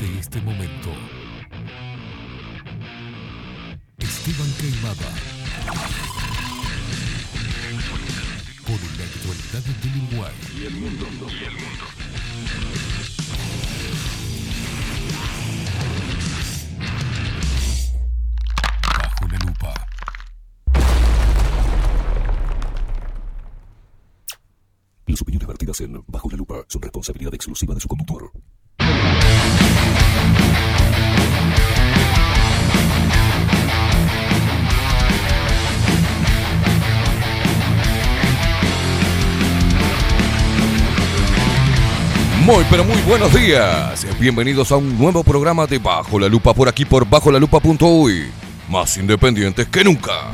Desde este momento, Esteban Queimada. Por la actualidad del Uruguay. Y el mundo. Y el mundo. Bajo la lupa. Las opiniones vertidas en Bajo la Lupa son responsabilidad exclusiva de su conductor. Muy, pero muy buenos días. Bienvenidos a un nuevo programa de Bajo la Lupa por aquí por bajo la lupa.uy. Más independientes que nunca.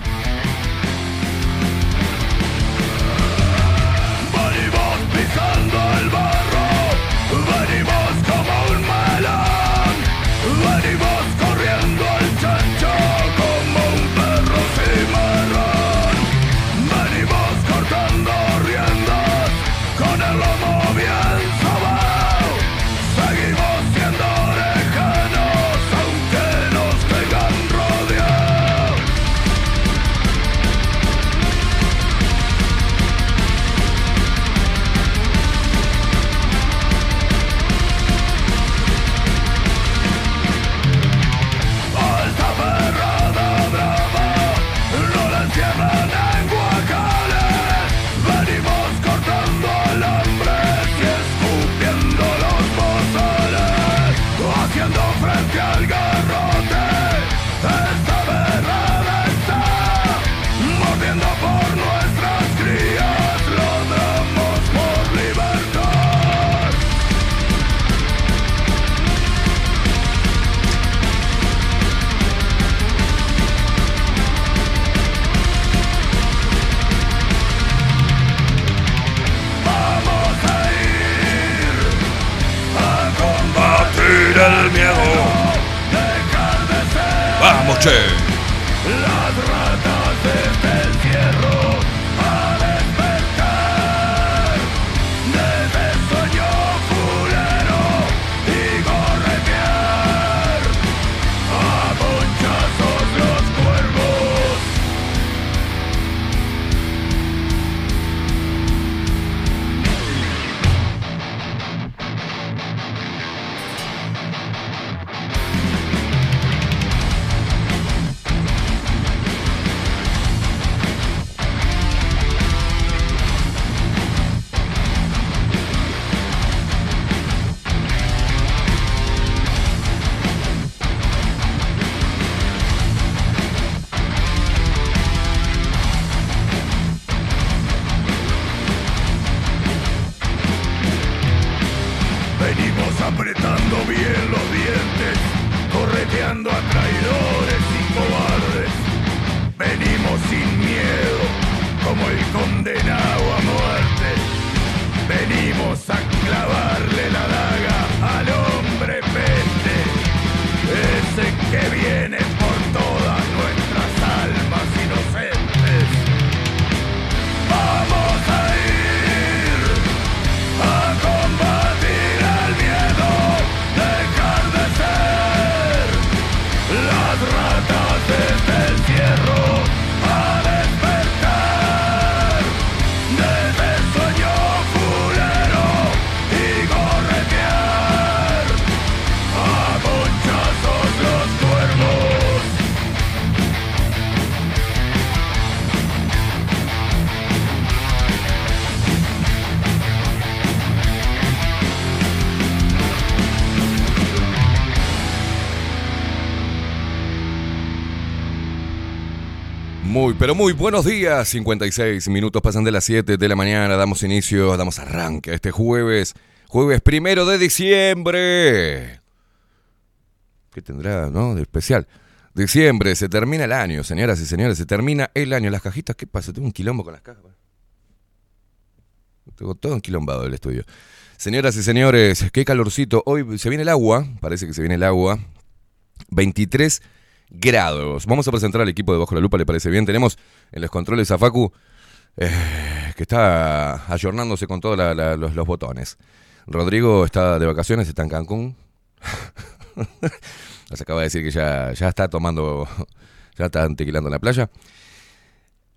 Ser pero muy buenos días. 56 minutos pasan de las 7 de la mañana. Damos inicio, damos arranque a este jueves. Jueves primero de diciembre. ¿Qué tendrá, no? De especial. Diciembre, se termina el año, señoras y señores. Se termina el año. Las cajitas, ¿qué pasa? Tengo un quilombo con las cajas. Tengo todo enquilombado el estudio. Señoras y señores, qué calorcito. Hoy se viene el agua. Parece que se viene el agua. 23 grados. Vamos a presentar al equipo de Bajo la Lupa, ¿le parece bien? Tenemos en los controles a Facu, eh, que está ayornándose con todos los, los botones. Rodrigo está de vacaciones, está en Cancún. Nos acaba de decir que ya, ya está tomando, ya está tequilando en la playa.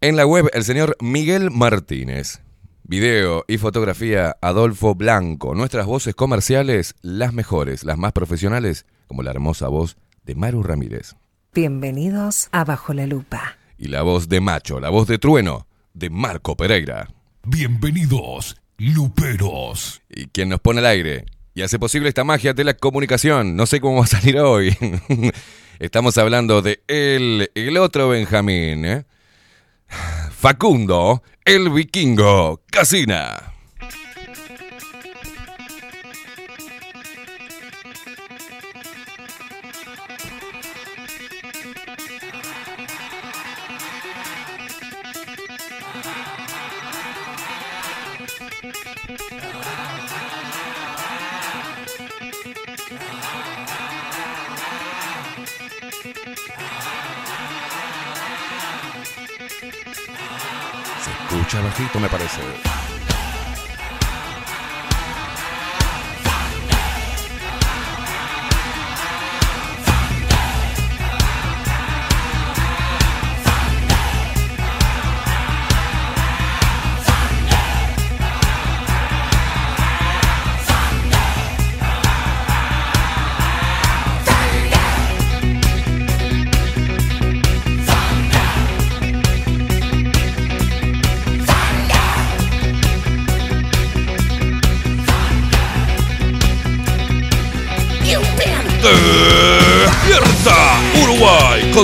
En la web, el señor Miguel Martínez. Video y fotografía Adolfo Blanco. Nuestras voces comerciales, las mejores, las más profesionales, como la hermosa voz de Maru Ramírez. Bienvenidos a Bajo la Lupa. Y la voz de Macho, la voz de Trueno, de Marco Pereira. Bienvenidos, luperos. Y quien nos pone al aire y hace posible esta magia de la comunicación. No sé cómo va a salir hoy. Estamos hablando de él, el otro Benjamín. ¿eh? Facundo, el vikingo, Casina. Me parece.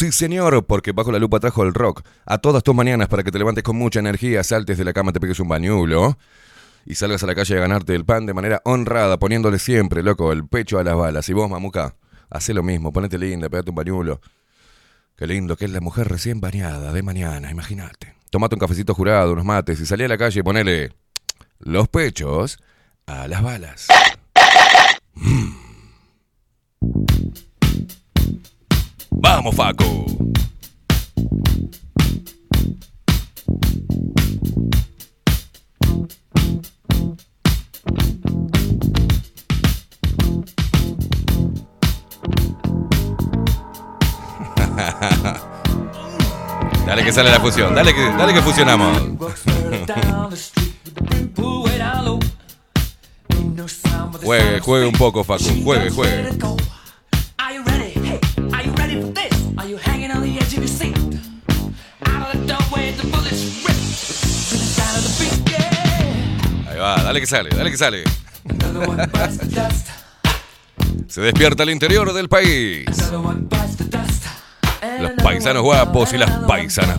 Sí señor, porque bajo la lupa trajo el rock a todas tus mañanas para que te levantes con mucha energía, saltes de la cama, te pegues un bañulo y salgas a la calle a ganarte el pan de manera honrada, poniéndole siempre, loco, el pecho a las balas. Y vos, mamuca, hacé lo mismo, ponete linda, pegate un bañulo. Qué lindo que es la mujer recién bañada de mañana, imagínate. Tomate un cafecito jurado, unos mates y salí a la calle y ponele los pechos a las balas. Vamos, Facu. Dale que sale la fusión, dale que, dale que fusionamos. Juegue, juegue un poco, Facu, juegue, juegue. Dale que sale, dale que sale. Se despierta el interior del país. Los paisanos guapos y las paisanas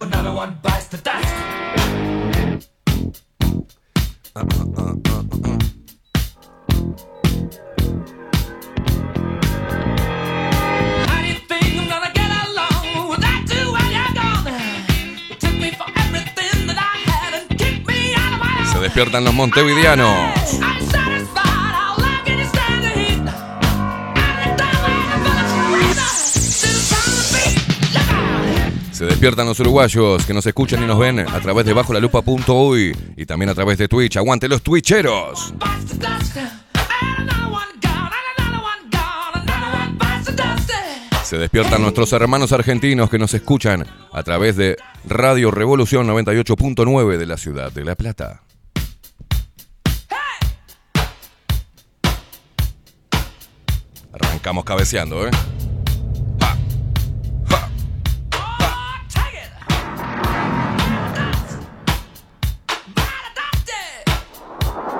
another one piernudas. Beat. Look out! Se despiertan los uruguayos que nos escuchan y nos ven a través de bajo la lupa.uy y también a través de Twitch. Aguante los twitcheros. Se despiertan nuestros hermanos argentinos que nos escuchan a través de Radio Revolución 98.9 de la ciudad de La Plata. Arrancamos cabeceando, ¿eh? Take it.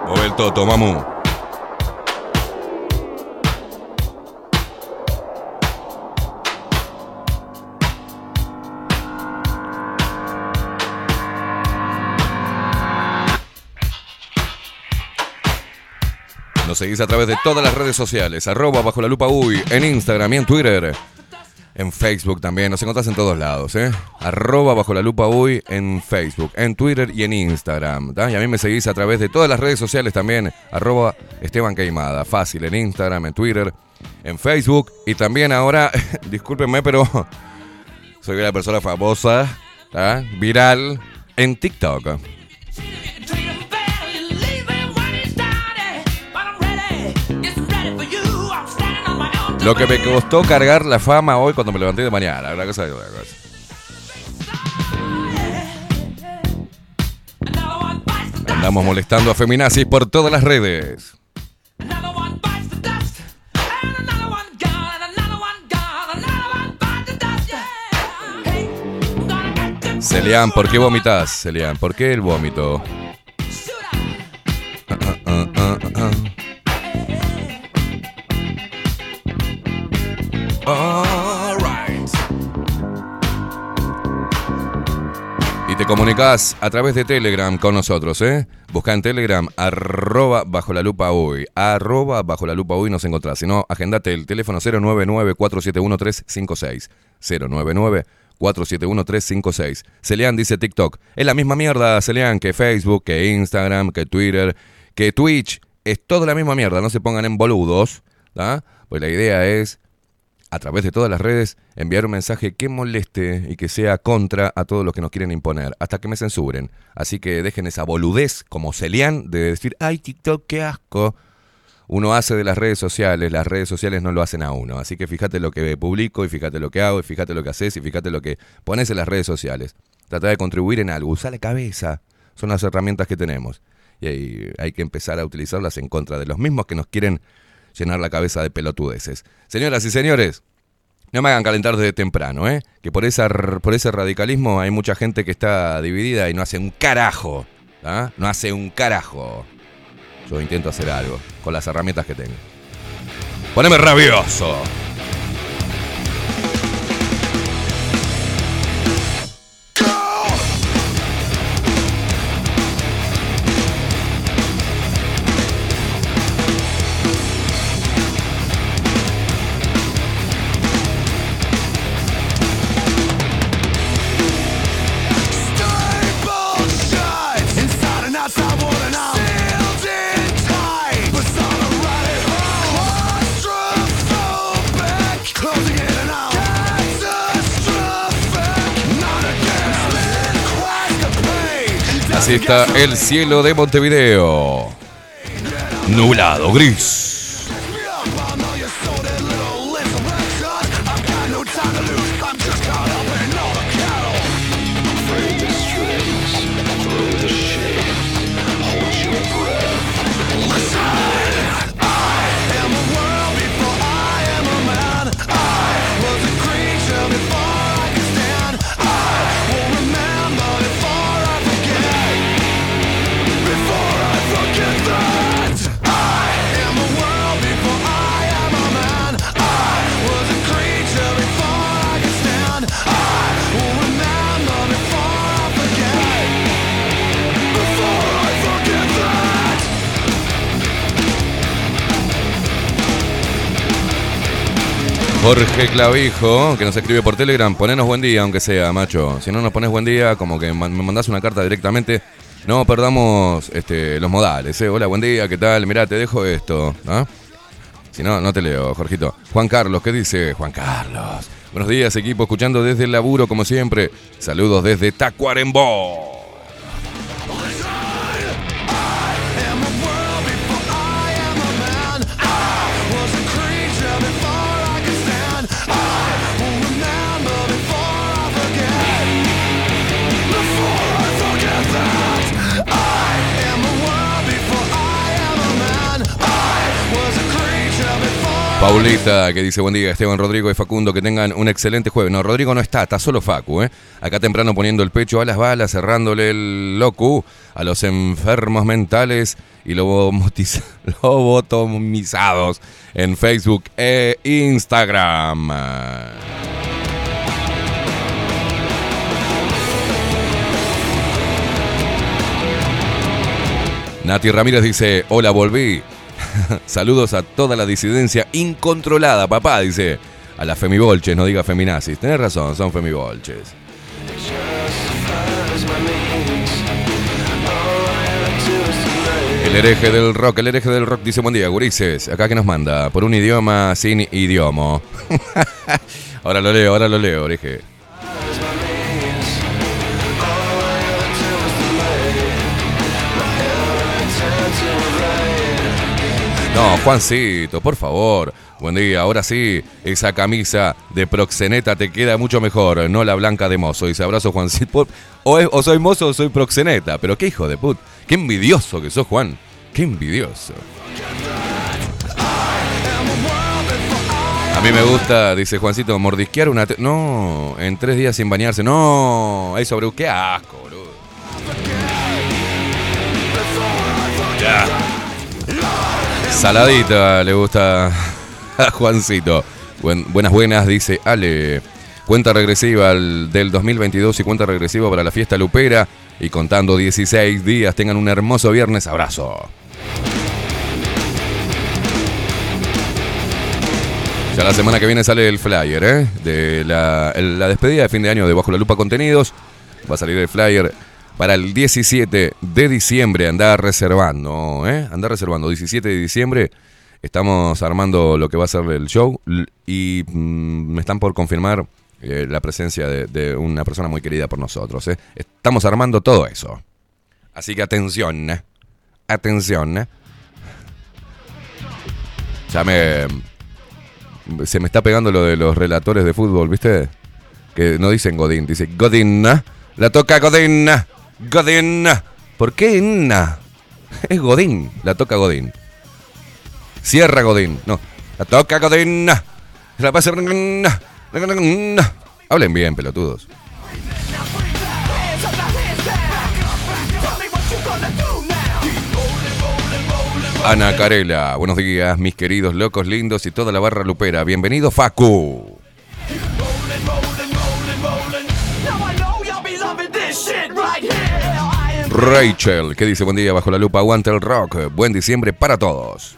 Mueve el toto, mamu. Nos seguís a través de todas las redes sociales, arroba bajo la lupa uy, en Instagram y en Twitter. En Facebook también, nos encontrás en todos lados, ¿eh? Arroba bajo la lupa uy en Facebook, en Twitter y en Instagram. ¿tá? Y a mí me seguís a través de todas las redes sociales también, arroba Esteban Queimada. Fácil, en Instagram, en Twitter, en Facebook. Y también ahora, discúlpenme, pero soy una persona famosa, viral, en TikTok. Lo que me costó cargar la fama hoy cuando me levanté de mañana, una cosa otra cosa. Andamos molestando a feminazis por todas las redes. Celian, ¿por qué vomitas? Celian, ¿por qué el vómito? Shoot up. Ah, Comunicas a través de Telegram con nosotros, ¿eh? Busca en Telegram, arroba bajo la lupa hoy. Arroba bajo la lupa hoy nos encontrás. Si no, agendate el teléfono 099-471-356. 099-471-356. Celian dice TikTok. Es la misma mierda, Celian, que Facebook, que Instagram, que Twitter, que Twitch. Es toda la misma mierda. No se pongan en boludos. ¿tá? Pues la idea es a través de todas las redes, enviar un mensaje que moleste y que sea contra a todos los que nos quieren imponer, hasta que me censuren. Así que dejen esa boludez como Celian de decir, ay, TikTok, qué asco. Uno hace de las redes sociales, las redes sociales no lo hacen a uno. Así que fíjate lo que publico y fíjate lo que hago y fíjate lo que haces y fíjate lo que pones en las redes sociales. Trata de contribuir en algo, usa la cabeza. Son las herramientas que tenemos. Y hay, hay que empezar a utilizarlas en contra de los mismos que nos quieren llenar la cabeza de pelotudeces. Señoras y señores, no me hagan calentar desde temprano, ¿eh? Que por, esa, por ese radicalismo hay mucha gente que está dividida y no hace un carajo. ¿ah? No hace un carajo. Yo intento hacer algo con las herramientas que tengo. Poneme rabioso. Está el cielo de Montevideo. Nublado, gris. Jorge Clavijo, que nos escribe por Telegram, ponenos buen día, aunque sea, macho. Si no nos pones buen día, como que me mandás una carta directamente, no perdamos este, los modales. ¿eh? Hola, buen día, ¿qué tal? Mirá, te dejo esto. ¿ah? Si no, no te leo, Jorgito. Juan Carlos, ¿qué dice? Juan Carlos. Buenos días, equipo, escuchando desde el laburo, como siempre. Saludos desde Tacuarembó. Paulita, que dice buen día, Esteban, Rodrigo y Facundo, que tengan un excelente jueves. No, Rodrigo no está, está solo Facu, ¿eh? Acá temprano poniendo el pecho a las balas, cerrándole el locu a los enfermos mentales y lobotomizados en Facebook e Instagram. Nati Ramírez dice, hola, volví. Saludos a toda la disidencia incontrolada, papá, dice. A las femibolches, no diga feminazis. Tenés razón, son femibolches. El hereje del rock, el hereje del rock dice buen día, gurises. Acá que nos manda, por un idioma sin idioma. ahora lo leo, ahora lo leo, hereje. No, Juancito, por favor. Buen día, ahora sí, esa camisa de proxeneta te queda mucho mejor, no la blanca de mozo. Dice abrazo, Juancito. O, soy mozo o soy proxeneta, pero qué hijo de put. Qué envidioso que sos, Juan. Qué envidioso. A mí me gusta, dice Juancito, mordisquear una... No, en tres días sin bañarse. No, eso, bro, qué asco, boludo. Ya. Saladita le gusta a Juancito. Buen- buenas, buenas, dice Ale. Cuenta regresiva del 2022 y cuenta regresiva para la fiesta lupera. Y contando 16 días, tengan un hermoso viernes. Abrazo. Ya la semana que viene sale el flyer, ¿eh? De la despedida de fin de año de Bajo la Lupa Contenidos. Va a salir el flyer para el 17 de diciembre. Anda reservando, ¿eh? Anda reservando. 17 de diciembre estamos armando lo que va a ser el show. Y mm, me están por confirmar eh, la presencia de, de una persona muy querida por nosotros, ¿eh? Estamos armando todo eso. Así que atención, ¿eh? Atención, ¿eh? Ya me se me está pegando lo de los relatores de fútbol, ¿viste? Que no dicen Godín, dice Godín. La toca Godín. Godín. ¿Por qué Inna? Es Godín, la toca Godín. Cierra Godín. No, la toca Godín. La pasa. Hablen bien, pelotudos. Ana Carela, buenos días, mis queridos locos lindos y toda la barra lupera. Bienvenido, Facu. Rachel, que dice buen día bajo la lupa, aguanta el rock. Buen diciembre para todos.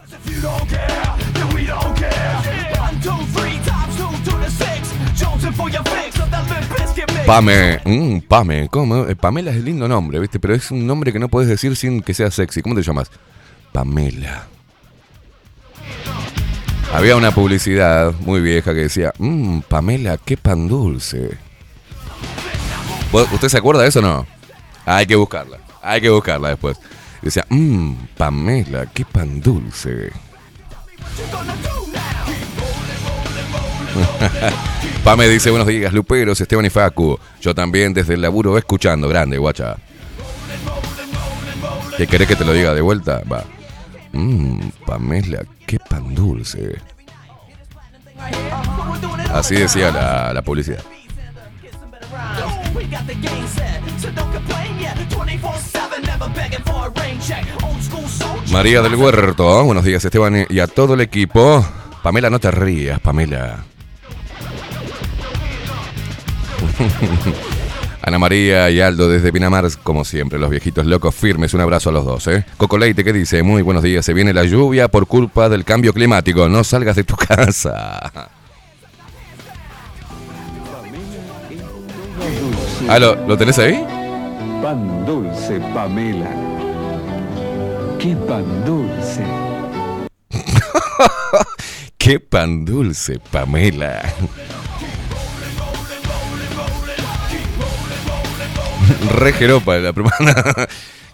Pame, mm, Pame, ¿cómo? Eh, Pamela es lindo nombre, ¿viste? Pero es un nombre que no puedes decir sin que sea sexy. ¿Cómo te llamas? Pamela. Había una publicidad muy vieja que decía, mmm, Pamela, qué pan dulce. ¿Vos- ¿Usted se acuerda de eso o no? Hay que buscarla, hay que buscarla después. Decía, mmm, Pamela, qué pan dulce. Pame dice, buenos días, Luperos, Esteban y Facu. Yo también desde el laburo escuchando. Grande, guacha. ¿Qué querés que te lo diga de vuelta? Va. Mmm, Pamela, qué pan dulce. Así decía la publicidad. María del Huerto, buenos días Esteban y a todo el equipo. Pamela, no te rías, Pamela. Ana María y Aldo desde Pinamar, como siempre, los viejitos locos firmes. Un abrazo a los dos, ¿eh? Coco Leite, ¿qué dice? Muy buenos días. Se viene la lluvia por culpa del cambio climático. No salgas de tu casa. Ah, ¿lo, lo tenés ahí? Pan dulce, Pamela. Qué pan dulce. Qué pan dulce, Pamela. Re jeropa la promana.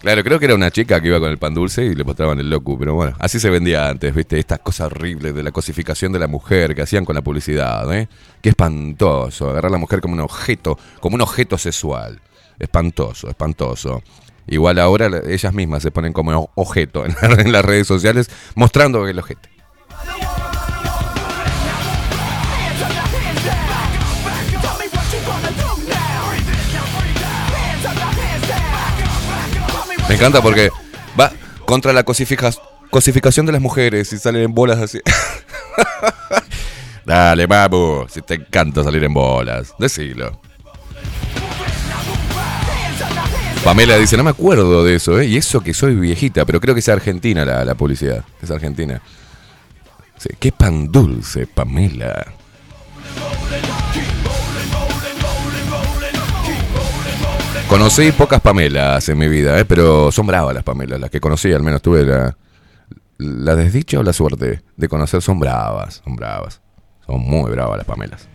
Claro, creo que era una chica que iba con el pan dulce y le mostraban el loco, pero bueno, así se vendía antes, ¿viste? Estas cosas horribles de la cosificación de la mujer que hacían con la publicidad, ¿eh? Qué espantoso, agarrar a la mujer como un objeto, como un objeto sexual. Espantoso, espantoso. Igual ahora la- ellas mismas se ponen como objeto en, la- en las redes sociales mostrando el objeto. Encanta porque va contra la cosifica- cosificación de las mujeres y salen en bolas así. Dale, papu, si te encanta salir en bolas, decilo. Pamela dice, no me acuerdo de eso, ¿eh? Y eso que soy viejita, pero creo que es argentina la, la publicidad. Es argentina. Qué pan dulce, Pamela. Conocí pocas Pamelas en mi vida, ¿eh? pero son bravas las Pamelas, las que conocí, al menos tuve la, la desdicha o la suerte de conocer, son bravas, son bravas. Son muy bravas las Pamelas.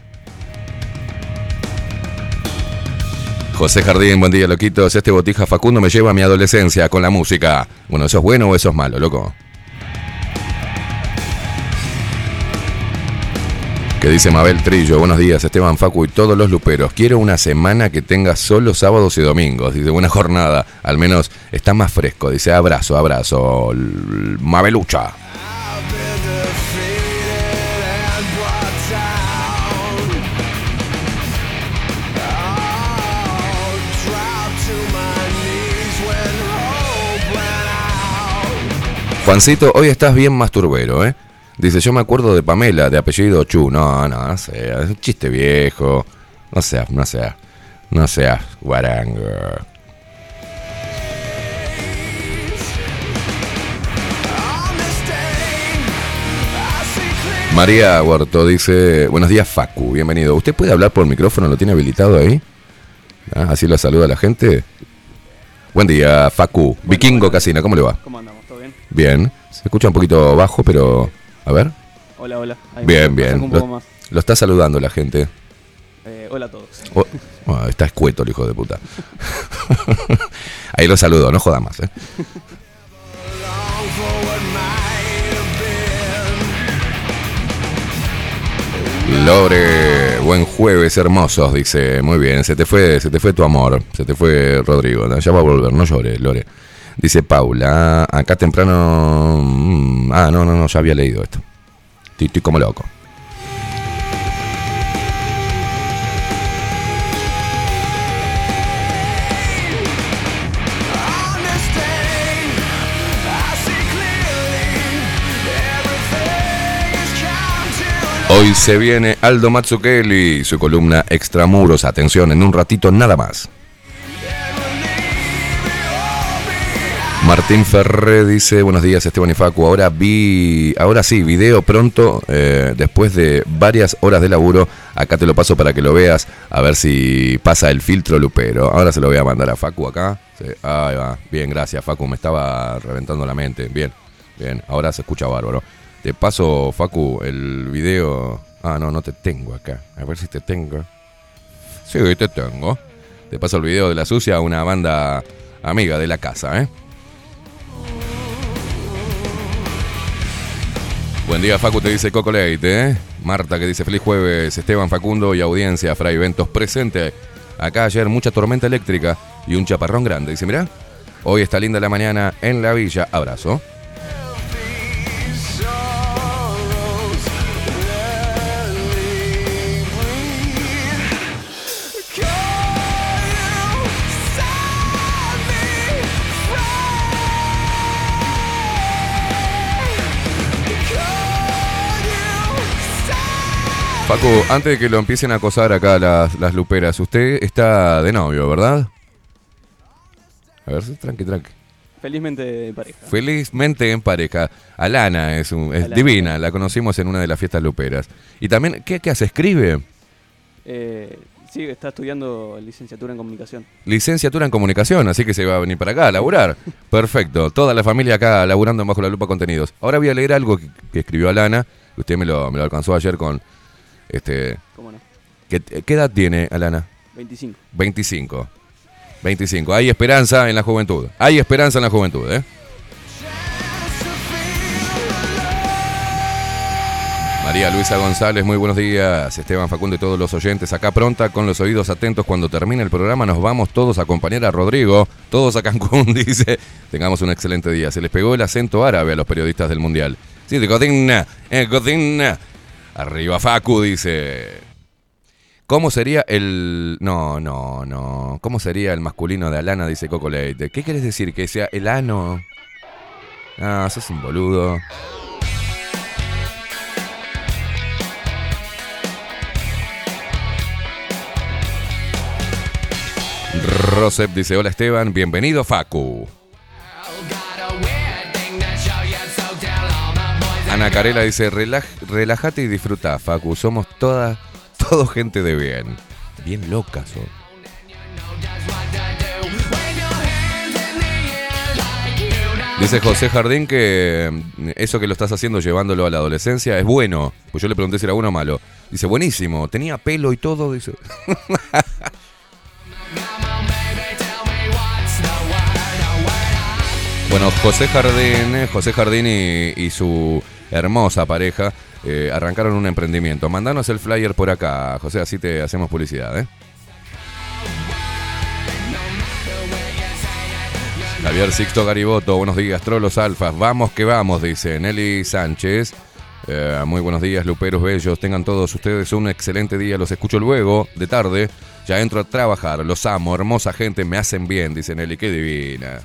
José Jardín, buen día, loquitos. Este botija Facundo me lleva a mi adolescencia con la música. Bueno, ¿eso es bueno o eso es malo, loco? Que dice Mabel Trillo, buenos días Esteban Facu y todos los luperos. Quiero una semana que tenga solo sábados y domingos. Dice, buena jornada. Al menos está más fresco. Dice, abrazo, abrazo. Mabelucha. Juancito, hoy estás bien masturbero, ¿eh? Dice, yo me acuerdo de Pamela, de apellido Chu. No, no, no sea, es un chiste viejo. No seas, no seas, no seas guarango. María Huerto dice, buenos días Facu, bienvenido. ¿Usted puede hablar por micrófono? ¿Lo tiene habilitado ahí? Ah, Así lo saluda la gente. Buen día, Facu. Vikingo Casina, ¿cómo le va? ¿Cómo andamos? ¿Todo bien? Bien. Se escucha un poquito bajo, pero... A ver. Hola, hola. Ahí Bien, bien. Un poco Lo, más. lo está saludando la gente. Eh, hola a todos. Oh, oh, está escueto el hijo de puta. Ahí lo saludo, no joda más, ¿eh? Lore, buen jueves, hermosos, dice. Muy bien, se te fue, se te fue tu amor, se te fue Rodrigo. Ya va a volver, no llores, Lore. Dice Paula, acá temprano. mm, Ah, no, no, no, ya había leído esto. Estoy, estoy como loco. Hoy se viene Aldo Mazzukeli, su columna Extramuros. Atención, en un ratito nada más. Martín Ferré dice, buenos días Esteban y Facu, ahora vi, ahora sí, video pronto, eh, después de varias horas de laburo, acá te lo paso para que lo veas, a ver si pasa el filtro lupero. Ahora se lo voy a mandar a Facu acá. Ahí va, bien, gracias Facu, me estaba reventando la mente, bien, bien, ahora se escucha bárbaro. Te paso, Facu, el video... Ah, no, no te tengo acá, a ver si te tengo. Sí, te tengo. Te paso el video de La Sucia, una banda amiga de la casa, ¿eh? Buen día, Facu, te dice Coco Leite, ¿eh? Marta que dice feliz jueves, Esteban Facundo y audiencia, Fray Ventos presente. Acá ayer mucha tormenta eléctrica y un chaparrón grande. Dice, mira, hoy está linda la mañana en la villa. Abrazo. Facu, antes de que lo empiecen a acosar acá las, las luperas, usted está de novio, ¿verdad? A ver, tranqui, tranqui. Felizmente de pareja. Felizmente en pareja. Alana es, un- es Alana. divina, la conocimos en una de las fiestas luperas. Y también, ¿qué, qué hace? ¿Escribe? Eh, sí, está estudiando licenciatura en comunicación. Licenciatura en comunicación, así que se va a venir para acá a laburar. Perfecto. Toda la familia acá laburando en bajo la lupa contenidos. Ahora voy a leer algo que, que escribió Alana, que usted me lo, me lo alcanzó ayer con este. ¿Cómo no? ¿Qué, qué edad tiene Alana? 25. 25. 25. Hay esperanza en la juventud. Hay esperanza en la juventud, ¿eh? María Luisa González, muy buenos días. Esteban Facundo y todos los oyentes acá pronta, con los oídos atentos. Cuando termine el programa, nos vamos todos a acompañar a Rodrigo, todos a Cancún, dice. Tengamos un excelente día. Se les pegó el acento árabe a los periodistas del Mundial. Sí, de cocina, eh. Arriba Facu, dice. ¿Cómo sería el. No, no, no. ¿Cómo sería el masculino de Alana? Dice Coco Leite. ¿Qué quieres decir? ¿Que sea el ano? Ah, sos un boludo. Rosep dice: Hola Esteban, bienvenido Facu. Ana Carela dice: "Relaj- Relájate y disfruta, Facu. Somos todas, todo gente de bien. Bien locas, son. Dice José Jardín que mm, eso que lo estás haciendo llevándolo a la adolescencia es bueno. Pues yo le pregunté si era bueno o malo. Dice, buenísimo, tenía pelo y todo, dice. Bueno, José Jardín, eh, José Jardín y, y su hermosa pareja eh, arrancaron un emprendimiento. Mandanos el flyer por acá, José, así te hacemos publicidad, ¿eh? Javier Sixto Gariboto, buenos días, trolos alfas. Vamos que vamos, dice Nelly Sánchez. Eh, muy buenos días, luperos bellos. Tengan todos ustedes un excelente día. Los escucho luego, de tarde. Ya entro a trabajar. Los amo, hermosa gente, me hacen bien, dice Nelly. Qué divina.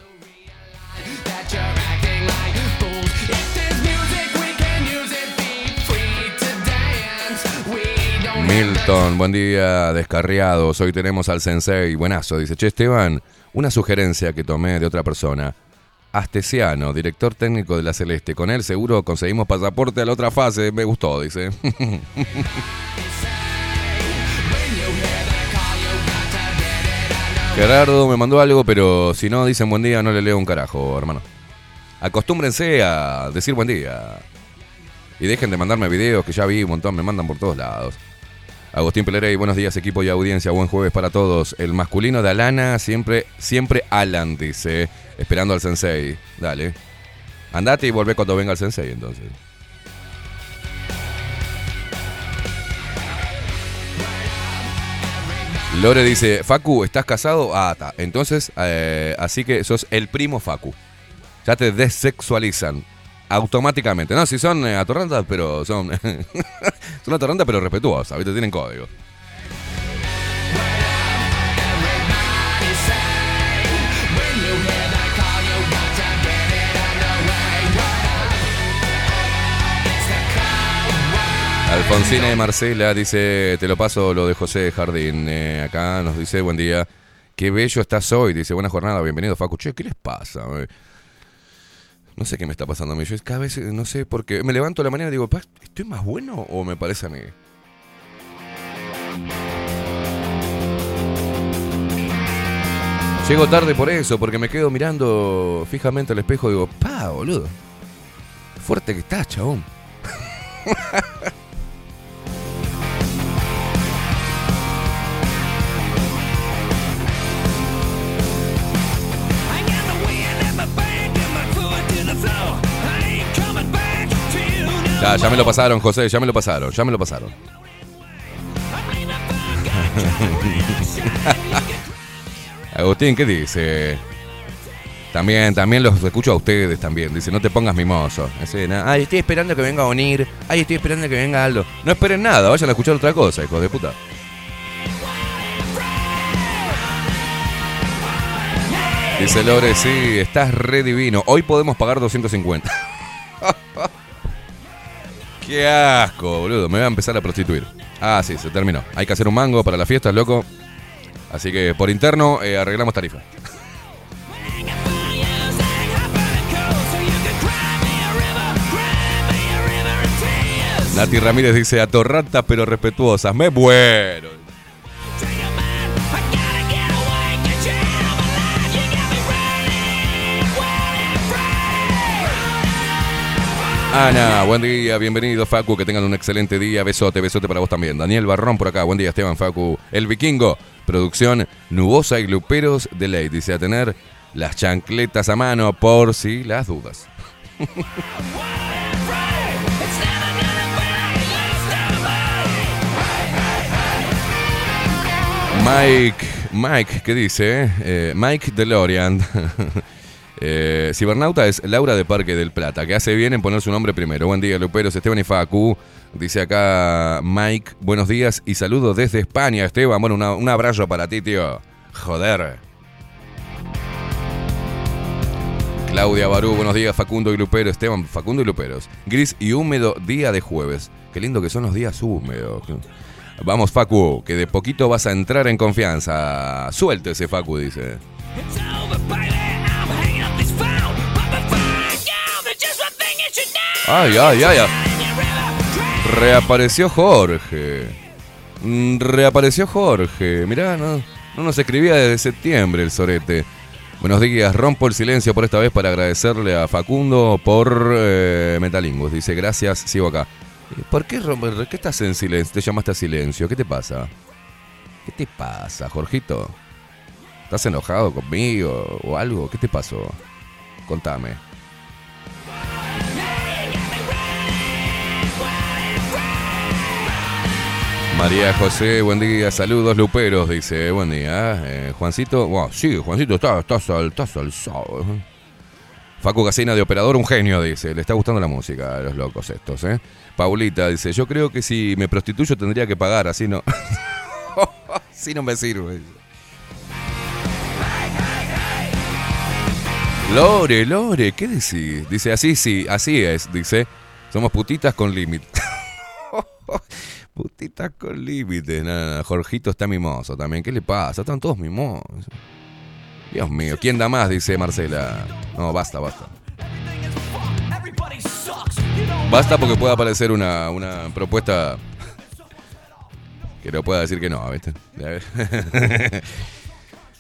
Milton, buen día, descarriados. Hoy tenemos al sensei. Buenazo, dice Che Esteban. Una sugerencia que tomé de otra persona. Astesiano, director técnico de la Celeste. Con él seguro conseguimos pasaporte a la otra fase. Me gustó, dice. Gerardo me mandó algo, pero si no dicen buen día, no le leo un carajo, hermano. Acostúmbrense a decir buen día. Y dejen de mandarme videos que ya vi un montón, me mandan por todos lados. Agustín Pelerey, buenos días equipo y audiencia, buen jueves para todos. El masculino de Alana, siempre, siempre Alan, dice, esperando al sensei. Dale. Andate y volvé cuando venga el sensei entonces. Lore dice, Facu, ¿estás casado? Ah, está. Entonces, eh, así que sos el primo Facu. Ya te desexualizan automáticamente. No, si son eh, atorrantas, pero son. son atorrantas, pero respetuosas, ¿viste? Tienen código. Alfonsina de Marcela dice, te lo paso lo de José Jardín. Eh, acá nos dice, buen día. Qué bello estás hoy. Dice, buena jornada, bienvenido, Facu. Che, ¿qué les pasa? No sé qué me está pasando a mí. Yo cada vez, eh, no sé por qué. Me levanto a la mañana y digo, "Pa, ¿estoy más bueno o me parece a mí? Llego tarde por eso, porque me quedo mirando fijamente al espejo y digo, pa, boludo. Fuerte que estás, chabón. Ya, ya me lo pasaron, José, ya me lo pasaron, ya me lo pasaron. Agustín, ¿qué dice? También, también los escucho a ustedes también. Dice, no te pongas mimoso. "No, Ay, estoy esperando que venga a unir. Ay, estoy esperando que venga Aldo. No esperen nada, vayan a escuchar otra cosa, hijos de puta. Dice Lore, sí, estás re divino. Hoy podemos pagar 250. Qué asco, boludo. Me voy a empezar a prostituir. Ah, sí, se terminó. Hay que hacer un mango para las fiestas, loco. Así que por interno eh, arreglamos tarifa. Nati Ramírez dice atorrantas pero respetuosas. Me muero. Ana, buen día, bienvenido Facu, que tengan un excelente día, besote, besote para vos también. Daniel Barrón por acá, buen día Esteban Facu, el vikingo, producción nubosa y luperos de ley, dice a tener las chancletas a mano por si las dudas. Mike, Mike, ¿qué dice? Eh, Mike DeLorean. Eh, Cibernauta es Laura de Parque del Plata, que hace bien en poner su nombre primero. Buen día, Luperos, Esteban y Facu. Dice acá Mike, buenos días y saludos desde España, Esteban. Bueno, un abrazo para ti, tío. Joder. Claudia Barú, buenos días, Facundo y Lupero. Esteban, Facundo y Luperos. Gris y húmedo día de jueves. Qué lindo que son los días húmedos. Vamos, Facu, que de poquito vas a entrar en confianza. Suéltese, Facu, dice. Ay, ay, ay, ay. Reapareció Jorge. Mm, Reapareció Jorge. Mirá, no, no nos escribía desde septiembre el sorete. Buenos días, rompo el silencio por esta vez para agradecerle a Facundo por eh, Metalingus. Dice, gracias, sigo acá. ¿Y ¿Por qué, qué estás en silencio? ¿Te llamaste a silencio? ¿Qué te pasa? ¿Qué te pasa, Jorgito? ¿Estás enojado conmigo o algo? ¿Qué te pasó? Contame. María José, buen día, saludos luperos, dice, buen día. Eh, Juancito, wow, sí, Juancito, está, está, sal- está salsado. Facu Casina de operador, un genio, dice, le está gustando la música a los locos estos, ¿eh? Paulita dice, yo creo que si me prostituyo tendría que pagar, así no... así no me sirve. Lore, Lore, ¿qué decís? Dice, así sí, así es, dice, somos putitas con límite. Putitas con límite. Nada, Jorgito está mimoso también. ¿Qué le pasa? Están todos mimosos. Dios mío, ¿quién da más? Dice Marcela. No, basta, basta. Basta porque puede aparecer una, una propuesta que no pueda decir que no, ¿viste?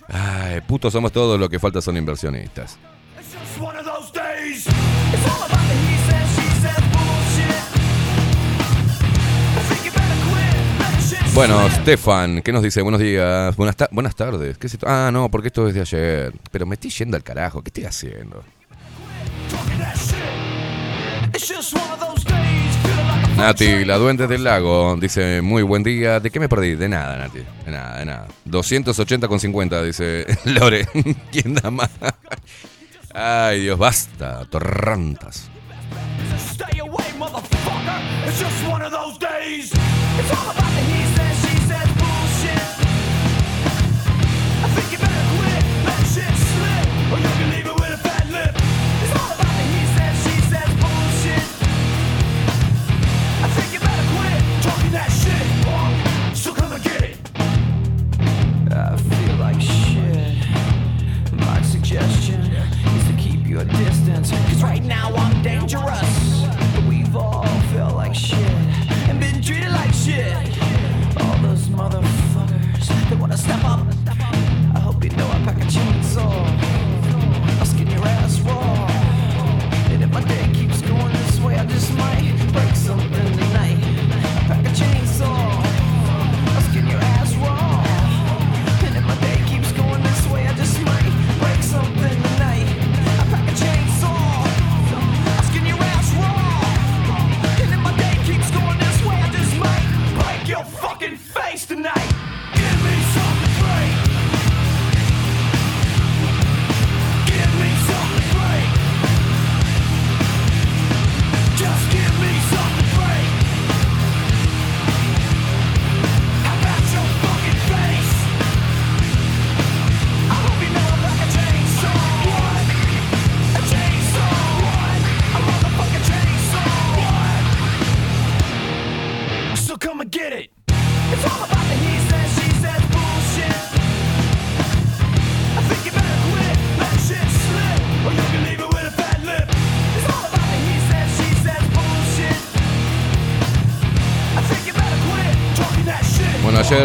Ay, putos somos todos, lo que falta son inversionistas. Bueno. Stefan, ¿qué nos dice? Buenos días. Buenas, buenas tardes. ¿Qué? Ah, no, porque esto es de ayer. Pero me estoy yendo al carajo. ¿Qué estoy haciendo? Nati, la duende del lago, dice, muy buen día. ¿De qué me perdí? De nada, Nati. De nada, de nada. 280 con 50, dice Lore. ¿Quién da más? Ay, Dios, basta. Torrantas. Stay away, motherfucker. It's just one of those days. It's all about the he says, she says bullshit. I think you better quit. Let shit slip. Or you can leave it with a fat lip. It's all about the he says, she says bullshit. I think you better quit talking that shit. So come and get it. I feel like shit. My suggestion is to keep your distance.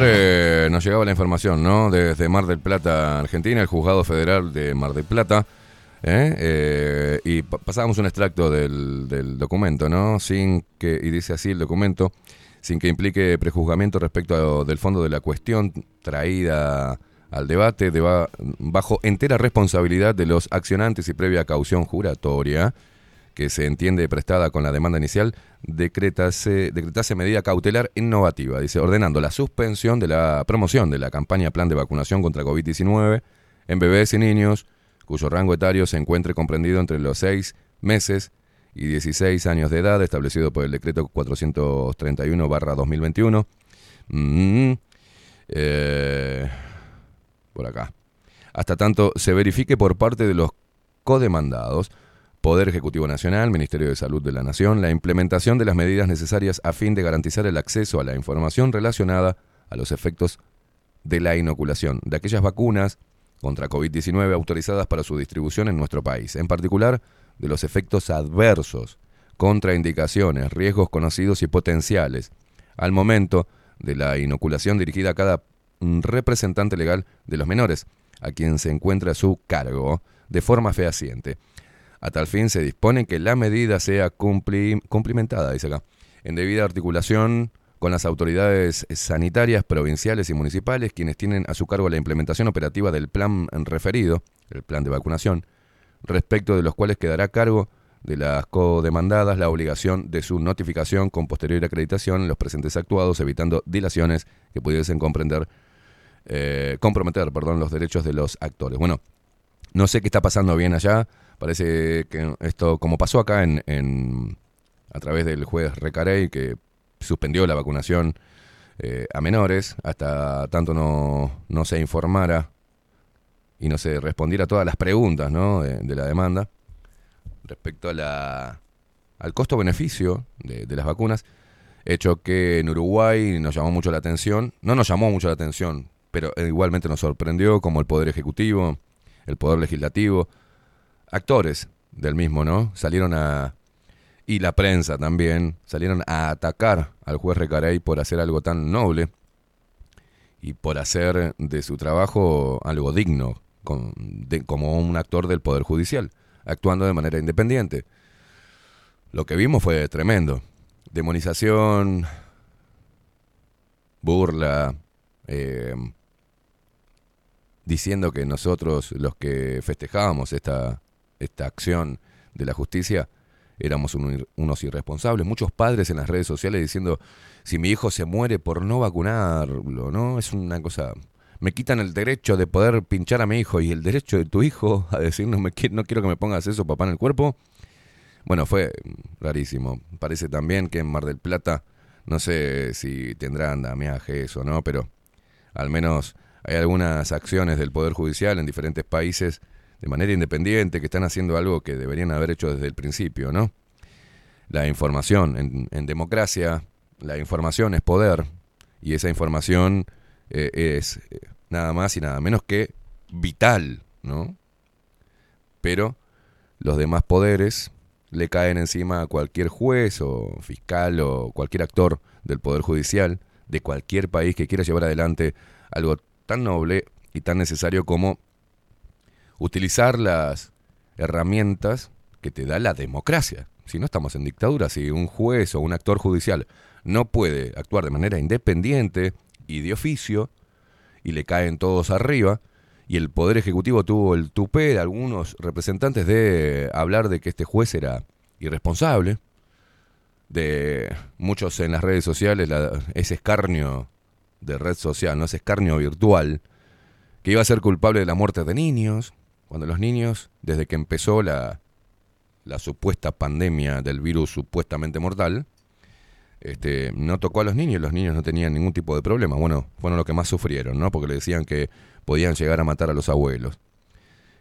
Eh, nos llegaba la información, ¿no? Desde Mar del Plata, Argentina, el juzgado federal de Mar del Plata. ¿eh? Eh, y pa- pasábamos un extracto del, del documento, ¿no? Sin que, y dice así el documento, sin que implique prejuzgamiento respecto a- del fondo de la cuestión traída al debate, deba- bajo entera responsabilidad de los accionantes y previa caución juratoria, que se entiende prestada con la demanda inicial, decretase, decretase medida cautelar innovativa, dice, ordenando la suspensión de la promoción de la campaña Plan de Vacunación contra COVID-19 en bebés y niños cuyo rango etario se encuentre comprendido entre los seis meses y 16 años de edad, establecido por el decreto 431-2021. Mm, eh, por acá. Hasta tanto se verifique por parte de los codemandados, Poder Ejecutivo Nacional, Ministerio de Salud de la Nación, la implementación de las medidas necesarias a fin de garantizar el acceso a la información relacionada a los efectos de la inoculación de aquellas vacunas contra COVID-19 autorizadas para su distribución en nuestro país, en particular de los efectos adversos, contraindicaciones, riesgos conocidos y potenciales, al momento de la inoculación dirigida a cada mm, representante legal de los menores, a quien se encuentra a su cargo, de forma fehaciente. A tal fin se dispone que la medida sea cumpli- cumplimentada, dice acá, en debida articulación con las autoridades sanitarias provinciales y municipales, quienes tienen a su cargo la implementación operativa del plan referido, el plan de vacunación, respecto de los cuales quedará a cargo de las codemandadas la obligación de su notificación con posterior acreditación en los presentes actuados, evitando dilaciones que pudiesen comprender, eh, comprometer perdón, los derechos de los actores. Bueno, no sé qué está pasando bien allá. Parece que esto, como pasó acá en, en- a través del juez Recarey, que suspendió la vacunación eh, a menores, hasta tanto no, no se informara y no se respondiera a todas las preguntas ¿no? de, la demanda respecto a la, al costo-beneficio de, de las vacunas, hecho que en Uruguay nos llamó mucho la atención, no nos llamó mucho la atención, pero igualmente nos sorprendió como el Poder Ejecutivo, el Poder Legislativo, actores del mismo, ¿no? Salieron a... y la prensa también, salieron a atacar al juez Recarey por hacer algo tan noble y por hacer de su trabajo algo digno, como un actor del Poder Judicial, actuando de manera independiente. Lo que vimos fue tremendo. Demonización, burla, eh, diciendo que nosotros, los que festejábamos esta, esta acción de la justicia, éramos un- unos irresponsables. Muchos padres en las redes sociales diciendo, si mi hijo se muere por no vacunarlo, ¿no? Es una cosa... Me quitan el derecho de poder pinchar a mi hijo y el derecho de tu hijo a decir, no, me, no quiero que me pongas eso, papá, en el cuerpo. Bueno, fue rarísimo. Parece también que en Mar del Plata, no sé si tendrán andamiajes o no, pero al menos hay algunas acciones del Poder Judicial en diferentes países de manera independiente que están haciendo algo que deberían haber hecho desde el principio, ¿no? La información en, democracia, la información es poder y esa información eh, es eh, nada más y nada menos que vital, ¿no? Pero los demás poderes le caen encima a cualquier juez o fiscal o cualquier actor del Poder Judicial de cualquier país que quiera llevar adelante algo tan noble y tan necesario como utilizar las herramientas que te da la democracia. Si no estamos en dictadura, si un juez o un actor judicial no puede actuar de manera independiente y de oficio, y le caen todos arriba, y el Poder Ejecutivo tuvo el tupé de algunos representantes de hablar de que este juez era irresponsable, de muchos en las redes sociales, la- ese escarnio de red social, no ese escarnio virtual, que iba a ser culpable de la muerte de niños, cuando los niños, desde que empezó la, la supuesta pandemia del virus supuestamente mortal, este, no tocó a los niños, los niños no tenían ningún tipo de problema. Bueno, fueron los que más sufrieron, ¿no? Porque le decían que podían llegar a matar a los abuelos.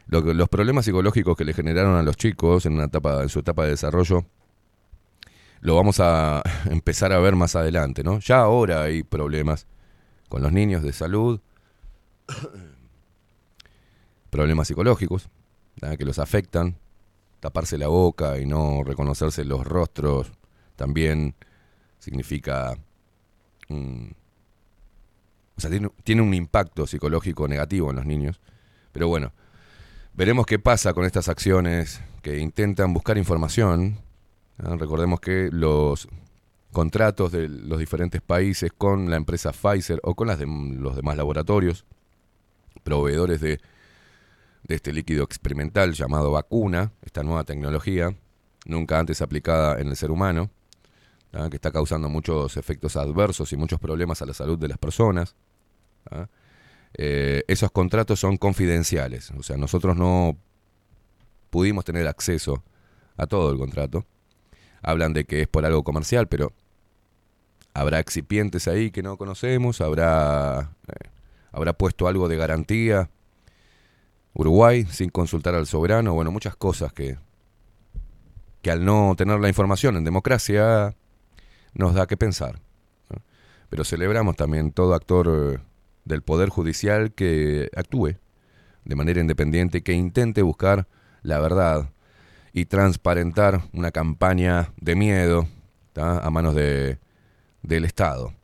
Los problemas psicológicos que le generaron a los chicos en, una etapa, en su etapa de desarrollo, lo vamos a empezar a ver más adelante, ¿no? Ya ahora hay problemas con los niños de salud, problemas psicológicos que los afectan, taparse la boca y no reconocerse los rostros también significa o sea, tiene, un impacto psicológico negativo en los niños. Pero bueno, veremos qué pasa con estas acciones que intentan buscar información. Recordemos que los contratos de los diferentes países con la empresa Pfizer o con las de- los demás laboratorios, proveedores de, de este líquido experimental llamado vacuna, esta nueva tecnología, nunca antes aplicada en el ser humano, que está causando muchos efectos adversos y muchos problemas a la salud de las personas. Eh, esos contratos son confidenciales, o sea, nosotros no pudimos tener acceso a todo el contrato. hablan de que es por algo comercial, pero habrá excipientes ahí que no conocemos, habrá, eh, habrá puesto algo de garantía. Uruguay, sin consultar al soberano, bueno, muchas cosas que, que al no tener la información en democracia nos da que pensar. Pero celebramos también todo actor eh, del Poder Judicial que actúe de manera independiente, que intente buscar la verdad y transparentar una campaña de miedo a manos de, del Estado.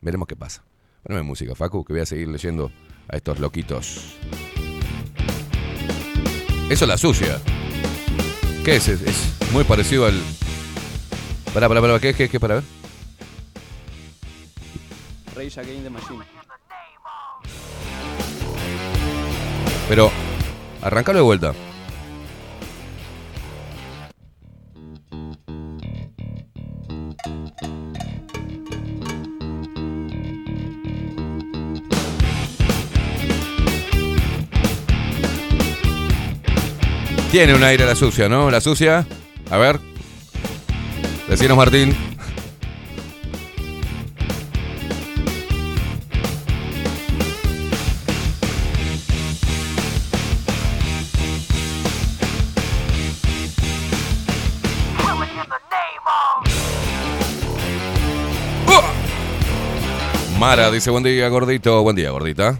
Veremos qué pasa. Poneme música, Facu, que voy a seguir leyendo a estos loquitos. Eso es la sucia. ¿Qué es? Es, es muy parecido al... Pará, pará, pará, ¿qué es? ¿Qué es? ¿Qué es? Para ver. Rage Against the Machine. Pero, arrancalo de vuelta. Tiene un aire la sucia, ¿no? La sucia. A ver. Decinos Martín. Mara dice buen día, gordito. Buen día, gordita.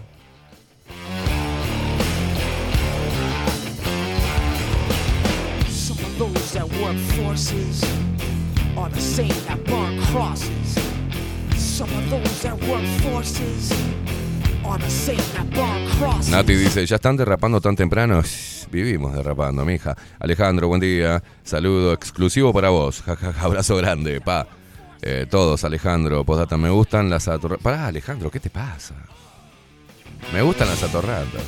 Nati dice, ¿ya están derrapando tan temprano? Vivimos derrapando, mija. Alejandro, buen día. Saludo exclusivo para vos. Ja, ja, ja, abrazo grande, pa. Eh, todos, Alejandro. Postdata, me gustan las atorratas. Pará, Alejandro, ¿qué te pasa? Me gustan las atorratas.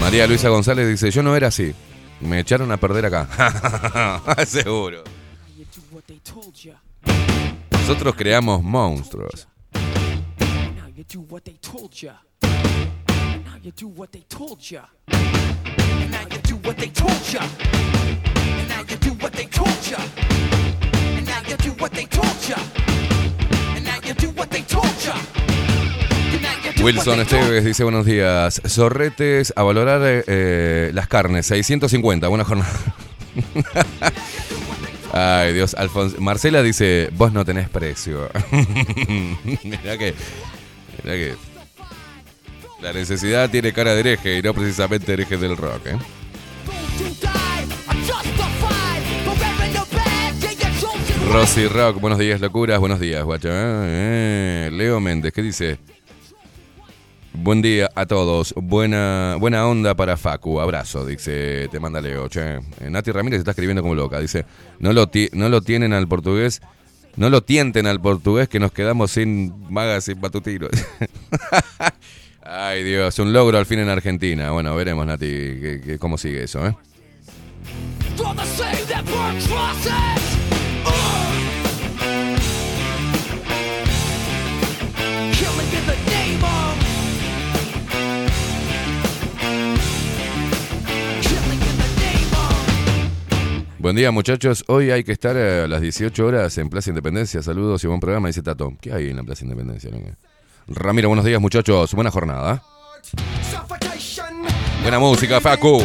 María Luisa González dice, yo no era así. Me echaron a perder acá. Seguro. Nosotros creamos monstruos. Wilson Esteves dice buenos días. Zorretes a valorar eh, eh, las carnes, 650, buena jornada. Ay Dios, Alfons Marcela dice, vos no tenés precio. mirá que, mirá que la necesidad tiene cara de hereje y no precisamente hereje del rock, ¿eh? Rosy Rock, buenos días, locuras, buenos días, guacho. ¿eh? Eh, Leo Méndez, ¿qué dice? Buen día a todos, buena, buena onda para Facu, abrazo, dice, te manda Leo, che. Eh, Nati Ramírez está escribiendo como loca, dice, no lo, no lo tienen al portugués, no lo tienten al portugués que nos quedamos sin magas, sin patutiros. Ay Dios, un logro al fin en Argentina. Bueno, veremos Nati que- cómo sigue eso, ¿eh? Buen día muchachos, hoy hay que estar a las 18 horas en Plaza Independencia. Saludos y buen programa, dice Tato. ¿Qué hay en la Plaza Independencia? Ramiro, buenos días muchachos, buena jornada. Buena música, Facu.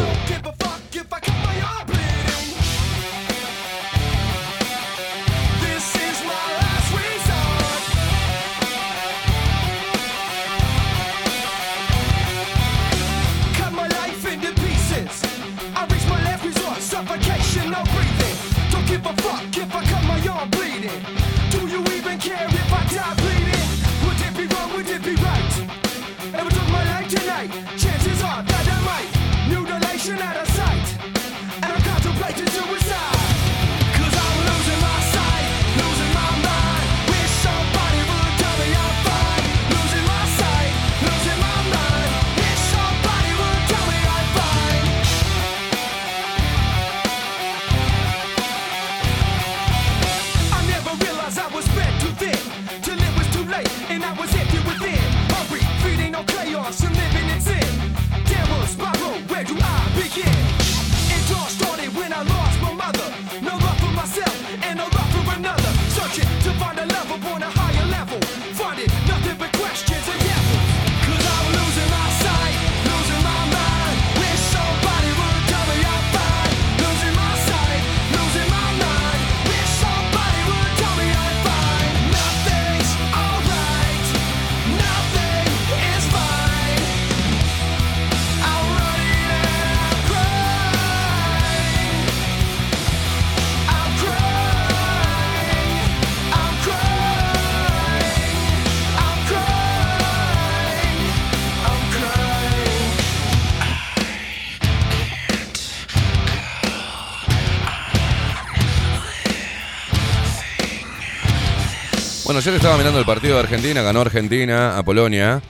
Yo le estaba mirando el partido de Argentina, ganó Argentina a Polonia.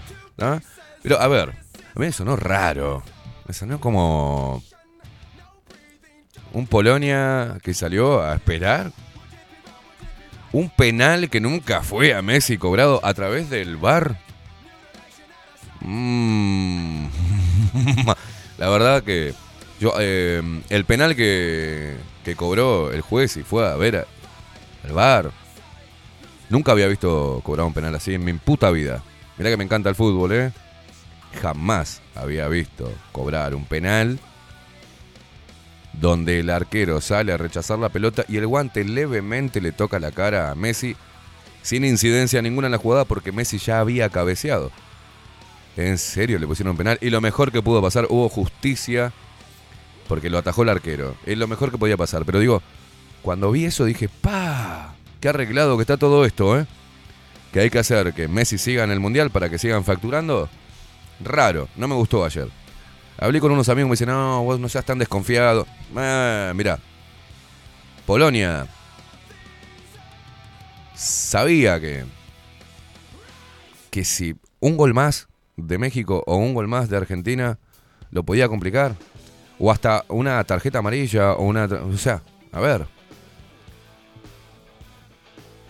Pero, a ver, a mí me sonó raro. Me sonó como. Un Polonia que salió a esperar. Un penal que nunca fue a Messi cobrado a través del bar. Mm. La verdad que. Yo, eh, el penal que, que cobró el juez y fue a ver al bar. Nunca había visto cobrar un penal así en mi puta vida. Mirá que me encanta el fútbol, ¿eh? Jamás había visto cobrar un penal donde el arquero sale a rechazar la pelota y el guante levemente le toca la cara a Messi sin incidencia ninguna en la jugada porque Messi ya había cabeceado. En serio le pusieron un penal y lo mejor que pudo pasar, hubo justicia porque lo atajó el arquero. Es lo mejor que podía pasar. Pero digo, cuando vi eso dije, ¡pa! Qué arreglado que está todo esto, ¿eh? Que hay que hacer que Messi siga en el Mundial para que sigan facturando. Raro, no me gustó ayer. Hablé con unos amigos y me dicen, no, vos no seas tan desconfiado. Eh, mirá, Polonia sabía que, que si un gol más de México o un gol más de Argentina lo podía complicar. O hasta una tarjeta amarilla o una... O sea, a ver.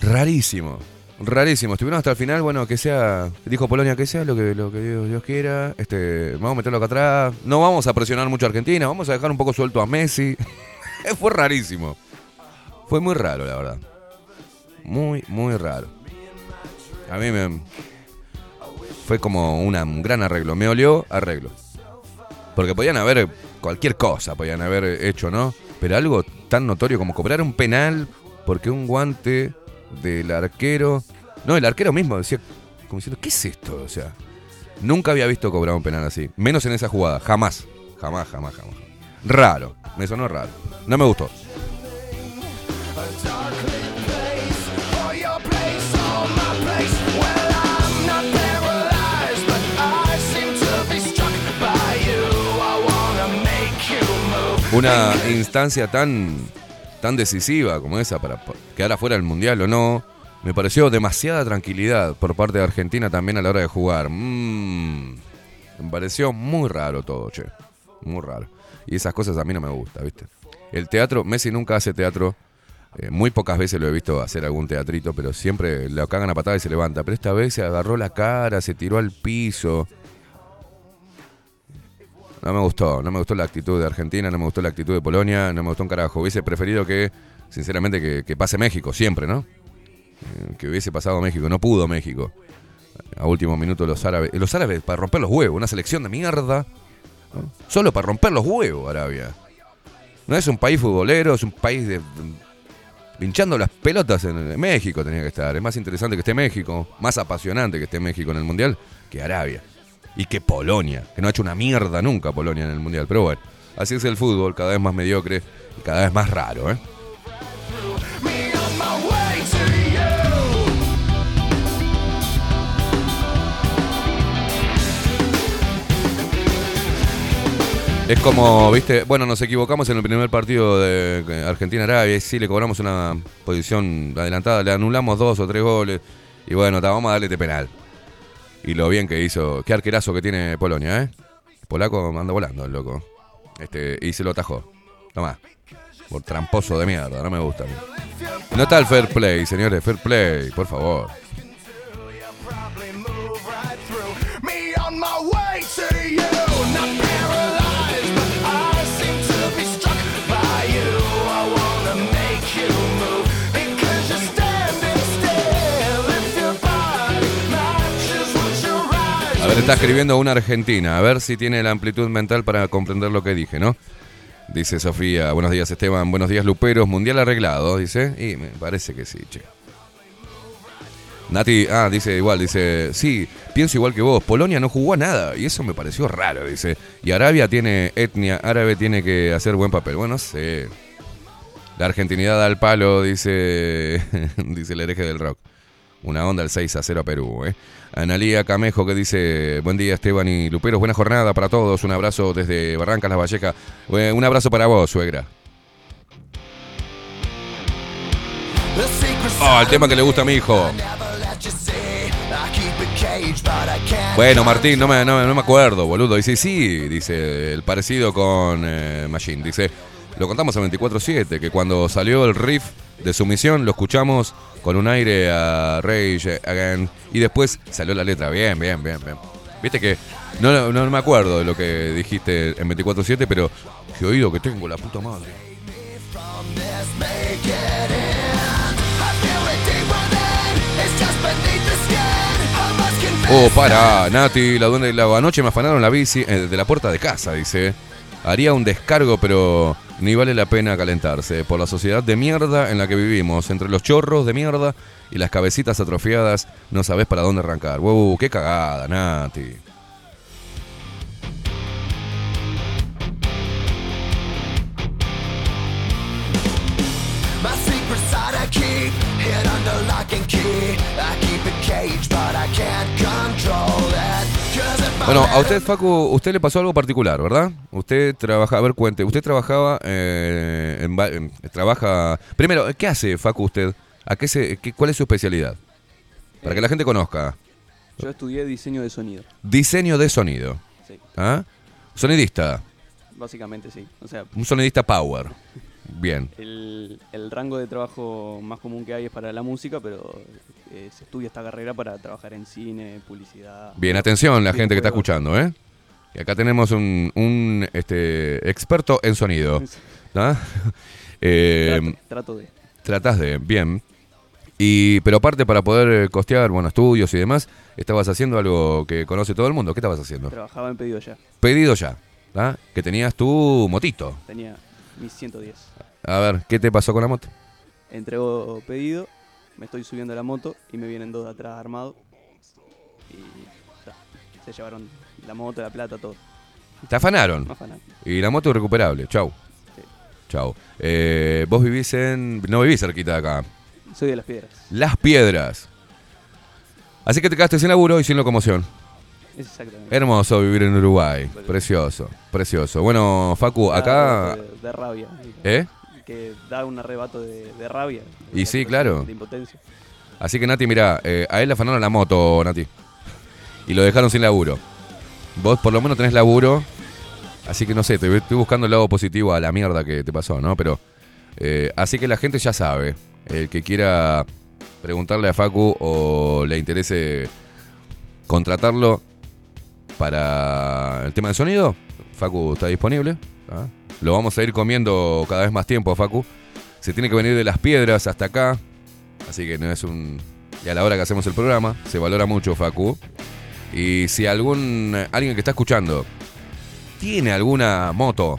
Rarísimo. Rarísimo. Estuvieron hasta el final, bueno, que sea, dijo Polonia, que sea lo que, lo Dios, quiera. Este, vamos a meterlo acá atrás. No vamos a presionar mucho a Argentina, vamos a dejar un poco suelto a Messi. Fue rarísimo. Fue muy raro, la verdad. Muy, muy raro. A mí me... Fue como un gran arreglo. Me olió arreglo. Porque podían haber cualquier cosa, podían haber hecho, ¿no? Pero algo tan notorio como cobrar un penal porque un guante del arquero. No, el arquero mismo decía, como diciendo, ¿qué es esto? O sea, nunca había visto cobrar un penal así. Menos en esa jugada, jamás. Jamás, jamás, jamás. Raro, me sonó raro. No me gustó. Una instancia tan, tan decisiva como esa para pa- quedar afuera del mundial o no, me pareció demasiada tranquilidad por parte de Argentina también a la hora de jugar. Mm, me pareció muy raro todo, che. Muy raro. Y esas cosas a mí no me gustan, ¿viste? El teatro, Messi nunca hace teatro. eh, muy pocas veces lo he visto hacer algún teatrito, pero siempre lo cagan a patada y se levanta. Pero esta vez se agarró la cara, se tiró al piso. No me gustó, no me gustó la actitud de Argentina, no me gustó la actitud de Polonia, no me gustó un carajo. Hubiese preferido que, sinceramente, que, pase México, siempre, ¿no? Eh, Que hubiese pasado México, no pudo México. A último minuto los árabes. eh, Los árabes para romper los huevos, una selección de mierda. Solo para romper los huevos, Arabia. No es un país futbolero, es un país de. Pinchando las pelotas en México tenía que estar. Es más interesante que esté México, más apasionante que esté México en el Mundial que Arabia. Y que Polonia, que no ha hecho una mierda nunca Polonia en el Mundial. Pero bueno, así es el fútbol, cada vez más mediocre y cada vez más raro, ¿eh? Es como, viste, bueno, nos equivocamos en el primer partido de Argentina-Arabia, y sí, le cobramos una posición adelantada, le anulamos dos o tres goles, y bueno, vamos a darle este penal. Y lo bien que hizo, qué arquerazo que tiene Polonia, ¿eh? Polaco anda volando el loco. Este, y se lo atajó. Tomá. Por tramposo de mierda, no me gusta. No está el fair play, señores, fair play, por favor. Está escribiendo una argentina. A ver si tiene la amplitud mental para comprender lo que dije, ¿no? Dice Sofía. Buenos días, Esteban. Buenos días, Luperos. Mundial arreglado, dice. Y me parece que sí, che. Nati, ah, dice igual, dice, sí, pienso igual que vos, Polonia no jugó a nada y eso me pareció raro, dice. Y Arabia tiene etnia, árabe tiene que hacer buen papel. Bueno, sé. La argentinidad al palo, dice, dice el hereje del rock. Una onda el 6 a 0 a Perú, ¿eh? Analía Camejo que dice, buen día Esteban y Luperos, buena jornada para todos, un abrazo desde Barrancas, Las Vallecas. Eh, Un abrazo para vos, suegra. Oh, el tema que le gusta a mi hijo. Bueno, Martín, no me, no, no me acuerdo, boludo. Dice, sí, dice, el parecido con eh, Machine. Dice, lo contamos a 24-7, que cuando salió el riff de su misión, lo escuchamos con un aire a Rage Again, y después salió la letra. Bien, bien, bien, bien. Viste que no, no, me acuerdo de lo que dijiste en 24-7, pero qué oído que tengo, la puta madre. Oh, para, Nati, la duende. Anoche me afanaron la bici eh, de la puerta de casa, dice. Haría un descargo, pero ni vale la pena calentarse. Por la sociedad de mierda en la que vivimos. Entre los chorros de mierda y las cabecitas atrofiadas, no sabes para dónde arrancar. Wow, qué cagada, Nati. Keep it caged, but I can't control it. Bueno, a usted, Facu, usted le pasó algo particular, ¿verdad? Usted trabaja, a ver, cuente. Usted trabajaba eh, en, en- Trabaja... Primero, ¿qué hace, Facu, usted? ¿A qué se, qué- ¿Cuál es su especialidad? Para que la gente conozca. Yo estudié diseño de sonido. Diseño de sonido. Sí, ¿Ah? Sonidista. básicamente sí. O sea, Un sonidista power. Bien. el, el rango de trabajo más común que hay es para la música, pero eh, se estudia esta carrera para trabajar en cine, publicidad. Bien, atención la gente que está escuchando, ¿eh? Y acá tenemos un, un, este, experto en sonido. Eh, Trato, trato de. Tratás de, bien. Y, pero aparte para poder eh, costear, bueno, estudios y demás, estabas haciendo algo que conoce todo el mundo. ¿Qué estabas haciendo? Trabajaba en pedido ya. Pedido ya, ¿ah? Que tenías tu motito. Tenía mis 110. A ver, ¿qué te pasó con la moto? Entrego pedido, me estoy subiendo a la moto y me vienen dos de atrás armados. Y ta, se llevaron la moto, la plata, todo. Te afanaron. Me afanaron. Y la moto irrecuperable. Chau. Sí. Chau. Eh, vos vivís en... No vivís cerquita de acá. Soy de las piedras. Las Piedras. Así que te quedaste sin laburo y sin locomoción. Exactamente. Hermoso vivir en Uruguay. Precioso, precioso. Bueno, Facu, acá... De, de rabia. ¿Eh? Que da un arrebato de, de rabia. Y de sí, claro. De impotencia. Así que Nati, mira, a él le afanaron la moto, Nati. Y lo dejaron sin laburo. Vos por lo menos tenés laburo. Así que no sé, te estoy buscando el lado positivo a la mierda que te pasó, ¿no? Pero. eh, así que la gente ya sabe. El que quiera preguntarle a Facu o le interese contratarlo para el tema de sonido, Facu está disponible. ¿ah? Lo vamos a ir comiendo cada vez más tiempo, Facu. Se tiene que venir de las piedras hasta acá. Así que no es un. Y a la hora que hacemos el programa, se valora mucho Facu. Y si algún. alguien que está escuchando tiene alguna moto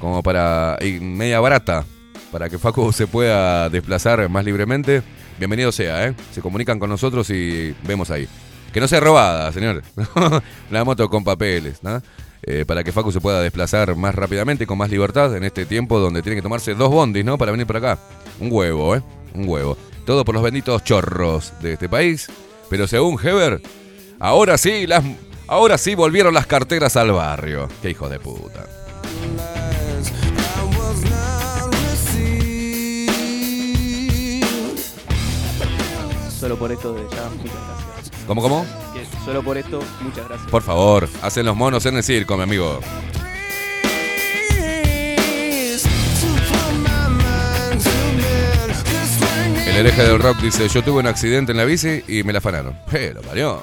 como para. y media barata, para que Facu se pueda desplazar más libremente, bienvenido sea, ¿eh? Se comunican con nosotros y vemos ahí. Que no sea robada, señor. Una moto con papeles, ¿no? Eh, para que Facu se pueda desplazar más rápidamente y con más libertad en este tiempo donde tiene que tomarse dos bondis, ¿no? Para venir por acá. Un huevo, ¿eh? Un huevo. Todo por los benditos chorros de este país. Pero según Heber, ahora sí, las, ahora sí volvieron las carteras al barrio. Qué hijo de puta. Solo por esto de ya, muchas gracias. ¿Cómo, cómo? Solo por esto, muchas gracias. Por favor, hacen los monos en el circo, mi amigo. El hereje del rock dice, yo tuve un accidente en la bici y me la afanaron. Lo parió.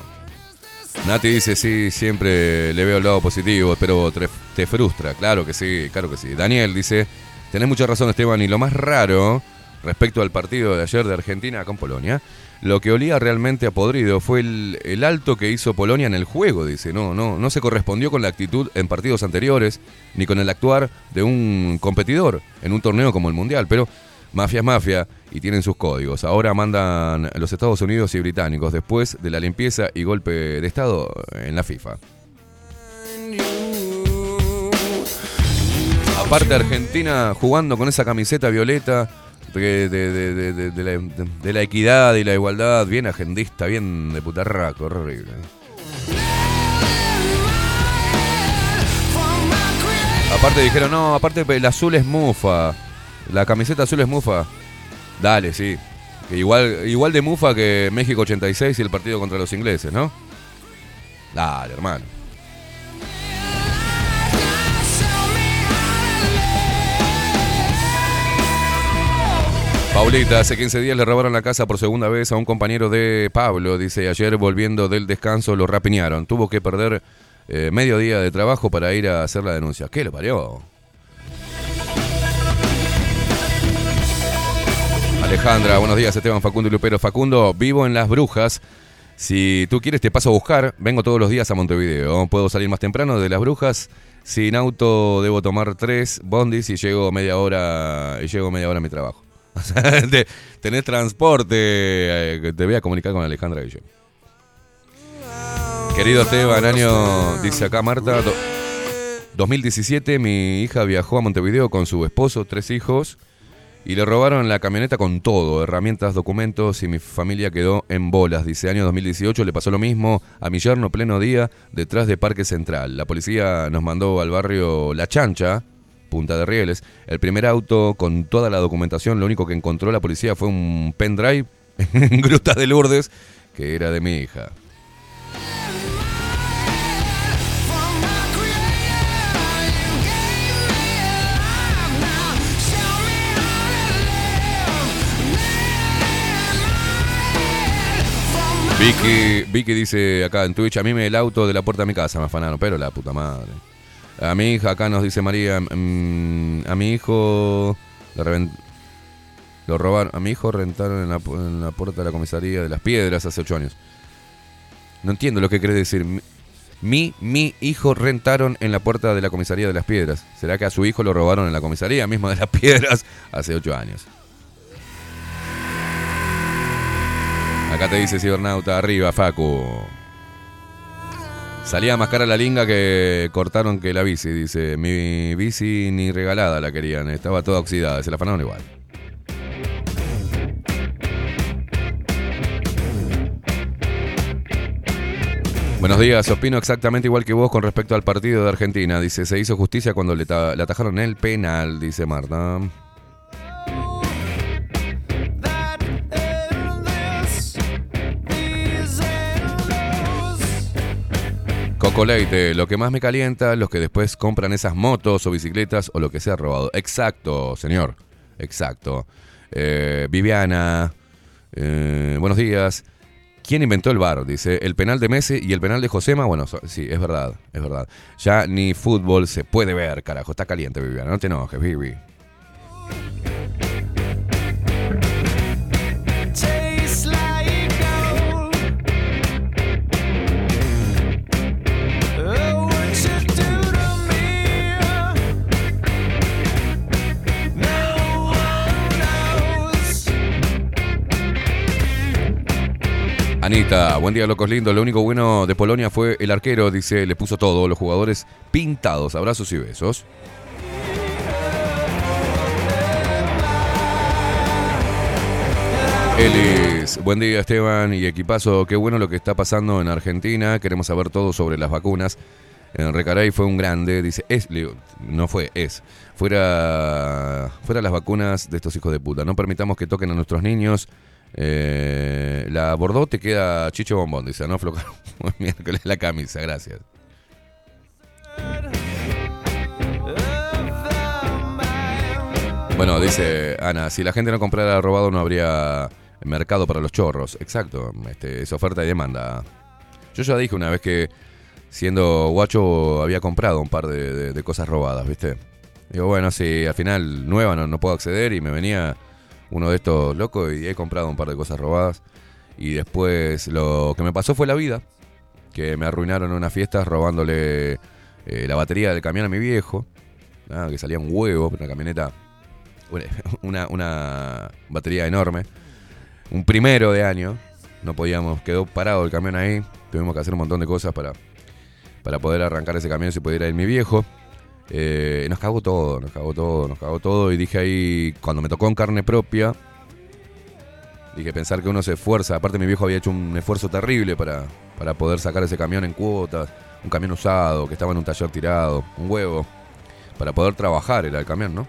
Nati dice, sí, siempre le veo el lado positivo, pero te frustra. Claro que sí, claro que sí. Daniel dice, tenés mucha razón Esteban, y lo más raro respecto al partido de ayer de Argentina con Polonia, Lo que olía realmente a podrido fue el, alto que hizo Polonia en el juego, dice. No, no, no se correspondió con la actitud en partidos anteriores, ni con el actuar de un competidor en un torneo como el Mundial. Pero mafia es mafia y tienen sus códigos. Ahora mandan los Estados Unidos y británicos después de la limpieza y golpe de Estado en la FIFA. Aparte Argentina jugando con esa camiseta violeta de, de- de- la, de- la equidad y la igualdad, bien agendista, bien de putarraco, horrible. Aparte dijeron, no, aparte el azul es mufa, la camiseta azul es mufa. Dale, sí. Igual, igual de mufa que México 86 y el partido contra los ingleses, ¿no? Dale, hermano. Paulita, hace 15 días le robaron la casa por segunda vez a un compañero de Pablo. Dice, ayer volviendo del descanso lo rapiñaron. Tuvo que perder eh, medio día de trabajo para ir a hacer la denuncia. ¿Qué lo parió? Alejandra, buenos días, Esteban Facundo y Lupero. Facundo, vivo en Las Brujas. Si tú quieres, te paso a buscar. Vengo todos los días a Montevideo. Puedo salir más temprano de Las Brujas. Sin auto debo tomar tres bondis y llego media hora y llego media hora a mi trabajo. Te- tenés transporte. eh, te voy a comunicar con Alejandra yo. Querido Esteban, año, dice acá Marta, do- 2017, mi hija viajó a Montevideo con su esposo, tres hijos, y le robaron la camioneta con todo, herramientas, documentos, y mi familia quedó en bolas. Dice, año 2018 le pasó lo mismo a mi yerno pleno día detrás de Parque Central. La policía nos mandó al barrio La Chancha, Punta de Rieles. El primer auto con toda la documentación, lo único que encontró la policía fue un pendrive en Gruta de Lourdes, que era de mi hija. Vicky, Vicky dice acá en Twitch, a mí me el auto de la puerta de mi casa me afanaron, pero la puta madre. A mi hija, acá nos dice María, mm, a mi hijo lo robaron, a mi hijo rentaron en la, en la puerta de la comisaría de las piedras hace ocho años. No entiendo lo que querés decir. Mi, mi hijo rentaron en la puerta de la comisaría de las piedras. ¿Será que a su hijo lo robaron en la comisaría misma de las piedras hace ocho años? Acá te dice Cibernauta, arriba, Facu. Salía más cara la linga que cortaron que la bici, dice. Mi bici ni regalada la querían, estaba toda oxidada, se la afanaron igual. Buenos días, opino exactamente igual que vos con respecto al partido de Argentina. Dice, se hizo justicia cuando le, le atajaron el penal, dice Marta. Coco Leite, lo que más me calienta, los que después compran esas motos o bicicletas o lo que sea robado. Exacto, señor. Exacto. Eh, Viviana, eh, buenos días. ¿Quién inventó el bar? Dice, el penal de Messi y el penal de Josema. Bueno, sí, es verdad, es verdad. Ya ni fútbol se puede ver, carajo. Está caliente, Viviana. No te enojes, Vivi. Anita, buen día, locos lindos. Lo único bueno de Polonia fue el arquero, dice, le puso todo, los jugadores pintados. Abrazos y besos. Elis, buen día Esteban y equipazo, qué bueno lo que está pasando en Argentina, queremos saber todo sobre las vacunas. En Recaray fue un grande, dice, es, no fue, es. Fuera, fuera las vacunas de estos hijos de puta, no permitamos que toquen a nuestros niños. Eh, la Bordeaux te queda chicho bombón, dice, no flocar miércoles la camisa, gracias. Bueno, dice Ana, si la gente no comprara robado no habría mercado para los chorros. Exacto, este, es oferta y demanda. Yo ya dije una vez que siendo guacho había comprado un par de, cosas robadas, ¿viste? Digo, bueno, si al final nueva no, no puedo acceder y me venía uno de estos locos y he comprado un par de cosas robadas. Y después lo que me pasó fue la vida, que me arruinaron una fiesta robándole eh, la batería del camión a mi viejo, ah, que salía un huevo, una camioneta, una, una batería enorme. Un primero de año, no podíamos, quedó parado el camión ahí, tuvimos que hacer un montón de cosas para, para poder arrancar ese camión si pudiera ir mi viejo. Eh, nos cagó todo, nos cagó todo, nos cagó todo. Y dije ahí, cuando me tocó en carne propia, dije pensar que uno se esfuerza. Aparte, mi viejo había hecho un esfuerzo terrible para, para poder sacar ese camión en cuotas. Un camión usado, que estaba en un taller tirado, un huevo. Para poder trabajar era el camión, ¿no?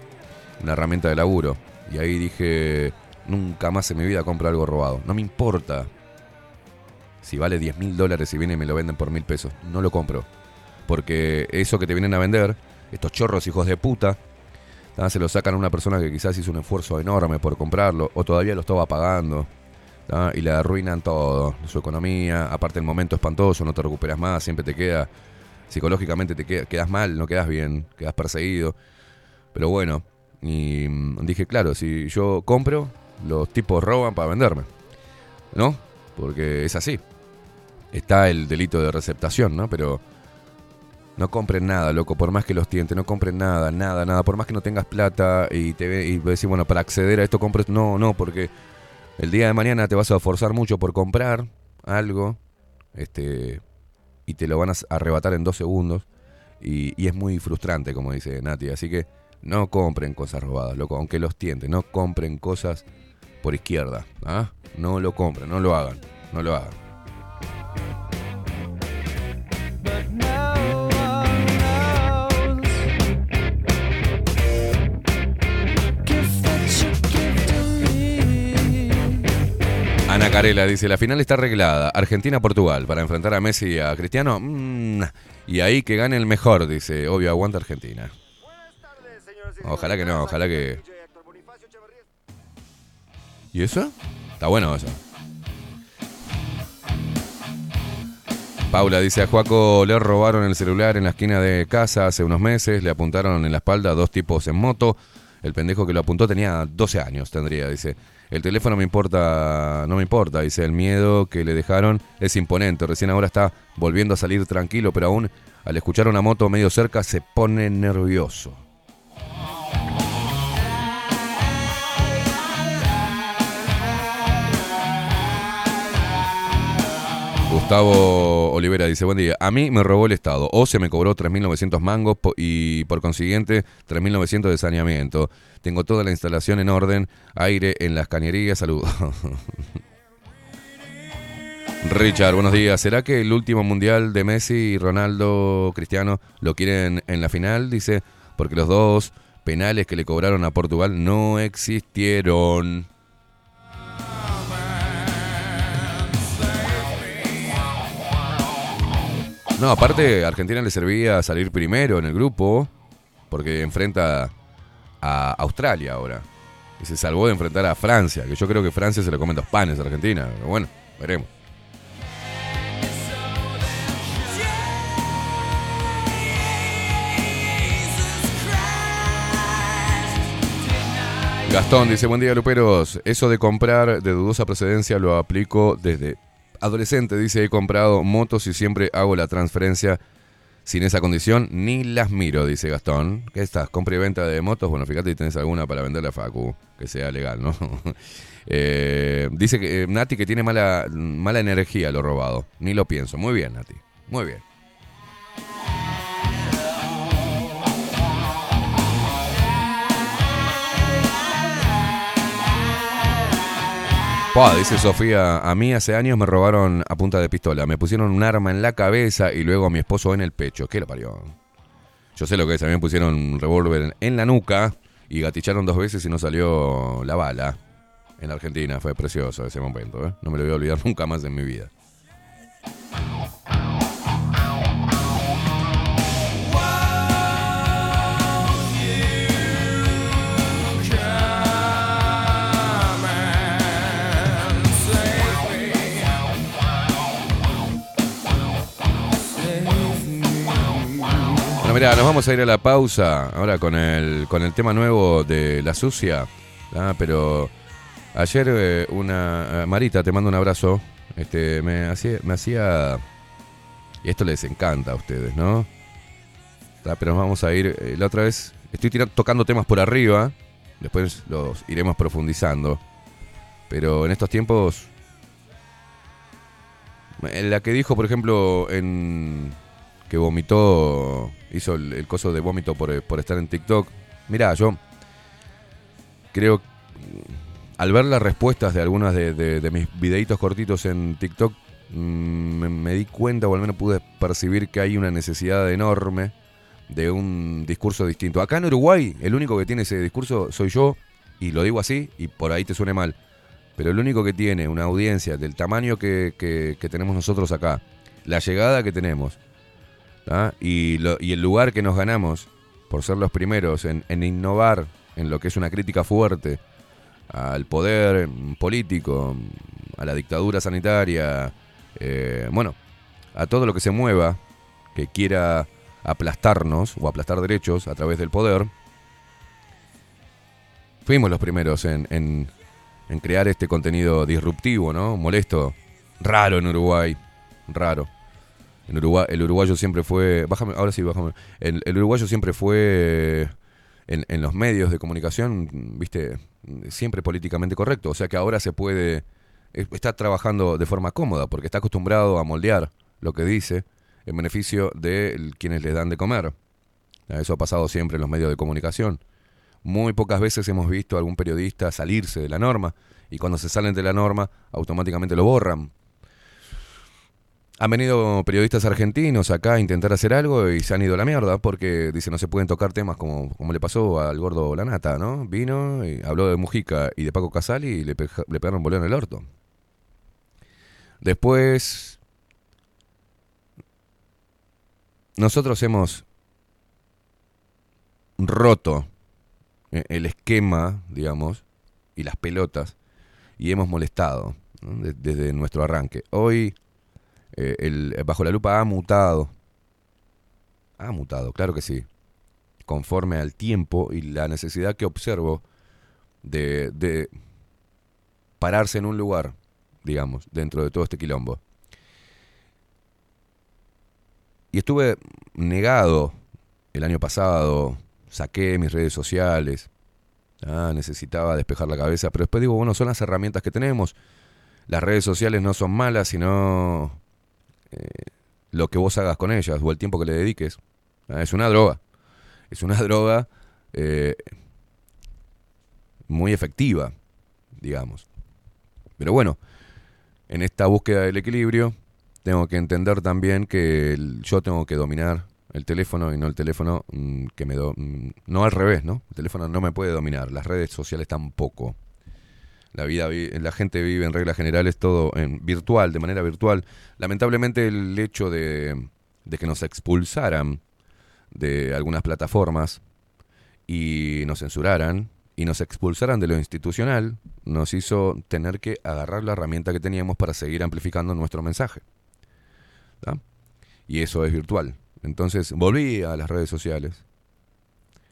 Una herramienta de laburo. Y ahí dije, nunca más en mi vida compro algo robado. No me importa si vale 10 mil dólares y viene y me lo venden por mil pesos. No lo compro. Porque eso que te vienen a vender, estos chorros hijos de puta, ah, se lo sacan a una persona que quizás hizo un esfuerzo enorme por comprarlo o todavía lo estaba pagando. Y le arruinan todo, su economía. Aparte el momento espantoso, no te recuperas más, siempre te queda, psicológicamente te queda- quedas mal, no quedas bien, quedas perseguido. Pero bueno, y mm, dije, claro, si yo compro, los tipos roban para venderme. ¿No? Porque es así. Está el delito de receptación, ¿no? Pero no compren nada, loco, por más que los tienten, no compren nada, nada, nada, por más que no tengas plata y te ve- y decís, bueno, para acceder a esto compres, no, no, porque el día de mañana te vas a esforzar mucho por comprar algo, este, y te lo van a arrebatar en dos segundos, y, es muy frustrante, como dice Nati, así que no compren cosas robadas, loco, aunque los tienten, no compren cosas por izquierda, ¿ah? No lo compren, no lo hagan, no lo hagan. Ana Carela dice, la final está arreglada, Argentina-Portugal, para enfrentar a Messi y a Cristiano. mm, y ahí que gane el mejor, dice, obvio, aguanta Argentina. Ojalá que no, ojalá que... ¿Y eso? Está bueno eso. Paula dice, a Juaco le robaron el celular en la esquina de casa hace unos meses, le apuntaron en la espalda a dos tipos en moto. El pendejo que lo apuntó tenía 12 años, tendría, dice. El teléfono me importa, no me importa, dice, el miedo que le dejaron es imponente. Recién ahora está volviendo a salir tranquilo, pero aún al escuchar una moto medio cerca se pone nervioso. Gustavo Olivera dice, buen día, a mí me robó el Estado, o se me cobró 3.900 mangos y por consiguiente 3.900 de saneamiento. Tengo toda la instalación en orden, aire en las cañerías, saludos. Richard, buenos días. ¿Será que el último mundial de Messi y Ronaldo Cristiano lo quieren en la final? Dice, porque los dos penales que le cobraron a Portugal no existieron. No, aparte, a Argentina le servía salir primero en el grupo, porque enfrenta a Australia ahora. Y se salvó de enfrentar a Francia, que yo creo que Francia se le comen dos panes a Argentina. Pero bueno, veremos. Gastón dice, buen día Luperos, eso de comprar de dudosa procedencia lo aplico desde adolescente, dice, he comprado motos y siempre hago la transferencia sin esa condición, ni las miro, dice Gastón. ¿Qué estás? ¿Compra y venta de motos? Bueno, fíjate si tenés alguna para venderle a Facu, que sea legal, ¿no? Eh, dice que eh, Nati que tiene mala, mala energía lo robado, ni lo pienso. Muy bien, Nati, muy bien. Dice Sofía, a mí hace años me robaron a punta de pistola. Me pusieron un arma en la cabeza y luego a mi esposo en el pecho. ¿Qué lo parió? Yo sé lo que es. A me pusieron un revólver en, en la nuca y gatillaron dos veces y no salió la bala. En la Argentina fue precioso ese momento. ¿eh? No me lo voy a olvidar nunca más en mi vida. Mira, nos vamos a ir a la pausa ahora con el, con el tema nuevo de La Sucia. Ah, pero Ayer eh, una eh, Marita, te mando un abrazo. Este, me hacía, me hacía y esto les encanta a ustedes, ¿no? Ta, Pero vamos a ir eh, la otra vez. Estoy tocando temas por arriba. Después los iremos profundizando. Pero en estos tiempos. La que dijo, por ejemplo, en. que vomitó. Hizo el, coso de vómito por, por estar en TikTok. Mirá, yo. creo. Al ver las respuestas de algunas de, mis videitos cortitos en TikTok, mm, me, di cuenta, o al menos pude percibir que hay una necesidad enorme de un discurso distinto. Acá en Uruguay, el único que tiene ese discurso soy yo, y lo digo así, y por ahí te suene mal. Pero el único que tiene una audiencia del tamaño que tenemos nosotros acá, la llegada que tenemos, ¿tá? y, lo- y el lugar que nos ganamos por ser los primeros en, innovar en lo que es una crítica fuerte al poder político, a la dictadura sanitaria, eh, bueno, a todo lo que se mueva, que quiera aplastarnos o aplastar derechos a través del poder, fuimos los primeros en, en- en crear este contenido disruptivo, ¿no? Molesto, raro en Uruguay, raro. En Uruguay, el uruguayo siempre fue, bájame, ahora sí, bájame. El, uruguayo siempre fue en, en los medios de comunicación, viste, siempre políticamente correcto. O sea que ahora se puede, eh, está trabajando de forma cómoda porque está acostumbrado a moldear lo que dice en beneficio de quienes le dan de comer. Eso ha pasado siempre en los medios de comunicación. Muy pocas veces hemos visto a algún periodista salirse de la norma y cuando se salen de la norma automáticamente lo borran. Han venido periodistas argentinos acá a intentar hacer algo y se han ido a la mierda porque dice no se pueden tocar temas como, como le pasó al gordo Lanata, ¿no? Vino y habló de Mujica y de Paco Casali y le, le pegaron un boleo en el orto. Después, nosotros hemos roto eh, el esquema, digamos, y las pelotas y hemos molestado desde nuestro arranque. Hoy eh, el Bajo la Lupa ha mutado. Ha mutado, claro que sí. Conforme al tiempo y la necesidad que observo de, de pararse en un lugar, digamos, dentro de todo este quilombo. Y estuve negado el año pasado, saqué mis redes sociales, ah, necesitaba despejar la cabeza, pero después digo, bueno, son las herramientas que tenemos. Las redes sociales no son malas, sino lo que vos hagas con ellas o el tiempo que le dediques. Es una droga. Es una droga eh, muy efectiva, digamos. Pero bueno, en esta búsqueda del equilibrio, tengo que entender también que yo tengo que dominar el teléfono y no el teléfono mm, que me... do- mm, no al revés, ¿no? El teléfono no me puede dominar, las redes sociales tampoco. La vida, vi- la gente vive en reglas generales todo en virtual, de manera virtual. Lamentablemente el hecho de, que nos expulsaran de algunas plataformas y nos censuraran y nos expulsaran de lo institucional, nos hizo tener que agarrar la herramienta que teníamos para seguir amplificando nuestro mensaje. Y eso es virtual. Entonces volví a las redes sociales.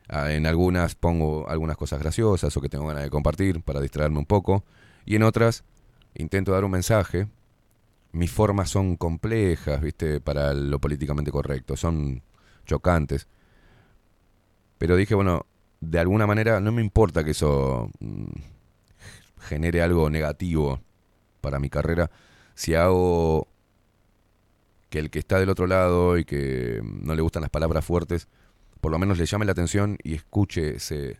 Ah, En algunas pongo algunas cosas graciosas o que tengo ganas de compartir para distraerme un poco. Y en otras intento dar un mensaje. Mis formas son complejas, ¿viste? Para lo políticamente correcto. Son chocantes. Pero dije, bueno, de alguna manera no me importa que eso mm, genere algo negativo para mi carrera. Si hago que el que está del otro lado y que no le gustan las palabras fuertes, por lo menos le llame la atención y escuche, se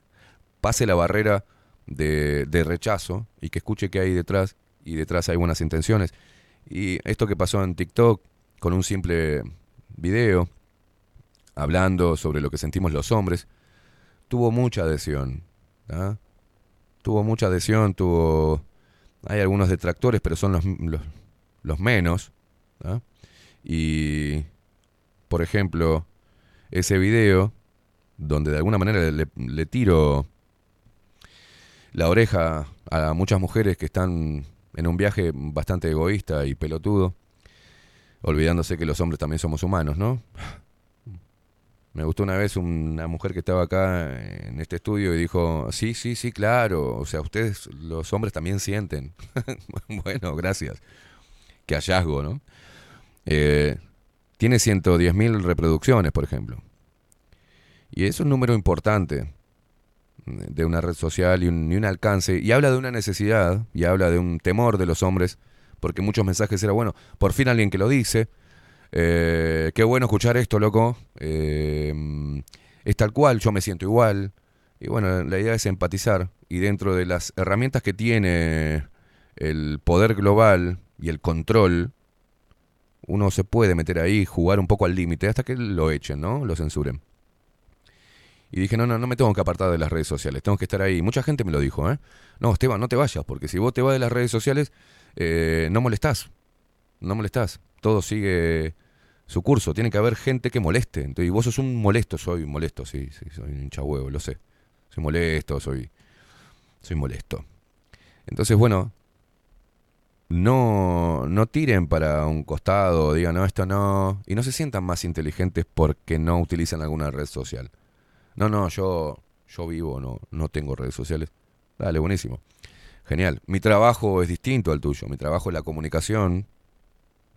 pase la barrera de, de rechazo y que escuche qué hay detrás y detrás hay buenas intenciones. Y esto que pasó en TikTok con un simple video hablando sobre lo que sentimos los hombres, tuvo mucha adhesión. ¿tá? Tuvo mucha adhesión, tuvo... Hay algunos detractores, pero son los, los, menos. ¿tá? Y, por ejemplo, ese video, donde de alguna manera le, tiro la oreja a muchas mujeres que están en un viaje bastante egoísta y pelotudo, olvidándose que los hombres también somos humanos, ¿no? Me gustó una vez una mujer que estaba acá en este estudio y dijo, sí, sí, sí, claro, o sea, ustedes los hombres también sienten. bueno, gracias. Qué hallazgo, ¿no? Eh, tiene 110.000 reproducciones, por ejemplo. Y es un número importante de una red social y un, y un alcance. Y habla de una necesidad y habla de un temor de los hombres, porque muchos mensajes eran, bueno, por fin alguien que lo dice. eh, qué bueno escuchar esto, loco. eh, es tal cual, yo me siento igual. Y bueno, la idea es empatizar. Y dentro de las herramientas que tiene el poder global y el control, uno se puede meter ahí, jugar un poco al límite, hasta que lo echen, ¿no? Lo censuren. Y dije, no, no, no me tengo que apartar de las redes sociales, tengo que estar ahí. Mucha gente me lo dijo, ¿eh? No, Esteban, no te vayas, porque si vos te vas de las redes sociales, eh, no molestás. No molestás. Todo sigue su curso. Tiene que haber gente que moleste. Entonces, y vos sos un molesto, soy molesto, sí, sí, soy un hinchahuevo, lo sé. Soy molesto, soy. Soy molesto. Entonces, bueno, no, no tiren para un costado, digan, no, esto no. Y no se sientan más inteligentes porque no utilizan alguna red social. No, no, yo, yo vivo, no, no tengo redes sociales. Dale, buenísimo. Genial. Mi trabajo es distinto al tuyo. Mi trabajo es la comunicación,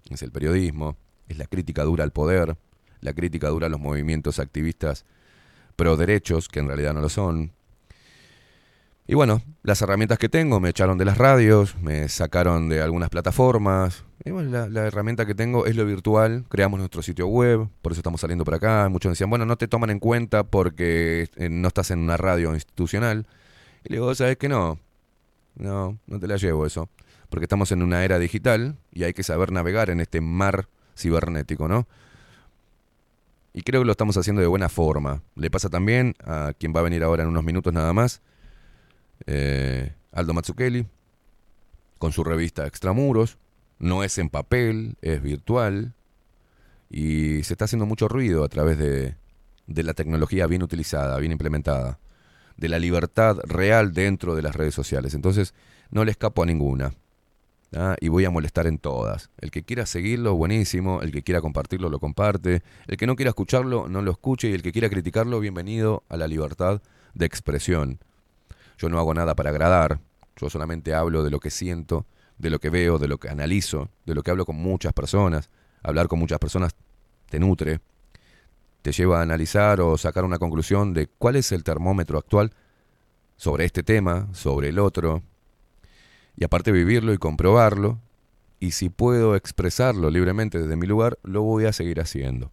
es el periodismo, es la crítica dura al poder, la crítica dura a los movimientos activistas pro derechos, que en realidad no lo son. Y bueno, las herramientas que tengo, me echaron de las radios, me sacaron de algunas plataformas. Y bueno, la, herramienta que tengo es lo virtual, creamos nuestro sitio web, por eso estamos saliendo por acá. Muchos decían, bueno, no te toman en cuenta porque eh, no estás en una radio institucional. Y le digo, ¿sabes que no? No, no te la llevo eso. Porque estamos en una era digital y hay que saber navegar en este mar cibernético, ¿no? Y creo que lo estamos haciendo de buena forma. Le pasa también a quien va a venir ahora en unos minutos nada más, eh, Aldo Mazzucchelli, con su revista Extramuros. No es en papel, es virtual. Y se está haciendo mucho ruido a través de, de la tecnología bien utilizada, bien implementada. De la libertad real dentro de las redes sociales. Entonces, no le escapo a ninguna. ¿ah? Y voy a molestar en todas. El que quiera seguirlo, buenísimo. El que quiera compartirlo, lo comparte. El que no quiera escucharlo, no lo escuche. Y el que quiera criticarlo, bienvenido a la libertad de expresión. Yo no hago nada para agradar. Yo solamente hablo de lo que siento, de lo que veo, de lo que analizo, de lo que hablo con muchas personas. Hablar con muchas personas te nutre, te lleva a analizar o sacar una conclusión de cuál es el termómetro actual sobre este tema, sobre el otro, y aparte vivirlo y comprobarlo, y si puedo expresarlo libremente desde mi lugar, lo voy a seguir haciendo.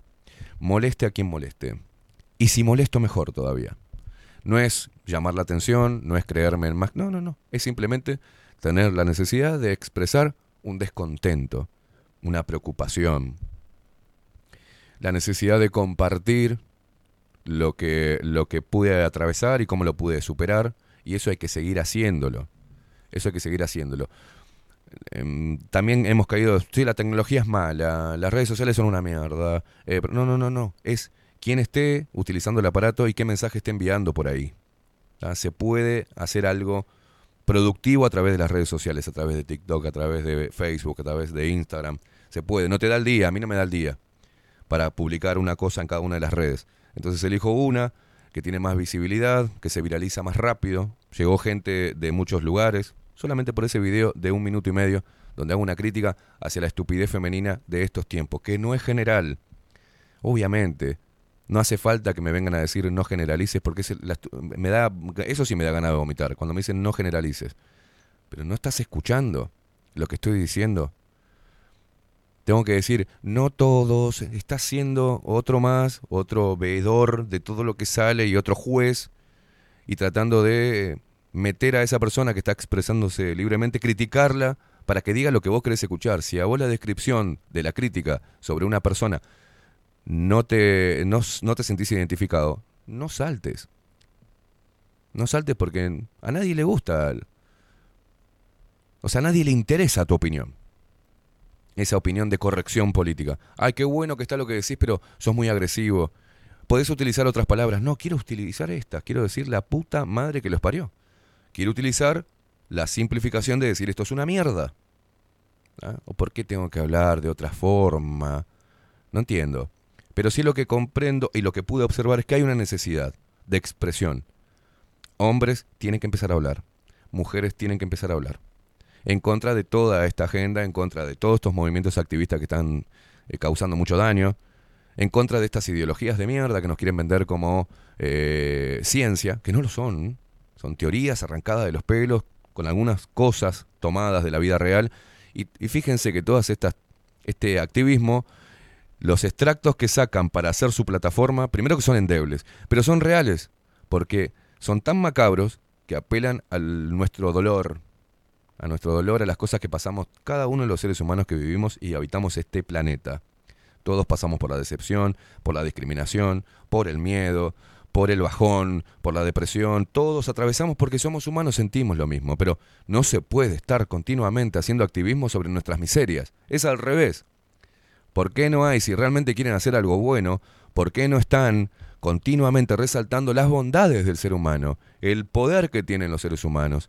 Moleste a quien moleste. Y si molesto, mejor todavía. No es llamar la atención, no es creerme en más. No, no, no. Es simplemente tener la necesidad de expresar un descontento, una preocupación, la necesidad de compartir lo que, lo que pude atravesar y cómo lo pude superar, y eso hay que seguir haciéndolo. Eso hay que seguir haciéndolo. Em, también hemos caído, sí, la tecnología es mala, las redes sociales son una mierda. Eh, no, no, no, no. Es quién esté utilizando el aparato y qué mensaje esté enviando por ahí. ¿Ah? Se puede hacer algo productivo a través de las redes sociales, a través de TikTok, a través de Facebook, a través de Instagram. Se puede. No te da el día, a mí no me da el día para publicar una cosa en cada una de las redes. Entonces elijo una que tiene más visibilidad, que se viraliza más rápido. Llegó gente de muchos lugares, solamente por ese video de un minuto y medio, donde hago una crítica hacia la estupidez femenina de estos tiempos, que no es general. Obviamente, no hace falta que me vengan a decir no generalices, porque me da, eso sí me da ganas de vomitar, cuando me dicen no generalices. Pero no estás escuchando lo que estoy diciendo. Tengo que decir, no todos, está siendo otro más, otro veedor de todo lo que sale y otro juez, y tratando de meter a esa persona que está expresándose libremente, criticarla para que diga lo que vos querés escuchar. Si a vos la descripción de la crítica sobre una persona no te, no, no te sentís identificado, no saltes. No saltes porque a nadie le gusta. O sea, a nadie le interesa tu opinión. Esa opinión de corrección política. Ay, qué bueno que está lo que decís, pero sos muy agresivo. Podés utilizar otras palabras. No, quiero utilizar estas. Quiero decir la puta madre que los parió. Quiero utilizar la simplificación de decir esto es una mierda. ¿Ah? ¿O por qué tengo que hablar de otra forma? No entiendo. Pero sí lo que comprendo y lo que pude observar es que hay una necesidad de expresión. Hombres tienen que empezar a hablar, mujeres tienen que empezar a hablar. En contra de toda esta agenda, en contra de todos estos movimientos activistas que están eh, causando mucho daño, en contra de estas ideologías de mierda que nos quieren vender como eh, ciencia, que no lo son. Son teorías arrancadas de los pelos con algunas cosas tomadas de la vida real. Y, y fíjense que todas estas, este activismo, los extractos que sacan para hacer su plataforma, primero que son endebles, pero son reales, porque son tan macabros que apelan a nuestro dolor, a nuestro dolor, a las cosas que pasamos cada uno de los seres humanos que vivimos y habitamos este planeta. Todos pasamos por la decepción, por la discriminación, por el miedo, por el bajón, por la depresión. Todos atravesamos porque somos humanos, sentimos lo mismo, pero no se puede estar continuamente haciendo activismo sobre nuestras miserias. Es al revés. ¿Por qué no hay, si realmente quieren hacer algo bueno, por qué no están continuamente resaltando las bondades del ser humano, el poder que tienen los seres humanos?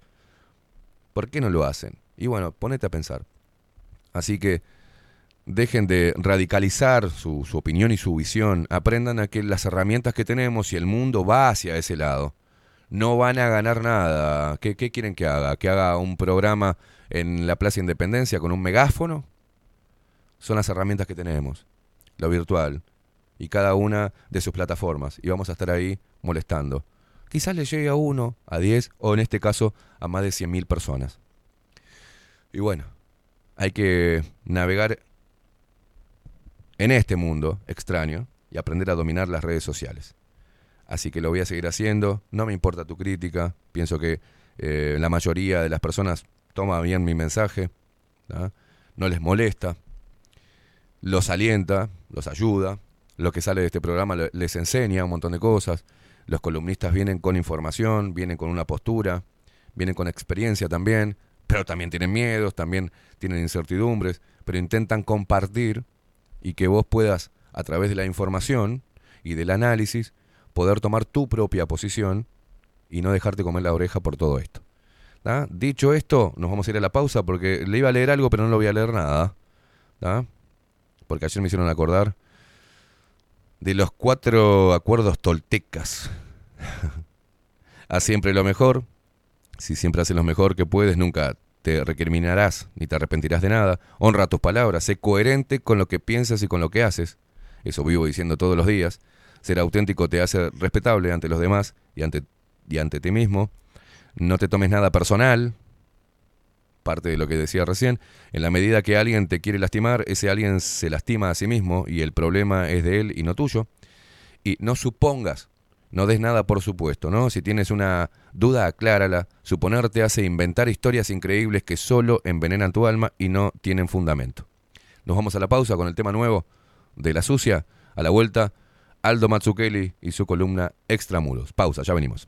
¿Por qué no lo hacen? Y bueno, ponete a pensar. Así que dejen de radicalizar su, opinión y su visión, aprendan a que las herramientas que tenemos y el mundo va hacia ese lado. No van a ganar nada. ¿Qué, qué quieren que haga? ¿Que haga un programa en la Plaza Independencia con un megáfono? Son las herramientas que tenemos, lo virtual, y cada una de sus plataformas, y vamos a estar ahí molestando. Quizás le llegue a uno, a diez, o en este caso a más de 100.000 personas. Y bueno, hay que navegar en este mundo extraño y aprender a dominar las redes sociales. Así que lo voy a seguir haciendo, no me importa tu crítica, pienso que eh, la mayoría de las personas toma bien mi mensaje, no les molesta, los alienta, los ayuda, lo que sale de este programa les enseña un montón de cosas, los columnistas vienen con información, vienen con una postura, vienen con experiencia también, pero también tienen miedos, también tienen incertidumbres, pero intentan compartir y que vos puedas, a través de la información y del análisis, poder tomar tu propia posición y no dejarte comer la oreja por todo esto. Dicho esto, nos vamos a ir a la pausa porque le iba a leer algo, pero no lo voy a leer nada. Porque ayer me hicieron acordar de los cuatro acuerdos toltecas. Haz siempre lo mejor. Si siempre haces lo mejor que puedes, nunca te recriminarás ni te arrepentirás de nada. Honra tus palabras, sé coherente con lo que piensas y con lo que haces. Eso vivo diciendo todos los días. Ser auténtico te hace respetable ante los demás y ante, y ante ti mismo. No te tomes nada personal. Parte de lo que decía recién. En la medida que alguien te quiere lastimar, ese alguien se lastima a sí mismo y el problema es de él y no tuyo. Y no supongas no des nada por supuesto, ¿no? Si tienes una duda, aclárala. Suponer te hace inventar historias increíbles que solo envenenan tu alma y no tienen fundamento. Nos vamos a la pausa con el tema nuevo de La Sucia. A la vuelta, Aldo Mazzukeli y su columna Extramuros. Pausa, ya venimos.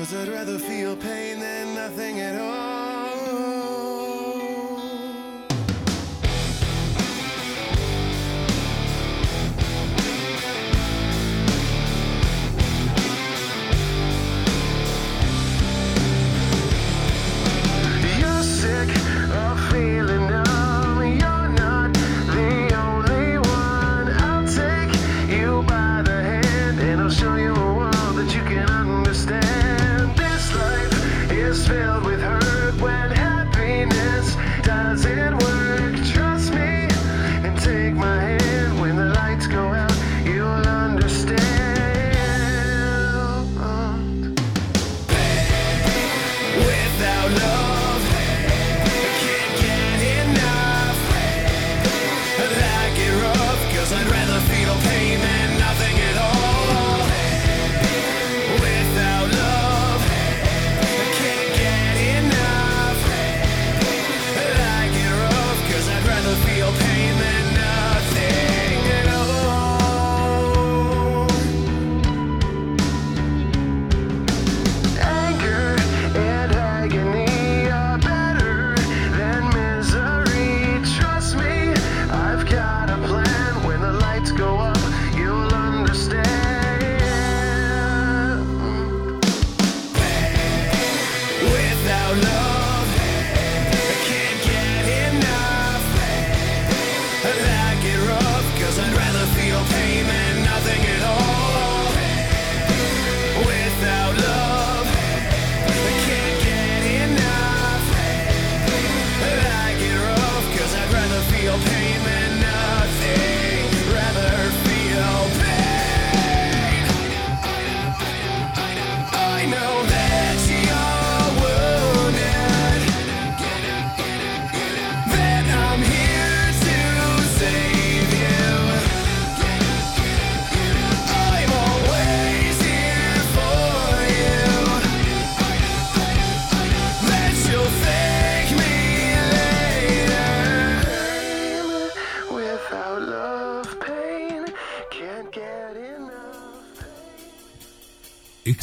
Cause I'd rather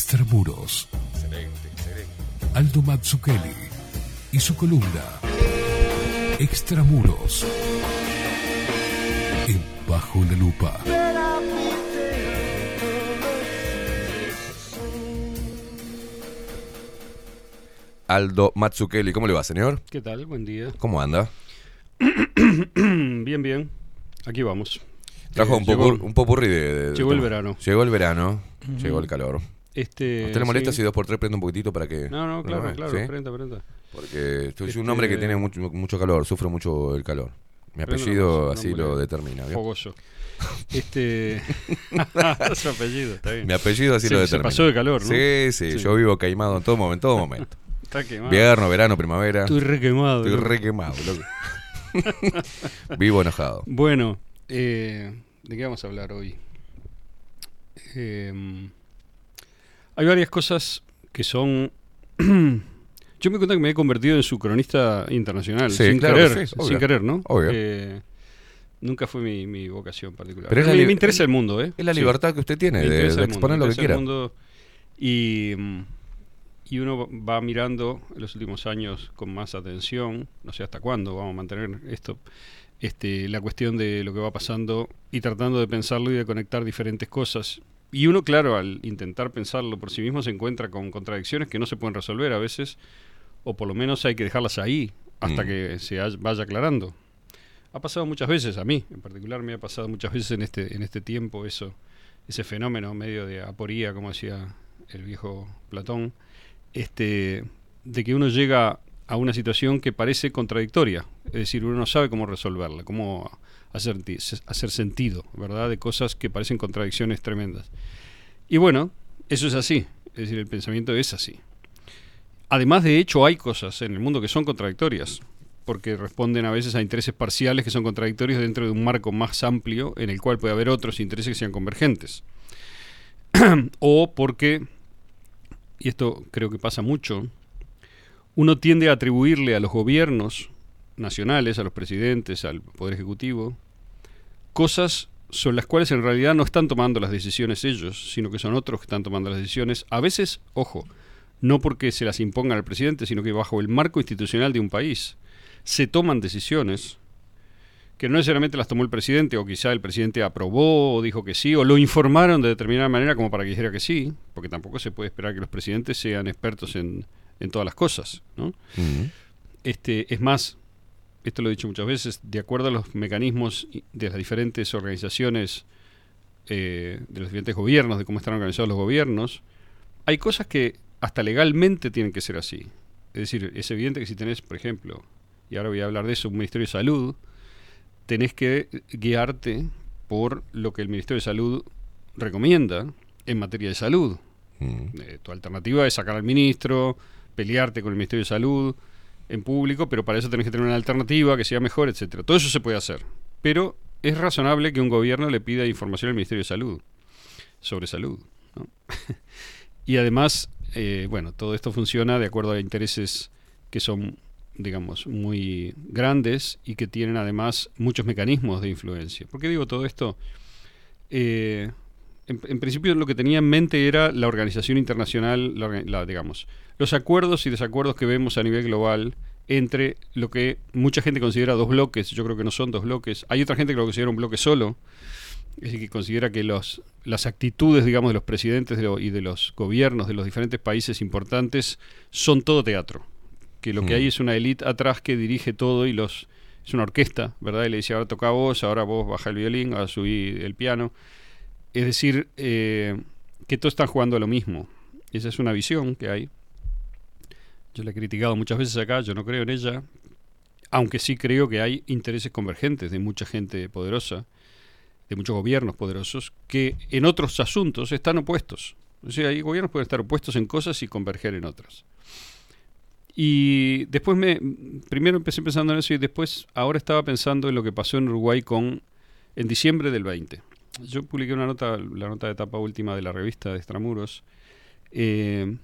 Extramuros. Aldo Mazzucchelli y su columna Extramuros. En Bajo la Lupa. Aldo Matsukeli, ¿cómo le va, señor? ¿Qué tal? Buen día. ¿Cómo anda? bien, bien. Aquí vamos. Trajo Eh, un, llegó- popur- un popurrí de, de- de Llegó el verano. Llegó el verano, llegó el calor. Este, ¿A usted le molesta sí. si dos por tres prende un poquitito para que... No, no, claro, claro, ¿Sí? prenda, prenda. Porque soy Este- un hombre que tiene mucho, mucho calor, sufre mucho el calor. Mi apellido así lo determina. ¿vio? Fogoso. Este. Su apellido, está bien. Mi apellido así Se- lo se determina. pasó de calor, ¿no? Sí, sí, yo vivo queimado en todo momento. En todo momento. Está quemado. Invierno, verano, primavera. Estoy re quemado, Estoy loco. re quemado, loco. vivo enojado. Bueno, eh, ¿de qué vamos a hablar hoy? Eh, hay varias cosas que son. Yo me cuenta que me he convertido en su cronista internacional, Sí, sin claro querer, sí, sin querer, ¿no? Obvio. Eh, nunca fue mi, mi vocación particular. Pero me, me interesa el mundo, ¿eh? es la Sí. libertad que usted tiene de- de mundo, exponer lo que quiera. el mundo y, mm, y uno va mirando en los últimos años con más atención, no sé hasta cuándo vamos a mantener esto, este, la cuestión de lo que va pasando y tratando de pensarlo y de conectar diferentes cosas. Y uno, claro, al intentar pensarlo por sí mismo se encuentra con contradicciones que no se pueden resolver a veces, o por lo menos hay que dejarlas ahí hasta Mm. que se vaya aclarando. Ha pasado muchas veces, a mí en particular me ha pasado muchas veces en este, en este tiempo eso, ese fenómeno medio de aporía, como decía el viejo Platón, este, de que uno llega a una situación que parece contradictoria, es decir, uno no sabe cómo resolverla, cómo hacer, ti- hacer sentido, ¿verdad? De cosas que parecen contradicciones tremendas. Y bueno, eso es así, es decir, el pensamiento es así. Además, de hecho, hay cosas en el mundo que son contradictorias, porque responden a veces a intereses parciales que son contradictorios dentro de un marco más amplio en el cual puede haber otros intereses que sean convergentes. o porque, y esto creo que pasa mucho, uno tiende a atribuirle a los gobiernos nacionales, a los presidentes, al Poder Ejecutivo, cosas sobre las cuales en realidad no están tomando las decisiones ellos, sino que son otros que están tomando las decisiones. A veces, ojo, no porque se las impongan al presidente, sino que bajo el marco institucional de un país se toman decisiones que no necesariamente las tomó el presidente, o quizá el presidente aprobó o dijo que sí, o lo informaron de determinada manera como para que dijera que sí, porque tampoco se puede esperar que los presidentes sean expertos en, en todas las cosas. ¿no? Este, es más, esto lo he dicho muchas veces, de acuerdo a los mecanismos de las diferentes organizaciones, eh, de los diferentes gobiernos, de cómo están organizados los gobiernos, hay cosas que hasta legalmente tienen que ser así. Es decir, es evidente que si tenés, por ejemplo, y ahora voy a hablar de eso, un Ministerio de Salud, tenés que guiarte por lo que el Ministerio de Salud recomienda en materia de salud. Eh, tu alternativa es sacar al ministro, pelearte con el Ministerio de Salud en público, pero para eso tenés que tener una alternativa que sea mejor, etcétera. Todo eso se puede hacer. Pero es razonable que un gobierno le pida información al Ministerio de Salud sobre salud. ¿no? y además, eh, bueno, todo esto funciona de acuerdo a intereses que son, digamos, muy grandes y que tienen además muchos mecanismos de influencia. ¿Por qué digo todo esto? Eh, en, en principio lo que tenía en mente era la organización internacional, la la, digamos, los acuerdos y desacuerdos que vemos a nivel global entre lo que mucha gente considera dos bloques, yo creo que no son dos bloques, hay otra gente que lo considera un bloque solo, es decir, que considera que los, las actitudes, digamos, de los presidentes de lo- y de los gobiernos de los diferentes países importantes son todo teatro, que lo que Mm. hay es una élite atrás que dirige todo y los es una orquesta, ¿verdad? Y le dice, ahora toca vos, ahora vos baja el violín, ahora subí el piano. Es decir, eh, que todos están jugando a lo mismo. Esa es una visión que hay. Yo la he criticado muchas veces acá, yo no creo en ella, aunque sí creo que hay intereses convergentes de mucha gente poderosa, de muchos gobiernos poderosos, que en otros asuntos están opuestos. O sea, hay gobiernos pueden estar opuestos en cosas y converger en otras. Y después me, primero empecé pensando en eso y después ahora estaba pensando en lo que pasó en Uruguay con, en diciembre del 20. Yo publiqué una nota, la nota de etapa última de la revista de Extramuros, eh,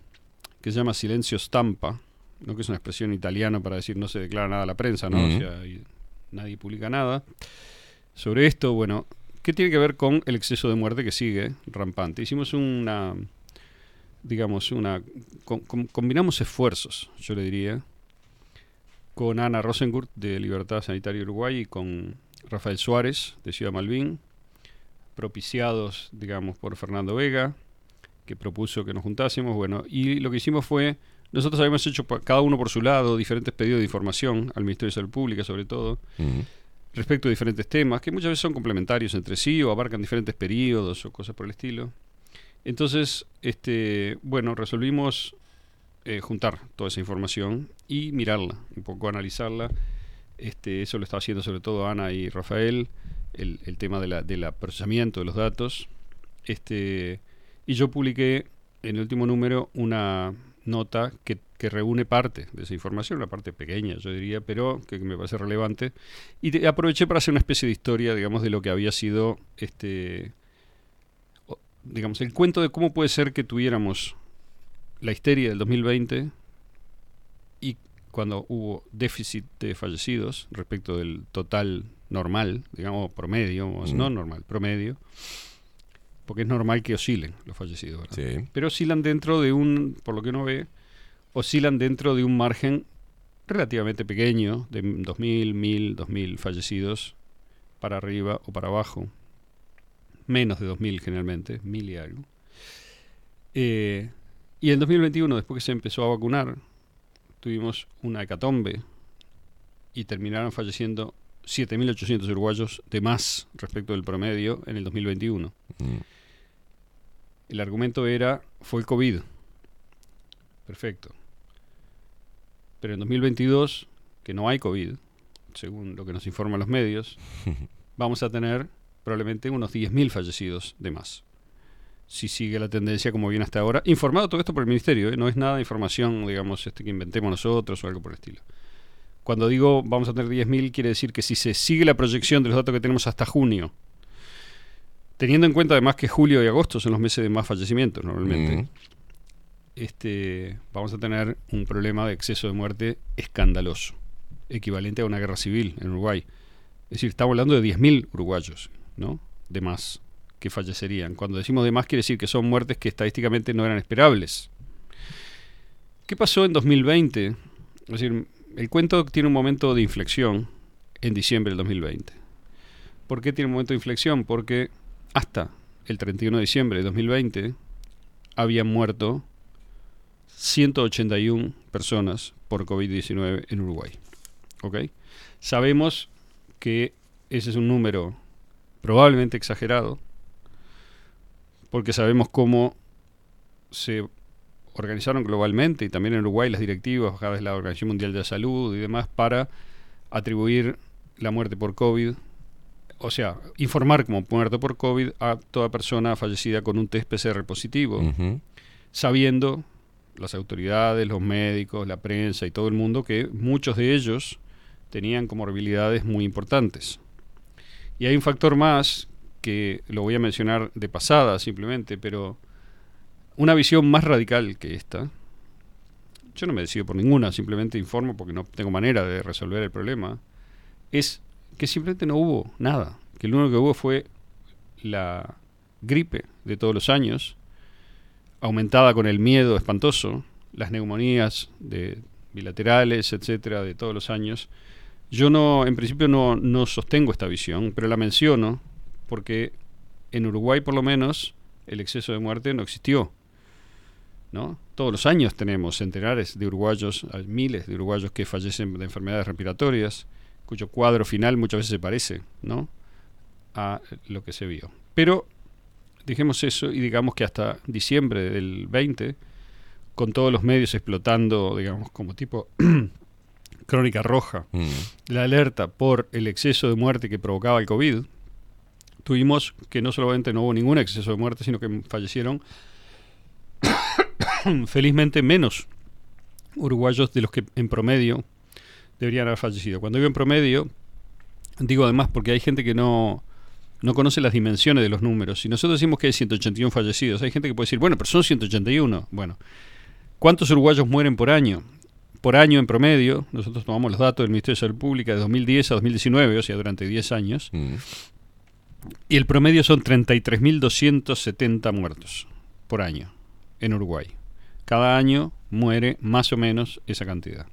que se llama Silencio Stampa, ¿no? que es una expresión italiana para decir no se declara nada a la prensa, ¿no? O sea, y nadie publica nada. Sobre esto, bueno, ¿qué tiene que ver con el exceso de muerte que sigue rampante? Hicimos una, digamos, una, com- com- combinamos esfuerzos, yo le diría, con Ana Rosengurt de Libertad Sanitaria Uruguay y con Rafael Suárez de Ciudad Malvin, propiciados, digamos, por Fernando Vega, que propuso que nos juntásemos, bueno, y lo que hicimos fue, nosotros habíamos hecho cada uno por su lado diferentes pedidos de información al Ministerio de Salud Pública, sobre todo, respecto a diferentes temas, que muchas veces son complementarios entre sí o abarcan diferentes periodos o cosas por el estilo. Entonces, este, bueno, resolvimos eh, juntar toda esa información y mirarla, un poco analizarla. Este, eso lo está haciendo sobre todo Ana y Rafael, el, el tema de la, del procesamiento de los datos. Este, y yo publiqué en el último número una nota que, que reúne parte de esa información, una parte pequeña, yo diría, pero que me parece relevante. Y te- aproveché para hacer una especie de historia, digamos, de lo que había sido este digamos, el cuento de cómo puede ser que tuviéramos la histeria del 2020 y cuando hubo déficit de fallecidos respecto del total normal, digamos, promedio, Mm. no normal, promedio, porque es normal que oscilen los fallecidos, ¿verdad? Sí. Pero oscilan dentro de un, por lo que uno ve, oscilan dentro de un margen relativamente pequeño, de 2.000, 1.000, 2.000 fallecidos para arriba o para abajo. menos de 2.000 generalmente, 1.000 y algo. Eh, y en 2021, después que se empezó a vacunar, tuvimos una hecatombe y terminaron falleciendo 7.800 uruguayos de más respecto del promedio en el 2021. Mm. El argumento era, fue el COVID. Perfecto. Pero en 2022, que no hay COVID, según lo que nos informan los medios, vamos a tener probablemente unos 10.000 fallecidos de más. Si sigue la tendencia como viene hasta ahora. Informado todo esto por el Ministerio, ¿eh? no es nada de información, digamos, este, que inventemos nosotros o algo por el estilo. Cuando digo vamos a tener 10.000, quiere decir que si se sigue la proyección de los datos que tenemos hasta junio, teniendo en cuenta además que julio y agosto son los meses de más fallecimientos normalmente, Mm. este, vamos a tener un problema de exceso de muerte escandaloso, equivalente a una guerra civil en Uruguay. Es decir, estamos hablando de 10.000 uruguayos, ¿no? De más que fallecerían. Cuando decimos de más quiere decir que son muertes que estadísticamente no eran esperables. ¿Qué pasó en 2020? Es decir, el cuento tiene un momento de inflexión en diciembre del 2020. ¿Por qué tiene un momento de inflexión? Porque hasta el 31 de diciembre de 2020 habían muerto 181 personas por COVID-19 en Uruguay. ¿Ok? Sabemos que ese es un número probablemente exagerado, porque sabemos cómo se organizaron globalmente y también en Uruguay las directivas, a la Organización Mundial de la Salud y demás, para atribuir la muerte por COVID, o sea, informar como muerto por COVID a toda persona fallecida con un test PCR positivo, sabiendo las autoridades, los médicos, la prensa y todo el mundo que muchos de ellos tenían comorbilidades muy importantes. Y hay un factor más que lo voy a mencionar de pasada simplemente, pero una visión más radical que esta. Yo no me decido por ninguna, simplemente informo porque no tengo manera de resolver el problema. Es que simplemente no hubo nada. Que lo único que hubo fue la gripe de todos los años, aumentada con el miedo espantoso, las neumonías de bilaterales, etcétera, de todos los años. Yo no, en principio no, no sostengo esta visión, pero la menciono porque en Uruguay por lo menos el exceso de muerte no existió. ¿no? Todos los años tenemos centenares de uruguayos, miles de uruguayos que fallecen de enfermedades respiratorias, cuyo cuadro final muchas veces se parece ¿no? a lo que se vio. Pero dijimos eso y digamos que hasta diciembre del 20, con todos los medios explotando, digamos, como tipo crónica roja, Mm. la alerta por el exceso de muerte que provocaba el COVID, tuvimos que no solamente no hubo ningún exceso de muerte, sino que fallecieron felizmente menos uruguayos de los que en promedio deberían haber fallecido. Cuando digo en promedio, digo además porque hay gente que no, no conoce las dimensiones de los números. Si nosotros decimos que hay 181 fallecidos, hay gente que puede decir, bueno, pero son 181. Bueno, ¿cuántos uruguayos mueren por año? Por año en promedio, nosotros tomamos los datos del Ministerio de Salud Pública de 2010 a 2019, o sea, durante 10 años, Mm. y el promedio son 33.270 muertos por año en Uruguay. Cada año muere más o menos esa cantidad.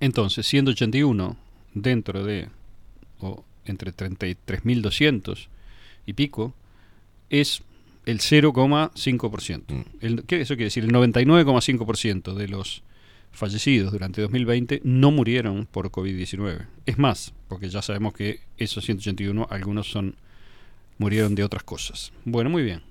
Entonces, 181 dentro de, o entre 33.200 y pico, es el 0,5%. Mm. El- ¿Qué eso quiere decir? El 99,5% de los fallecidos durante 2020 no murieron por COVID-19. Es más, porque ya sabemos que esos 181, algunos son murieron de otras cosas. Bueno, muy bien.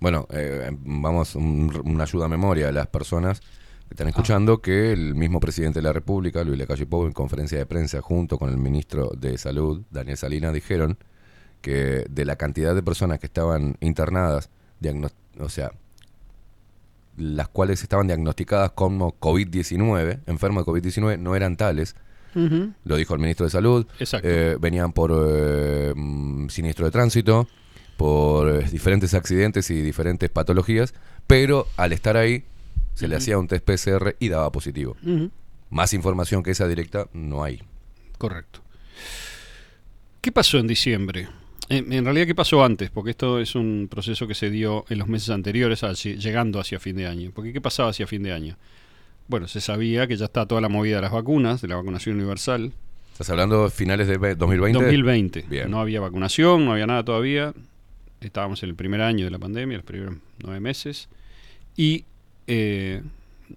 Bueno, eh, vamos, un- una ayuda a memoria a las personas están escuchando que el mismo presidente de la República, Luis Lacalle Pou, en conferencia de prensa junto con el ministro de Salud, Daniel Salinas, dijeron que de la cantidad de personas que estaban internadas, o sea, las cuales estaban diagnosticadas como COVID-19, enfermos de COVID-19, no eran tales. Lo dijo el ministro de Salud. Exacto. Eh, venían por eh, mm, siniestro de tránsito, por eh, diferentes accidentes y diferentes patologías, pero al estar ahí se le hacía un test PCR y daba positivo. Más información que esa directa no hay. Correcto. ¿Qué pasó en diciembre? En, en realidad, ¿qué pasó antes? Porque esto es un proceso que se dio en los meses anteriores, llegando hacia fin de año. Porque ¿qué pasaba hacia fin de año? Bueno, se sabía que ya está toda la movida de las vacunas, de la vacunación universal. ¿Estás hablando de finales de ve- 2020? 2020. Bien. No había vacunación, no había nada todavía. Estábamos en el primer año de la pandemia, los primeros nueve meses. Y eh,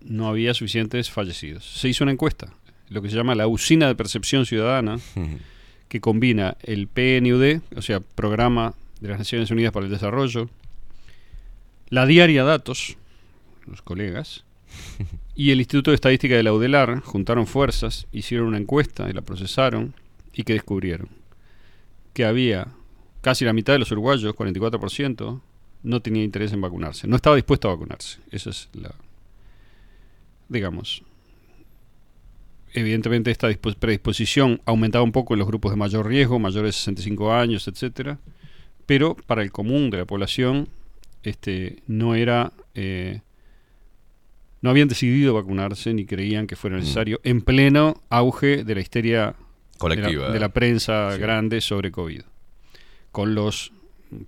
no había suficientes fallecidos. Se hizo una encuesta, lo que se llama la usina de percepción ciudadana, que combina el PNUD, o sea, Programa de las Naciones Unidas para el Desarrollo, la Diaria Datos, los colegas, y el Instituto de Estadística de la UDELAR juntaron fuerzas, hicieron una encuesta y la procesaron y que descubrieron que había casi la mitad de los uruguayos, 44%, no tenía interés en vacunarse, no estaba dispuesto a vacunarse. Esa es la, digamos, evidentemente esta dispo- predisposición aumentaba un poco en los grupos de mayor riesgo, mayores de 65 años, etcétera, pero para el común de la población este, no era eh, no habían decidido vacunarse ni creían que fuera necesario en pleno auge de la histeria Colectiva. de la, de la prensa Sí. grande sobre COVID. Con los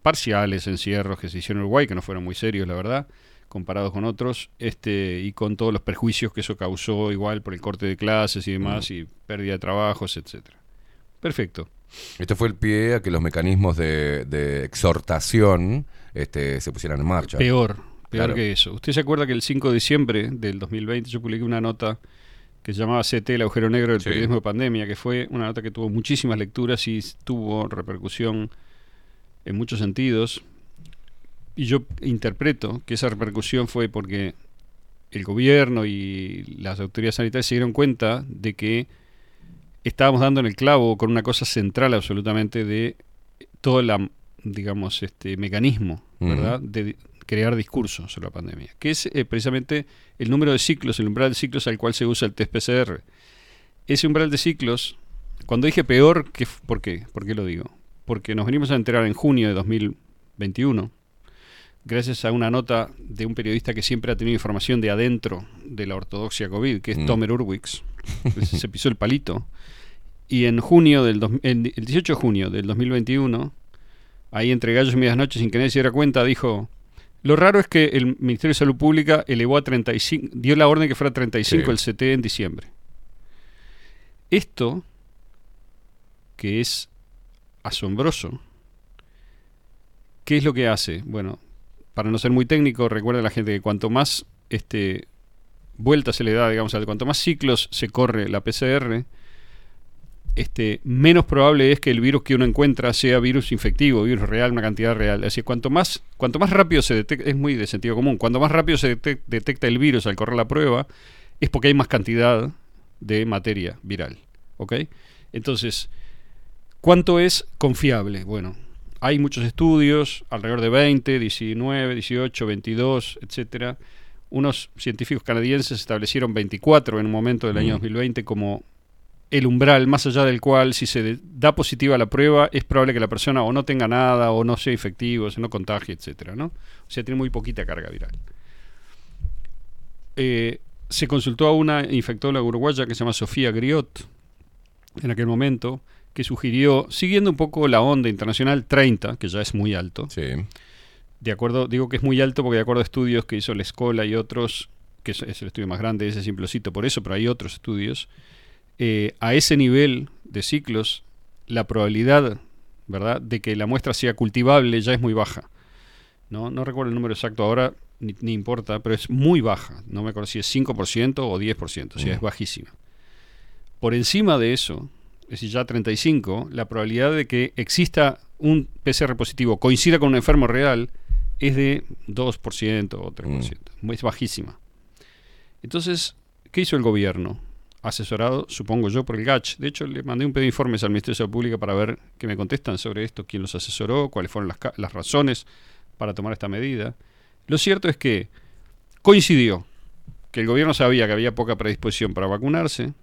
parciales encierros que se hicieron en Uruguay, que no fueron muy serios, la verdad, comparados con otros, este, y con todos los perjuicios que eso causó igual por el corte de clases y demás, y pérdida de trabajos, etcétera. Perfecto. Este fue el pie a que los mecanismos de, de exhortación este, se pusieran en marcha. Peor, peor Claro. que eso. ¿Usted se acuerda que el 5 de diciembre del 2020 yo publiqué una nota que se llamaba CT, el agujero negro del Sí. periodismo de pandemia, que fue una nota que tuvo muchísimas lecturas y tuvo repercusión en muchos sentidos. Y yo interpreto que esa repercusión fue porque el gobierno y las autoridades sanitarias se dieron cuenta de que estábamos dando en el clavo con una cosa central absolutamente de todo el, digamos, este mecanismo. ¿verdad? De crear discurso sobre la pandemia, que es eh, precisamente el número de ciclos, el umbral de ciclos al cual se usa el test PCR. Ese umbral de ciclos, cuando dije peor, ¿qué ¿por qué? ¿Por qué lo digo? Porque nos venimos a enterar en junio de 2021, gracias a una nota de un periodista que siempre ha tenido información de adentro de la ortodoxia COVID, que es Mm. Tomer Urwix, se pisó el palito. Y en junio del dos- el 18 de junio del 2021, ahí entre gallos y medias noches, sin que nadie se diera cuenta, dijo, lo raro es que el Ministerio de Salud Pública elevó a 35, dio la orden que fuera 35 Sí. el CT en diciembre. Esto, que es asombroso, ¿qué es lo que hace? Bueno, para no ser muy técnico, recuerda la gente que cuanto más este, vueltas se le da, digamos, cuanto más ciclos se corre la PCR, este, menos probable es que el virus que uno encuentra sea virus infectivo, virus real, una cantidad real. Así cuanto más, cuanto más rápido se detecta, es muy de sentido común, cuanto más rápido se detec- detecta el virus al correr la prueba, es porque hay más cantidad de materia viral. ¿Ok? Entonces, ¿cuánto es confiable? Bueno, hay muchos estudios, alrededor de 20, 19, 18, 22, etcétera. Unos científicos canadienses establecieron 24 en un momento del año Mm. 2020 como el umbral más allá del cual si se da positiva la prueba es probable que la persona o no tenga nada o no sea efectivo, se no contagie, etcétera, ¿no? O sea, tiene muy poquita carga viral. Eh, se consultó a una infectóloga uruguaya que se llama Sofía Griot en aquel momento que sugirió, siguiendo un poco la onda internacional 30, que ya es muy alto. De acuerdo, digo que es muy alto porque de acuerdo a estudios que hizo la escuela y otros, que es, es el estudio más grande, ese siempre lo cito por eso, pero hay otros estudios, eh, a ese nivel de ciclos, la probabilidad, ¿verdad?, de que la muestra sea cultivable ya es muy baja. No, no recuerdo el número exacto ahora, ni, ni importa, pero es muy baja. No me acuerdo si es 5% o 10%, o sea, Mm. es bajísima. Por encima de eso, es decir, ya 35, la probabilidad de que exista un PCR positivo coincida con un enfermo real es de 2% o 3%. Es bajísima. Entonces, ¿qué hizo el gobierno? Asesorado, supongo yo, por el GACH. De hecho, le mandé un pedido de informes al Ministerio de Salud Pública para ver qué me contestan sobre esto, quién los asesoró, cuáles fueron las, las razones para tomar esta medida. Lo cierto es que coincidió que el gobierno sabía que había poca predisposición para vacunarse,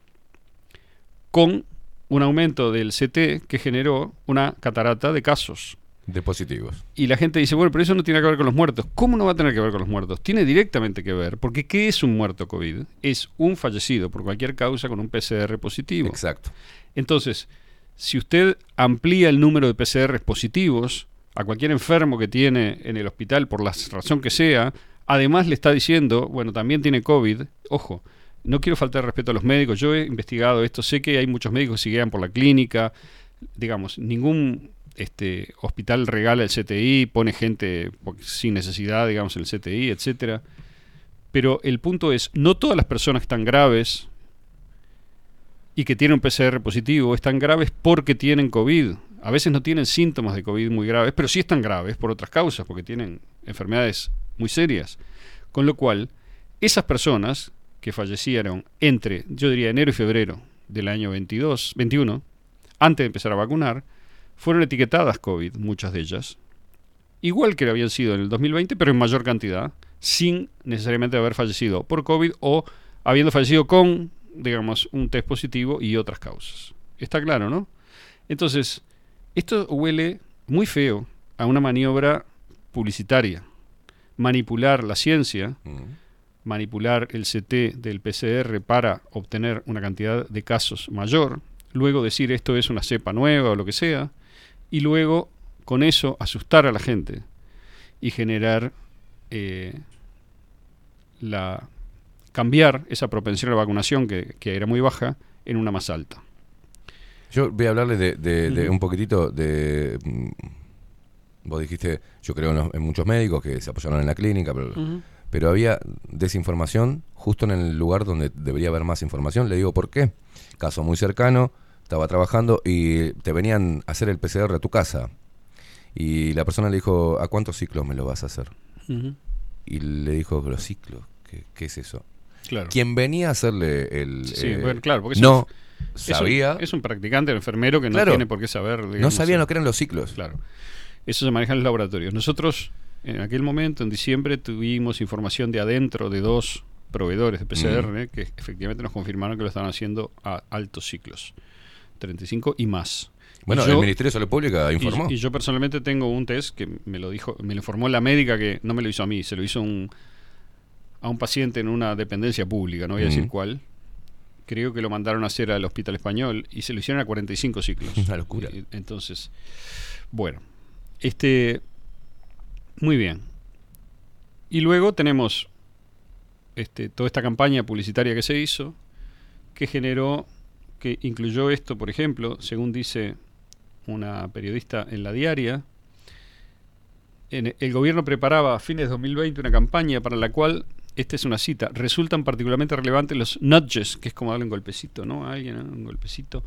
con un aumento del CT que generó una catarata de casos. De positivos. Y la gente dice, bueno, pero eso no tiene que ver con los muertos. ¿Cómo no va a tener que ver con los muertos? Tiene directamente que ver, porque ¿qué es un muerto COVID? Es un fallecido por cualquier causa con un PCR positivo. Exacto. Entonces, si usted amplía el número de PCR positivos a cualquier enfermo que tiene en el hospital, por la razón que sea, además le está diciendo, bueno, también tiene COVID, ojo, no quiero faltar respeto a los médicos, yo he investigado esto, sé que hay muchos médicos que se por la clínica, digamos, ningún este, hospital regala el CTI, pone gente sin necesidad, digamos, el CTI, etcétera. Pero el punto es, no todas las personas están graves y que tienen un PCR positivo están graves porque tienen COVID. A veces no tienen síntomas de COVID muy graves, pero sí están graves por otras causas, porque tienen enfermedades muy serias. Con lo cual, esas personas que fallecieron entre, yo diría, enero y febrero del año 22, 21, antes de empezar a vacunar, fueron etiquetadas COVID, muchas de ellas, igual que lo habían sido en el 2020, pero en mayor cantidad, sin necesariamente haber fallecido por COVID o habiendo fallecido con, digamos, un test positivo y otras causas. Está claro, ¿no? Entonces, esto huele muy feo a una maniobra publicitaria. Manipular la ciencia, manipular el CT del PCR para obtener una cantidad de casos mayor, luego decir esto es una cepa nueva o lo que sea, y luego con eso asustar a la gente y generar eh, la cambiar esa propensión a la vacunación que, que era muy baja en una más alta. Yo voy a hablarle de, de- de Ujú. un poquitito de... mm, Vos dijiste, yo creo en, los- en muchos médicos que se apoyaron en la clínica, pero. Pero había desinformación justo en el lugar donde debería haber más información. Le digo, ¿por qué? Caso muy cercano, estaba trabajando y te venían a hacer el PCR a tu casa. Y la persona le dijo, ¿a cuántos ciclos me lo vas a hacer? Y le dijo, los ciclos, ¿qué, qué es eso? Claro. Quien venía a hacerle el... Sí, eh, bueno, claro, porque es no un- es un- sabía... Es un, practicante, un enfermero que no Claro. tiene por qué saber. no sabían eh, lo que eran los ciclos. Claro. Eso se maneja en los laboratorios. Nosotros, en aquel momento, en diciembre, tuvimos información de adentro de dos proveedores de PCR Mm. eh, que efectivamente nos confirmaron que lo estaban haciendo a altos ciclos, 35 y más. Bueno, Y el Ministerio de Salud Pública informó. Y, yo personalmente tengo un test que me lo dijo, me lo informó la médica que no me lo hizo a mí, se lo hizo un, a un paciente en una dependencia pública, no voy a decir Mm. cuál. Creo que lo mandaron a hacer al Hospital Español y se lo hicieron a 45 ciclos. Una locura. Y- Entonces, bueno, este, muy bien. Y luego tenemos este, toda esta campaña publicitaria que se hizo, que generó, que incluyó esto, por ejemplo, según dice una periodista en la diaria, el gobierno preparaba a fines de 2020 una campaña para la cual, esta es una cita, resultan particularmente relevantes los nudges, que es como darle un golpecito, ¿no? A alguien, ¿no? un golpecito.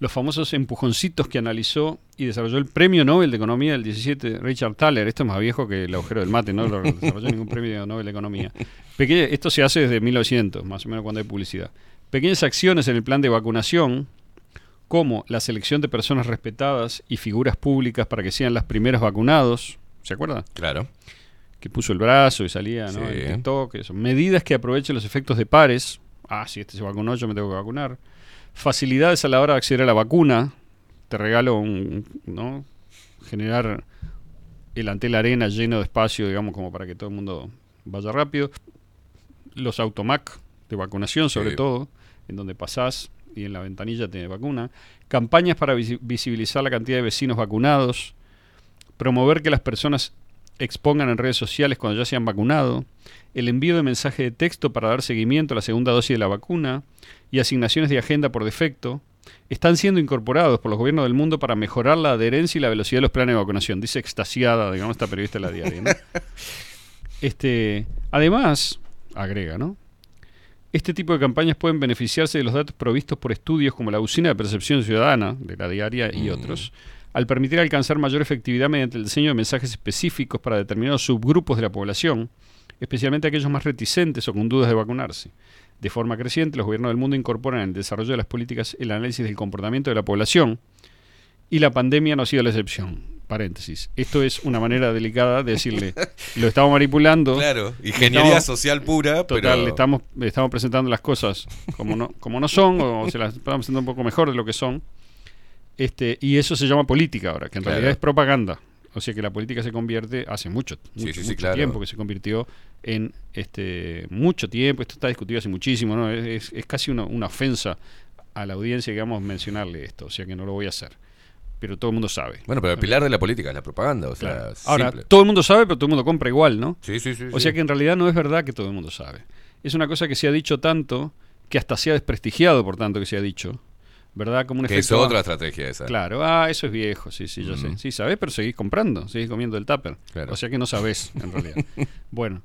Los famosos empujoncitos que analizó y desarrolló el premio Nobel de Economía del 17, Richard Thaler. Esto es más viejo que el agujero del mate, no lo desarrolló ningún premio Nobel de Economía. Esto se hace desde 1900, más o menos cuando hay publicidad. Pequeñas acciones en el plan de vacunación, como la selección de personas respetadas y figuras públicas para que sean las primeras vacunados. ¿Se acuerdan? Claro. Que puso el brazo y salía, ¿no? Sí. En TikTok, eso. Medidas que aprovechen los efectos de pares. Ah, si este se vacunó, yo me tengo que vacunar. Facilidades a la hora de acceder a la vacuna. Te regalo un, ¿no? Generar el antel arena lleno de espacio, digamos, como para que todo el mundo vaya rápido. Los automac de vacunación, sobre Sí. todo, en donde pasás y en la ventanilla te vacuna. Campañas para visi- visibilizar la cantidad de vecinos vacunados. Promover que las personas expongan en redes sociales cuando ya se han vacunado. El envío de mensaje de texto para dar seguimiento a la segunda dosis de la vacuna. Y asignaciones de agenda por defecto. Están siendo incorporados por los gobiernos del mundo para mejorar la adherencia y la velocidad de los planes de vacunación. Dice extasiada, digamos, esta periodista de la diaria. ¿no? Este, además, agrega, ¿no? Este tipo de campañas pueden beneficiarse de los datos provistos por estudios como la Usina de Percepción Ciudadana, de la diaria y otros, al permitir alcanzar mayor efectividad mediante el diseño de mensajes específicos para determinados subgrupos de la población, especialmente aquellos más reticentes o con dudas de vacunarse. De forma creciente, los gobiernos del mundo incorporan en el desarrollo de las políticas el análisis del comportamiento de la población y la pandemia no ha sido la excepción. Paréntesis. Esto es una manera delicada de decirle, lo estamos manipulando. Claro, ingeniería estamos- social pura, Total, pero- le estamos, le estamos presentando las cosas como no, como no son, o se las estamos presentando un poco mejor de lo que son. Este, y eso se llama política ahora, que en Claro. realidad es propaganda. O sea que la política se convierte hace mucho, mucho, sí, sí, mucho claro. tiempo que se convirtió en este mucho tiempo. Esto está discutido hace muchísimo, ¿no? Es, casi una, una ofensa a la audiencia, digamos, mencionarle esto. O sea que no lo voy a hacer. Pero todo el mundo sabe. Bueno, pero el pilar de la política es la propaganda, o sea, Ahora, simple. todo el mundo sabe, pero todo el mundo compra igual, ¿no? Sí, sí, sí, O sea que en realidad no es verdad que todo el mundo sabe. es una cosa que se ha dicho tanto que hasta se ha desprestigiado por tanto que se ha dicho. ¿Verdad? Como un Que es efecto- otra estrategia esa. Claro, ah, eso es viejo, sí, sí, yo sé. Sí, sabés, pero seguís comprando, seguís comiendo el tupper. Claro. O sea que no sabés, en realidad. bueno,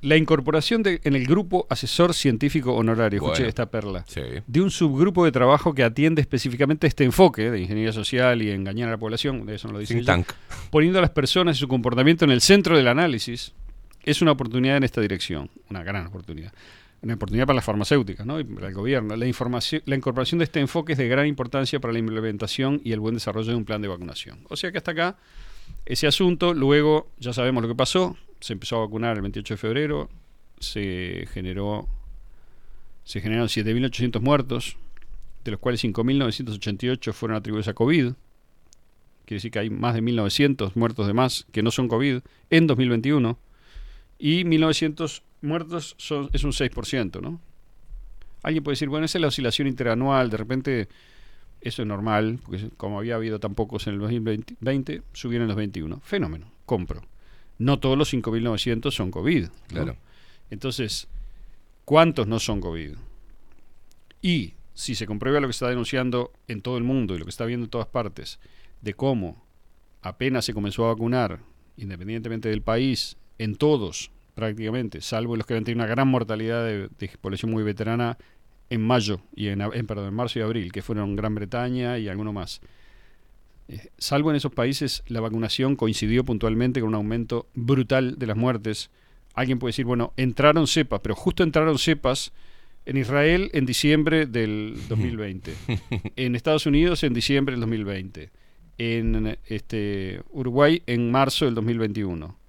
la incorporación de, en el grupo asesor científico honorario, escuché Bueno. esta perla, Sí. de un subgrupo de trabajo que atiende específicamente este enfoque de ingeniería social y engañar a la población, de eso no lo dice ella, tank. poniendo a las personas y su comportamiento en el centro del análisis, es una oportunidad en esta dirección, una gran oportunidad. Una oportunidad para las farmacéuticas ¿no? y para el gobierno. La, información, la incorporación de este enfoque es de gran importancia para la implementación y el buen desarrollo de un plan de vacunación. O sea que hasta acá ese asunto, luego ya sabemos lo que pasó, se empezó a vacunar el 28 de febrero, se generó se generaron 7.800 muertos, de los cuales 5.988 fueron atribuidos a COVID. Quiere decir que hay más de 1.900 muertos de más que no son COVID en 2021. Y 1.900 muertos son, es un 6%, ¿no? Alguien puede decir, bueno, esa es la oscilación interanual, de repente eso es normal, porque como había habido tan pocos en el 2020, 20, subieron los 21. Fenómeno, compro. No todos los 5.900 son COVID. ¿no? Claro. Entonces, ¿cuántos no son COVID? Y si se comprueba lo que está denunciando en todo el mundo y lo que está viendo en todas partes, de cómo apenas se comenzó a vacunar, independientemente del país, en todos prácticamente, salvo los que han tenido una gran mortalidad de, de población muy veterana en mayo y en, en, perdón, en marzo y abril, que fueron Gran Bretaña y alguno más. Eh, salvo en esos países, la vacunación coincidió puntualmente con un aumento brutal de las muertes. Alguien puede decir, bueno, entraron cepas, pero justo entraron cepas en Israel en diciembre del 2020, en Estados Unidos en diciembre del 2020, en este, Uruguay en marzo del 2021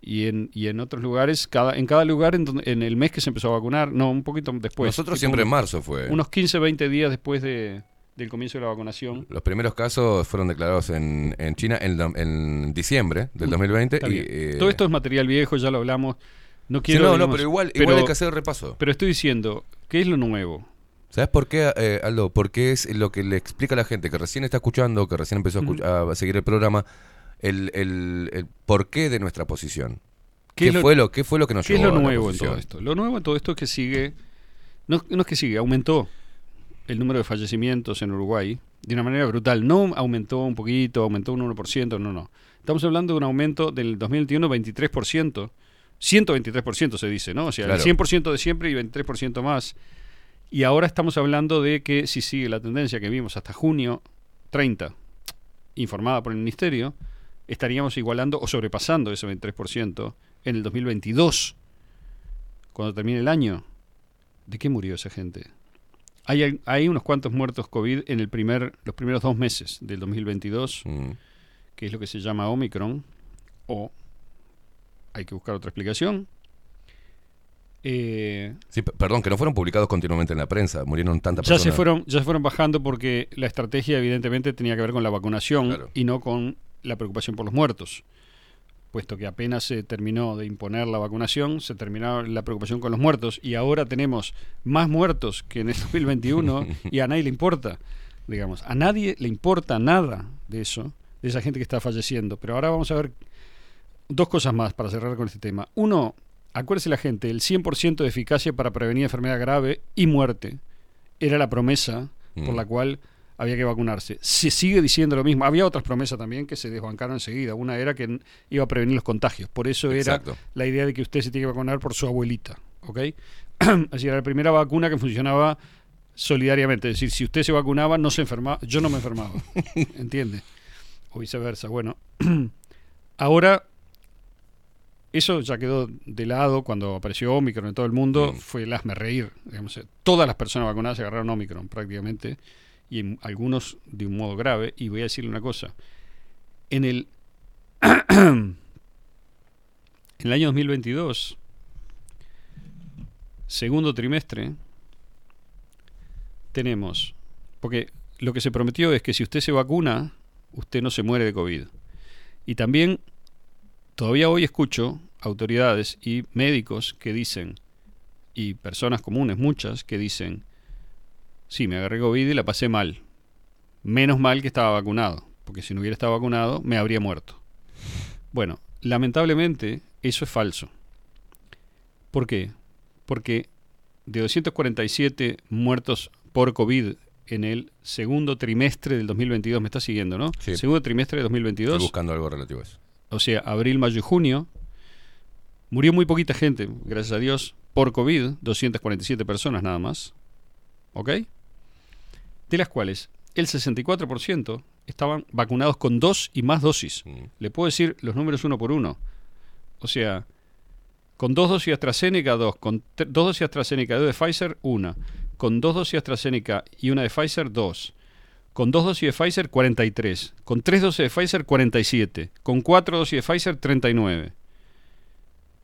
y en, y en otros lugares, cada, en cada lugar en, donde- en el mes que se empezó a vacunar, no, un poquito después. Nosotros siempre en marzo fue. Unos 15, 20 días después de, del comienzo de la vacunación. Los primeros casos fueron declarados en, en China en, en diciembre del 2020. Mm, Está y, eh, Todo esto es material viejo, ya lo hablamos. No quiero. no, no, digamos, pero igual, igual hay que hacer repaso. Pero estoy diciendo, ¿qué es lo nuevo? ¿Sabes por qué, eh, Aldo? Porque es lo que le explica a la gente que recién está escuchando, que recién empezó a, escuch- a seguir el programa, el, el, el porqué de nuestra posición. ¿Qué, lo- fue, lo, ¿Qué fue lo que nos ¿Qué es lo a nuevo en todo esto? Lo nuevo en todo esto es que sigue. No, no es que sigue, aumentó el número de fallecimientos en Uruguay de una manera brutal. No aumentó un poquito, aumentó un 1%, no, no. Estamos hablando de un aumento del 2021 23%. 123% se dice, ¿no? O sea, Claro. el 100% de siempre y 23% más. Y ahora estamos hablando de que si sigue la tendencia que vimos hasta junio 30, informada por el Ministerio, estaríamos igualando o sobrepasando ese 23% en el 2022, cuando termine el año. ¿De qué murió esa gente? Hay, hay unos cuantos muertos COVID en el primer, los primeros dos meses del 2022, Mm. que es lo que se llama Omicron, o hay que buscar otra explicación. Eh, Sí, perdón, que no fueron publicados continuamente en la prensa. Murieron tantas ya personas. se fueron ya se fueron bajando porque la estrategia evidentemente tenía que ver con la vacunación y no con la preocupación por los muertos. Puesto que apenas se terminó de imponer la vacunación se terminó la preocupación con los muertos. Y ahora tenemos más muertos que en el 2021 y a nadie le importa digamos. A nadie le importa nada de eso de esa gente que está falleciendo. Pero ahora vamos a ver dos cosas más para cerrar con este tema. Uno acuérdese la gente el 100% de eficacia para prevenir enfermedad grave y muerte era la promesa por Mm. la cual había que vacunarse. Se sigue diciendo lo mismo. Había otras promesas también que se desbancaron enseguida. Una era que iba a prevenir los contagios. Por eso era la idea de que usted se tiene que vacunar por su abuelita. ¿Ok? Así era la primera vacuna que funcionaba solidariamente. Es decir, si usted se vacunaba, no se enfermaba. Yo no me enfermaba. ¿Entiende? O viceversa. Bueno, ahora eso ya quedó de lado cuando apareció Omicron en todo el mundo. Fue el hazme reír. Digamos, todas las personas vacunadas se agarraron Omicron prácticamente. Y en- algunos de un modo grave. Y voy a decirle una cosa. En el, en el año 2022, segundo trimestre, tenemos. Porque lo que se prometió es que si usted se vacuna, usted no se muere de COVID. Y también, todavía hoy escucho autoridades y médicos que dicen, y personas comunes, muchas, que dicen, sí, me agarré COVID y la pasé mal. Menos mal que estaba vacunado, porque si no hubiera estado vacunado, me habría muerto. Bueno, lamentablemente, eso es falso. ¿Por qué? porque de 247 muertos por COVID en el segundo trimestre del 2022, me está siguiendo, ¿no? Sí. Segundo trimestre de 2022. Estoy buscando algo relativo a eso. o sea, abril, mayo y junio, murió muy poquita gente, gracias a Dios, por COVID, 247 personas nada más. ¿Ok? De las cuales el 64% estaban vacunados con dos y más dosis. Le puedo decir los números uno por uno. O sea, con dos dosis AstraZeneca, dos. Con dos dosis AstraZeneca y dos de Pfizer, una. Con dos dosis AstraZeneca y una de Pfizer, dos. Con dos dosis de Pfizer, 43. Con tres dosis de Pfizer, 47. Con cuatro dosis de Pfizer, 39.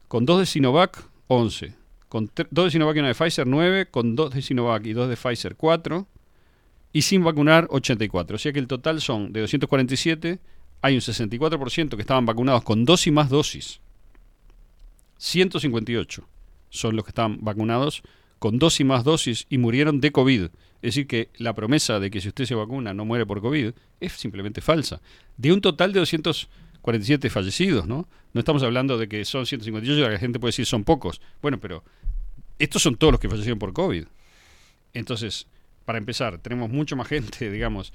Con dos de Sinovac, 11. Con dos de Sinovac y una de Pfizer, 9. Con dos de Sinovac y dos de Pfizer, 4. Y sin vacunar, 84. O sea que el total son de 247. Hay un 64% que estaban vacunados con dos y más dosis. 158 son los que estaban vacunados con dos y más dosis y murieron de COVID. Es decir, que la promesa de que si usted se vacuna no muere por COVID es simplemente falsa. De un total de 247 fallecidos, ¿no? No estamos hablando de que son 158 y la gente puede decir son pocos. Bueno, pero estos son todos los que fallecieron por COVID. Entonces, para empezar, tenemos mucho más gente, digamos,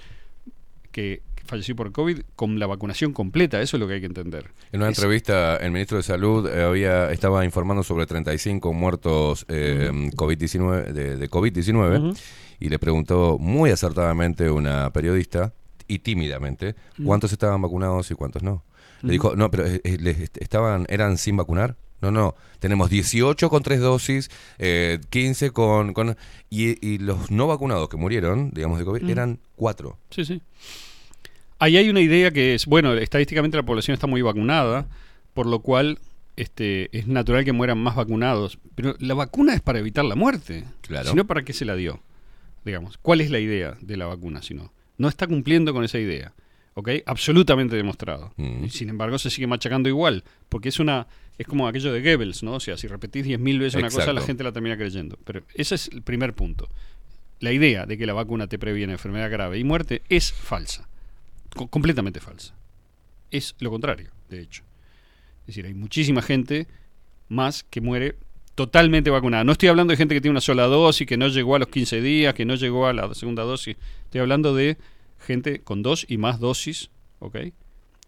que que falleció por COVID con la vacunación completa. Eso es lo que hay que entender. En una Es- entrevista, el ministro de Salud eh, había, estaba informando sobre 35 muertos eh, COVID-19, de, de COVID-19 Ujú. y le preguntó muy acertadamente una periodista y tímidamente cuántos estaban vacunados y cuántos no. Le dijo, no, pero eh, eh, les estaban, eran sin vacunar. No, no, tenemos 18 con tres dosis, eh, 15 con... con y, y los no vacunados que murieron, digamos, de COVID, Ujú. eran cuatro. Sí, sí. Ahí hay una idea que es, bueno, estadísticamente la población está muy vacunada, por lo cual este, es natural que mueran más vacunados. Pero la vacuna es para evitar la muerte. Claro. Si no, ¿para qué se la dio? Digamos, ¿cuál es la idea de la vacuna? Si no, no está cumpliendo con esa idea. ¿Ok? Absolutamente demostrado. Mm. Sin embargo, se sigue machacando igual, porque es una es como aquello de Goebbels, ¿no? O sea, si repetís 10.000 veces una cosa, la gente la termina creyendo. Pero ese es el primer punto. La idea de que la vacuna te previene enfermedad grave y muerte es falsa. Co- completamente falsa. Es lo contrario, de hecho. Es decir, hay muchísima gente más que muere totalmente vacunada. No estoy hablando de gente que tiene una sola dosis, que no llegó a los 15 días, que no llegó a la segunda dosis. Estoy hablando de gente con dos y más dosis, ¿ok?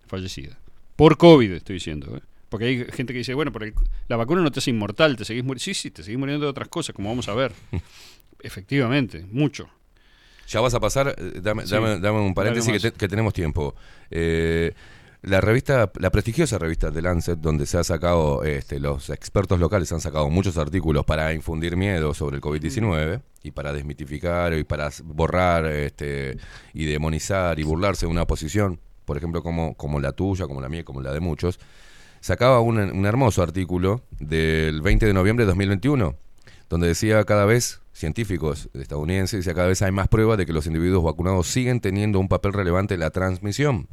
Fallecida. Por COVID, estoy diciendo. ¿eh? Porque hay gente que dice, bueno, pero el- la vacuna no te hace inmortal, te seguís muriendo. Sí, sí, te seguís muriendo de otras cosas, como vamos a ver. Efectivamente, mucho. Ya vas a pasar, eh, dame, Sí, dame, dame un paréntesis que, te- que tenemos tiempo. Eh, la revista, la prestigiosa revista The Lancet, donde se ha sacado, este, los expertos locales han sacado muchos artículos para infundir miedo sobre el COVID-19 y para desmitificar y para borrar este, y demonizar y burlarse de una posición, por ejemplo, como, como la tuya, como la mía, como la de muchos, sacaba un, un hermoso artículo del 20 de noviembre de 2021 donde decía cada vez, científicos estadounidenses, decía cada vez hay más pruebas de que los individuos vacunados siguen teniendo un papel relevante en la transmisión.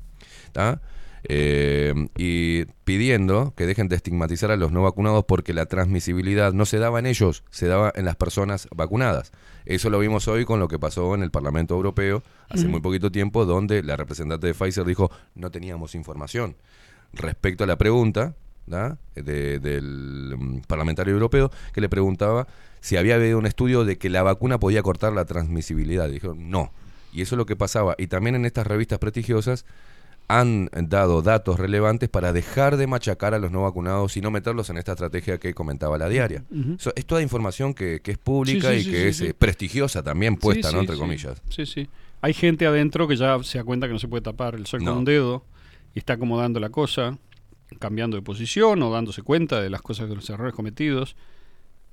¿tá? Eh, y pidiendo que dejen de estigmatizar a los no vacunados porque la transmisibilidad no se daba en ellos, se daba en las personas vacunadas. Eso lo vimos hoy con lo que pasó en el Parlamento Europeo hace muy poquito tiempo, donde la representante de Pfizer dijo no teníamos información respecto a la pregunta de- del mm, parlamentario europeo que le preguntaba si había habido un estudio de que la vacuna podía cortar la transmisibilidad. Dijeron no. Y eso es lo que pasaba. Y también en estas revistas prestigiosas han dado datos relevantes para dejar de machacar a los no vacunados y no meterlos en esta estrategia que comentaba la diaria. Ujú. So, es toda información que, que es pública Sí, sí, y sí, que es eh, prestigiosa también puesta, ¿no? Entre sí. comillas. Sí, sí. Hay gente adentro que ya se da cuenta que no se puede tapar el sol No. con un dedo y está acomodando la cosa, cambiando de posición o dándose cuenta de las cosas, de los errores cometidos.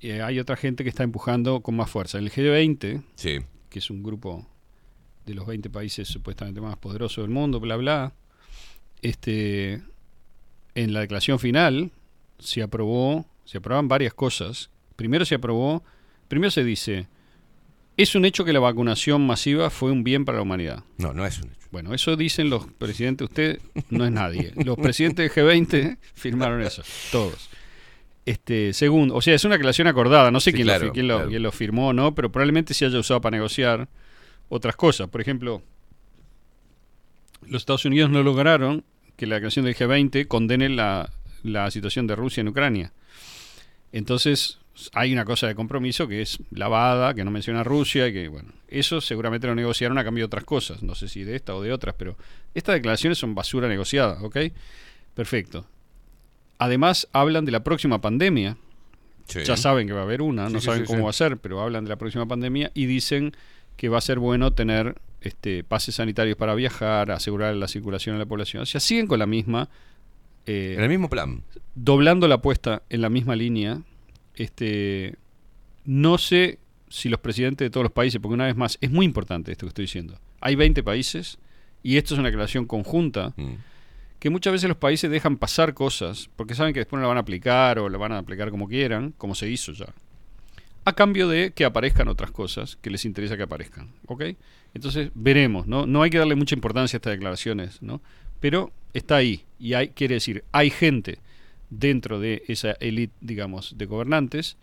Y eh, hay otra gente que está empujando con más fuerza. El G20, Sí. que es un grupo de los 20 países supuestamente más poderosos del mundo, bla, bla, este, en la declaración final se aprobó, se aprobaban varias cosas. Primero se aprobó, primero se dice, es un hecho que la vacunación masiva fue un bien para la humanidad. No, no es un hecho. Bueno, eso dicen los presidentes, usted no es nadie. Los presidentes del G20 firmaron eso, todos. Este, segundo, o sea, es una declaración acordada, no sé Sí, quién, claro, lo, quién, lo, claro. quién lo firmó o no, pero probablemente se haya usado para negociar otras cosas. Por ejemplo, los Estados Unidos no lograron que la declaración del G20 condene la, la situación de Rusia en Ucrania. Entonces, hay una cosa de compromiso que es lavada, que no menciona a Rusia y que, bueno, eso seguramente lo negociaron a cambio de otras cosas, no sé si de esta o de otras, pero estas declaraciones son basura negociada, ¿ok? Perfecto. Además, hablan de la próxima pandemia. Sí. Ya saben que va a haber una, Sí, no sí, saben cómo va a ser, pero hablan de la próxima pandemia y dicen que va a ser bueno tener este, pases sanitarios para viajar, asegurar la circulación de la población. O sea, siguen con la misma. eh, En el mismo plan. doblando la apuesta en la misma línea. Este, no sé si los presidentes de todos los países, porque una vez más, es muy importante esto que estoy diciendo. Hay 20 países y esto es una declaración conjunta Mm. que muchas veces los países dejan pasar cosas porque saben que después no la van a aplicar o la van a aplicar como quieran, como se hizo ya. A cambio de que aparezcan otras cosas que les interesa que aparezcan. ¿Ok? Entonces veremos, ¿no? No hay que darle mucha importancia a estas declaraciones, ¿no? Pero está ahí. Y hay, quiere decir, hay gente dentro de esa élite, digamos, de gobernantes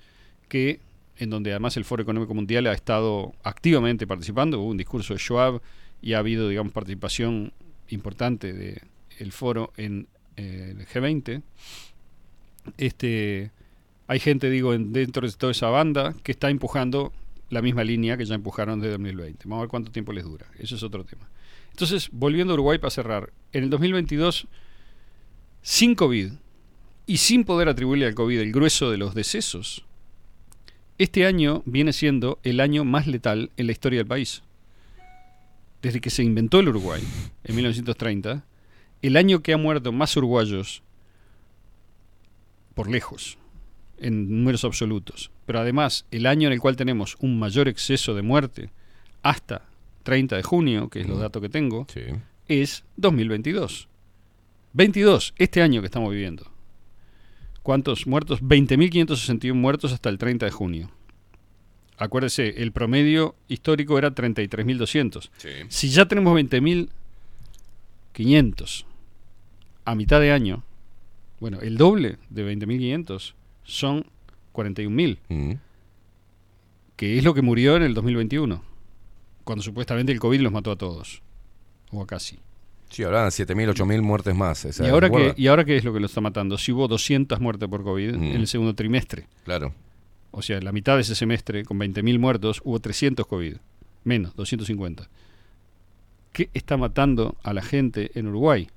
que en donde además el Foro Económico Mundial ha estado activamente participando. Hubo un discurso de Schwab y ha habido, digamos, participación importante de el foro en eh, el G20. Este, hay gente, digo, en- dentro de toda esa banda que está empujando la misma línea que ya empujaron desde 2020. Vamos a ver cuánto tiempo les dura. Eso es otro tema. Entonces, volviendo a Uruguay para cerrar, en el 2022, sin COVID y sin poder atribuirle al COVID el grueso de los decesos, este año viene siendo el año más letal en la historia del país. Desde que se inventó el Uruguay, en 1930, el año que ha muerto más uruguayos por lejos, en números absolutos, pero además el año en el cual tenemos un mayor exceso de muerte hasta 30 de junio, que es los datos que tengo, es 2022. 22, este año que estamos viviendo. ¿Cuántos muertos? 20.561 muertos hasta el 30 de junio. Acuérdese, el promedio histórico era 33.200. Si ya tenemos 20.500 a mitad de año, bueno, el doble de 20.500 son 41.000, Mm. que es lo que murió en el 2021, cuando supuestamente el COVID los mató a todos, o a casi. Sí, hablaban de 7.000, 8.000 muertes más. ¿Y ahora, qué, ¿recuerda? ¿Y ahora qué es lo que lo está matando? Si hubo 200 muertes por COVID Mm. en el segundo trimestre. Claro. O sea, la mitad de ese semestre, con 20.000 muertos, hubo 300 COVID. Menos, 250. ¿Qué está matando a la gente en Uruguay?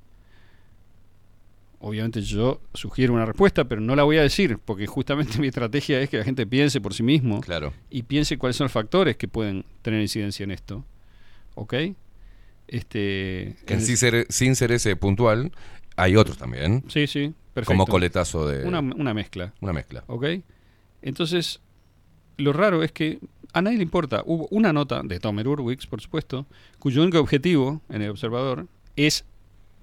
Obviamente yo sugiero una respuesta, pero no la voy a decir, porque justamente mi estrategia es que la gente piense por sí mismo Claro. y piense cuáles son los factores que pueden tener incidencia en esto. ¿Ok? Este, Que en ser- sin ser ese puntual, hay otros también. Sí, sí, perfecto. Como coletazo de. Una, una mezcla. Una mezcla. ¿Ok? Entonces, lo raro es que a nadie le importa. Hubo una nota de Tomer Urwix, por supuesto, cuyo único objetivo en el observador es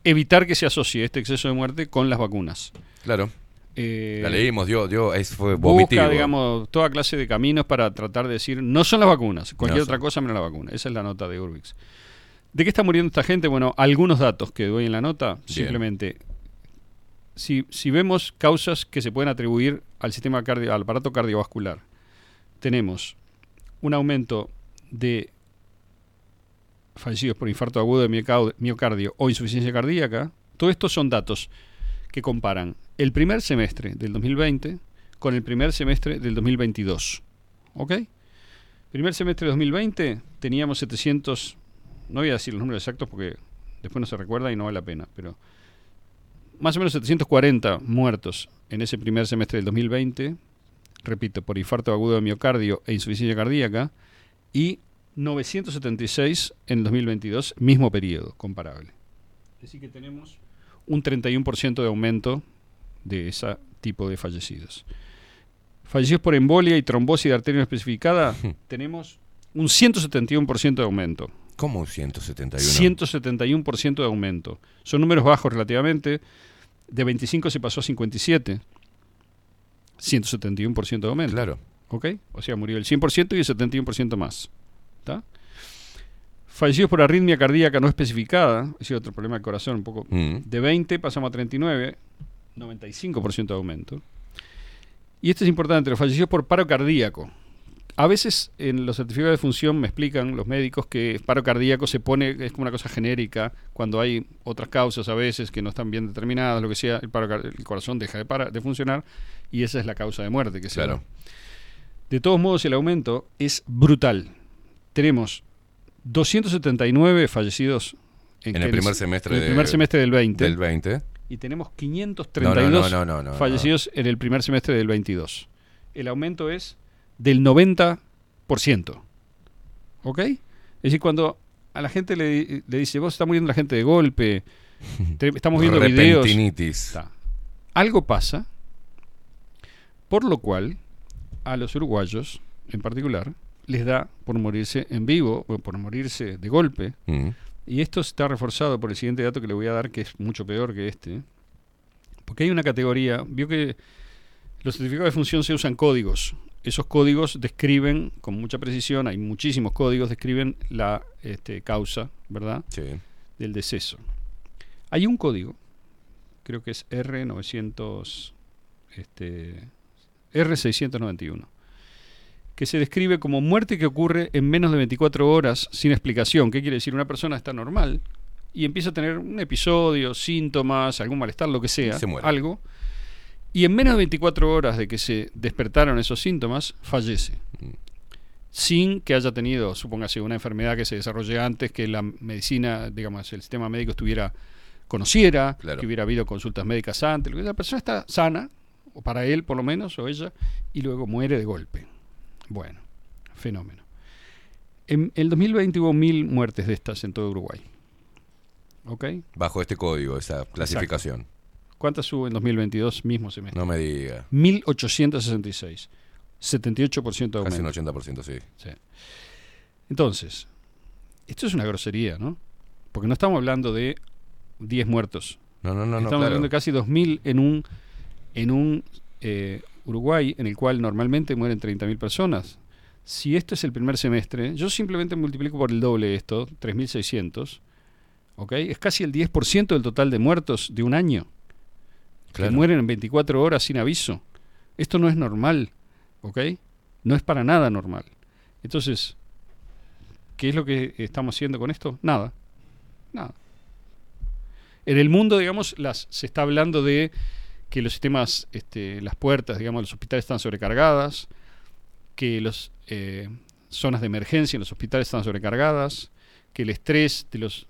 evitar que se asocie este exceso de muerte con las vacunas. Claro. Eh, La leímos, dio, dio, es, fue vomitivo. Busca, digamos, toda clase de caminos para tratar de decir, no son las vacunas, cualquier No otra cosa menos la vacuna. Esa es la nota de Urwix. ¿De qué está muriendo esta gente? Bueno, algunos datos que doy en la nota, Bien. simplemente. Si, si vemos causas que se pueden atribuir al sistema cardio, al aparato cardiovascular, tenemos un aumento de fallecidos por infarto agudo de miocardio o insuficiencia cardíaca. Todo esto son datos que comparan el primer semestre del 2020 con el primer semestre del 2022. ¿Ok? Primer semestre de 2020 teníamos 700, no voy a decir los números exactos porque después no se recuerda y no vale la pena, pero más o menos 740 muertos en ese primer semestre del 2020, repito, por infarto agudo de miocardio e insuficiencia cardíaca, y 976 en el 2022, mismo periodo, comparable. Es decir, que tenemos un 31% de aumento de ese tipo de fallecidos. Fallecidos por embolia y trombosis de arteria no especificada, tenemos un 171% de aumento. ¿Cómo un 171? 171% de aumento. Son números bajos relativamente. De 25 se pasó a 57. 171% de aumento. Claro. ¿Ok? O sea, murió el 100% y el 71% más. ¿Está? Fallecidos por arritmia cardíaca no especificada, es decir, otro problema del corazón un poco. Mm. De 20 pasamos a 39, 95% de aumento. Y este es importante, los fallecidos por paro cardíaco. A veces en los certificados de función me explican los médicos que paro cardíaco se pone, es como una cosa genérica, cuando hay otras causas a veces que no están bien determinadas, lo que sea, el, paro car- el corazón deja de, para- de funcionar y esa es la causa de muerte que Claro. De todos modos, el aumento es brutal. Tenemos 279 fallecidos En el primer semestre en el de- primer semestre del 20 Del 20. y tenemos 532 No, no, no, no, no, no, fallecidos en el primer semestre del 22. El aumento es del 90%. ¿Ok? Es decir, cuando a la gente le, le dice, vos está muriendo la gente de golpe, te- estamos viendo videos. Está. Algo pasa, por lo cual a los uruguayos, en particular, les da por morirse en vivo o por morirse de golpe. Mm. Y esto está reforzado por el siguiente dato que le voy a dar, que es mucho peor que este. Porque hay una categoría, vio que los certificados de función se usan códigos. Esos códigos describen con mucha precisión, hay muchísimos códigos, describen la este, causa, ¿verdad? Sí. Del deceso. Hay un código, creo que es R900, este, R691, que se describe como muerte que ocurre en menos de 24 horas sin explicación. ¿Qué quiere decir? Una persona está normal y empieza a tener un episodio, síntomas, algún malestar, lo que sea, Se algo, y en menos de 24 horas de que se despertaron esos síntomas, fallece. Mm. Sin que haya tenido, supóngase, una enfermedad que se desarrolle antes, que la medicina, digamos, el sistema médico estuviera, conociera, Claro. que hubiera habido consultas médicas antes. La persona está sana, o para él por lo menos, o ella, y luego muere de golpe. Bueno, fenómeno. En el 2020 hubo mil muertes de estas en todo Uruguay. ¿Ok? Bajo este código, esa clasificación. ¿Cuántas hubo en 2022 mismo semestre? No me diga. 1866. 78% de Casi un aumento. 80%, sí. Sí. Entonces, esto es una grosería, ¿no? Porque no estamos hablando de 10 muertos. No, no, no, no, Estamos claro. hablando de casi 2.000 en un, en un eh, Uruguay en el cual normalmente mueren 30.000 personas. Si esto es el primer semestre, yo simplemente multiplico por el doble esto, 3.600, ¿ok? Es casi el 10% del total de muertos de un año. Claro. Que mueren en 24 horas sin aviso. Esto no es normal, ¿ok? No es para nada normal. Entonces, ¿qué es lo que estamos haciendo con esto? Nada. Nada. En el mundo, digamos, las, se está hablando de que los sistemas, este, las puertas, digamos, los hospitales están sobrecargadas, que las zonas de emergencia en los hospitales están sobrecargadas, que el estrés de los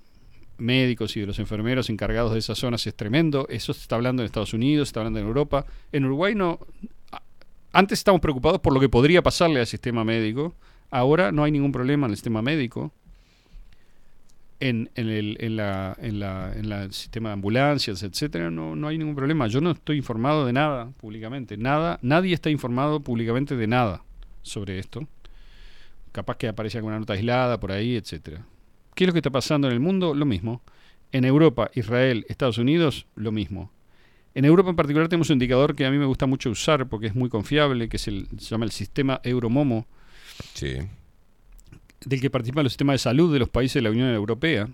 médicos y de los enfermeros encargados de esas zonas es tremendo. Eso se está hablando en Estados Unidos, se está hablando en Europa. En Uruguay no. Antes estamos preocupados por lo que podría pasarle al sistema médico. Ahora no hay ningún problema en el sistema médico. En, en el en la, en la, en la sistema de ambulancias, etcétera, no, no hay ningún problema. Yo no estoy informado de nada públicamente. Nada, nadie está informado públicamente de nada sobre esto. Capaz que aparece alguna nota aislada por ahí, etcétera. ¿Qué es lo que está pasando en el mundo? Lo mismo. En Europa, Israel, Estados Unidos, lo mismo. En Europa en particular tenemos un indicador que a mí me gusta mucho usar porque es muy confiable, que es el, se llama el sistema Euromomo, Sí. del que participan los sistemas de salud de los países de la Unión Europea.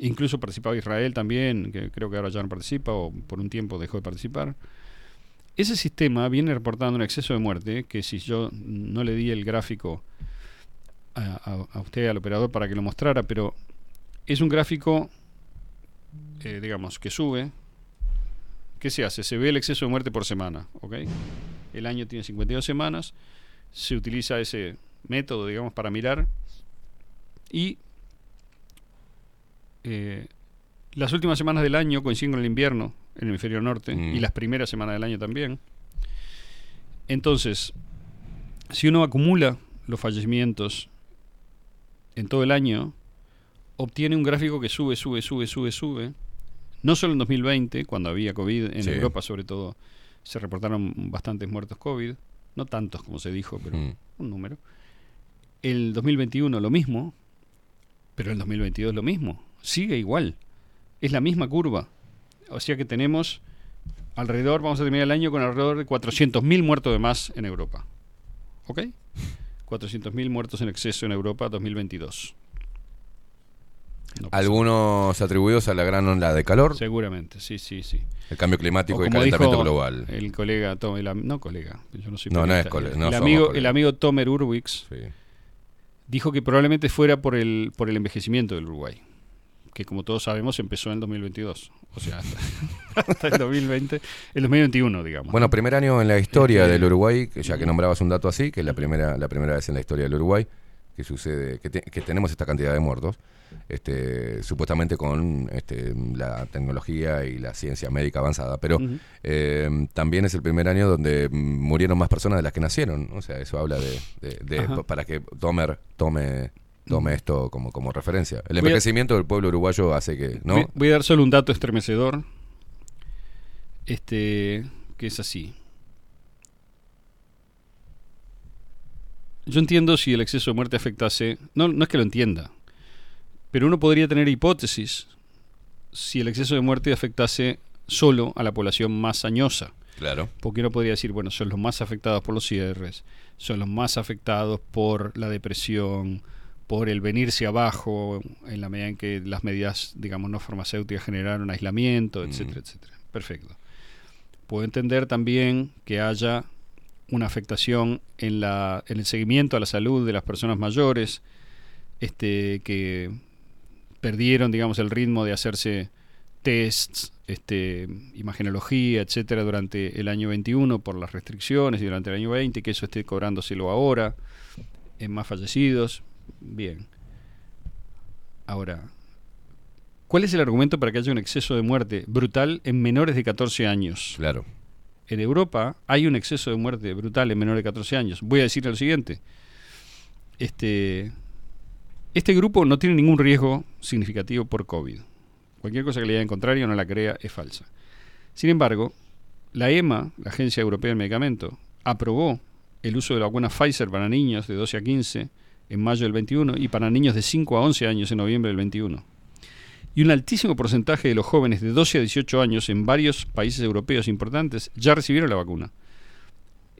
Incluso participaba Israel también, que creo que ahora ya no participa o por un tiempo dejó de participar. Ese sistema viene reportando un exceso de muerte que si yo no le di el gráfico a, usted, al operador, para que lo mostrara, pero es un gráfico, eh, digamos, que sube. ¿Qué se hace? Se ve el exceso de muerte por semana, ¿ok? El año tiene 52 semanas, se utiliza ese método, digamos, para mirar y eh, las últimas semanas del año coinciden con el invierno en el hemisferio norte Mm. y las primeras semanas del año también. Entonces, si uno acumula los fallecimientos en todo el año, obtiene un gráfico que sube, sube, sube, sube, sube. No solo en 2020, cuando había COVID, en Sí. Europa sobre todo, se reportaron bastantes muertos COVID, no tantos como se dijo, pero Mm. un número. El 2021 lo mismo, pero el 2022 lo mismo. Sigue igual. Es la misma curva. O sea que tenemos alrededor, vamos a terminar el año con alrededor de 400.000 muertos de más en Europa. ¿Ok? 400.000 muertos en exceso en Europa 2022. no Algunos atribuidos a la gran ola de calor, Seguramente, sí, sí, sí. el cambio climático y el calentamiento dijo global. El colega, Tom- el no colega, yo no soy No, no es colega, el, no somos amigo, colegas. el amigo Tomer Urwix Sí. dijo que probablemente fuera por el, por el envejecimiento del Uruguay, que como todos sabemos empezó en el 2022, o sea, hasta, hasta el 2020, el 2021, digamos. Bueno, primer año en la historia Este- del Uruguay, que ya que nombrabas un dato así, que es la primera, la primera vez en la historia del Uruguay que sucede, que, te- que tenemos esta cantidad de muertos, este, supuestamente con este, la tecnología y la ciencia médica avanzada, pero eh, también es el primer año donde murieron más personas de las que nacieron, o sea, eso habla de, de- de- Ajá. para que Tomer tome tome esto como, como referencia. El a- envejecimiento del pueblo uruguayo hace que, ¿no? Voy, voy a dar solo un dato estremecedor, este, que es así. Yo entiendo si el exceso de muerte afectase, no, no es que lo entienda, pero uno podría tener hipótesis si el exceso de muerte afectase solo a la población más añosa. Claro. Porque uno podría decir, bueno, son los más afectados por los cierres, son los más afectados por la depresión, por el venirse abajo, en la medida en que las medidas, digamos, no farmacéuticas generaron aislamiento, etcétera, etcétera. Perfecto. Puedo entender también que haya una afectación en, la, en el seguimiento a la salud de las personas mayores, este, que perdieron, digamos, el ritmo de hacerse tests, este, imagenología, etcétera, durante el año 21 por las restricciones y durante el año 20, que eso esté cobrándoselo ahora, en más fallecidos. Bien. Ahora, ¿cuál es el argumento para que haya un exceso de muerte brutal en menores de 14 años? Claro. En Europa hay un exceso de muerte brutal en menores de 14 años. Voy a decir lo siguiente. Este, este grupo no tiene ningún riesgo significativo por COVID. Cualquier cosa que le diga en contrario no la crea es falsa. Sin embargo, la EMA, la Agencia Europea del Medicamento, aprobó el uso de la vacuna Pfizer para niños de 12 a 15 en mayo del 21 y para niños de 5 a 11 años en noviembre del 21. Y un altísimo porcentaje de los jóvenes de 12 a 18 años en varios países europeos importantes ya recibieron la vacuna.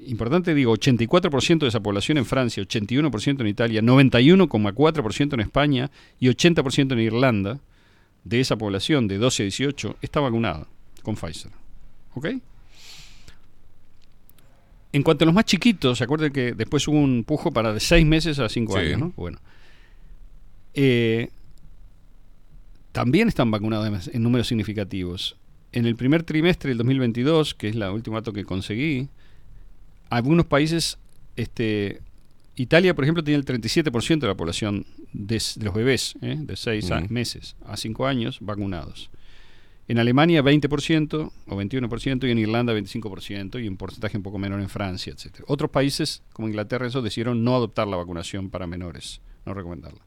Importante, digo, 84% de esa población en Francia, 81% en Italia, 91,4% en España y 80% en Irlanda de esa población de 12 a 18 está vacunada con Pfizer. ¿Ok? En cuanto a los más chiquitos, ¿se acuerdan que después hubo un pujo para de 6 meses a 5 Sí. años? ¿no? Bueno. Eh, también están vacunados en- números significativos. En el primer trimestre del 2022, que es la última dato que conseguí, algunos países, este, Italia, por ejemplo, tenía el 37% de la población de, los bebés ¿eh? de 6 Mm. meses a 5 años vacunados. En Alemania 20% o 21% y en Irlanda 25% y en porcentaje un poco menor en Francia, etc. Otros países como Inglaterra eso decidieron no adoptar la vacunación para menores, no recomendarla.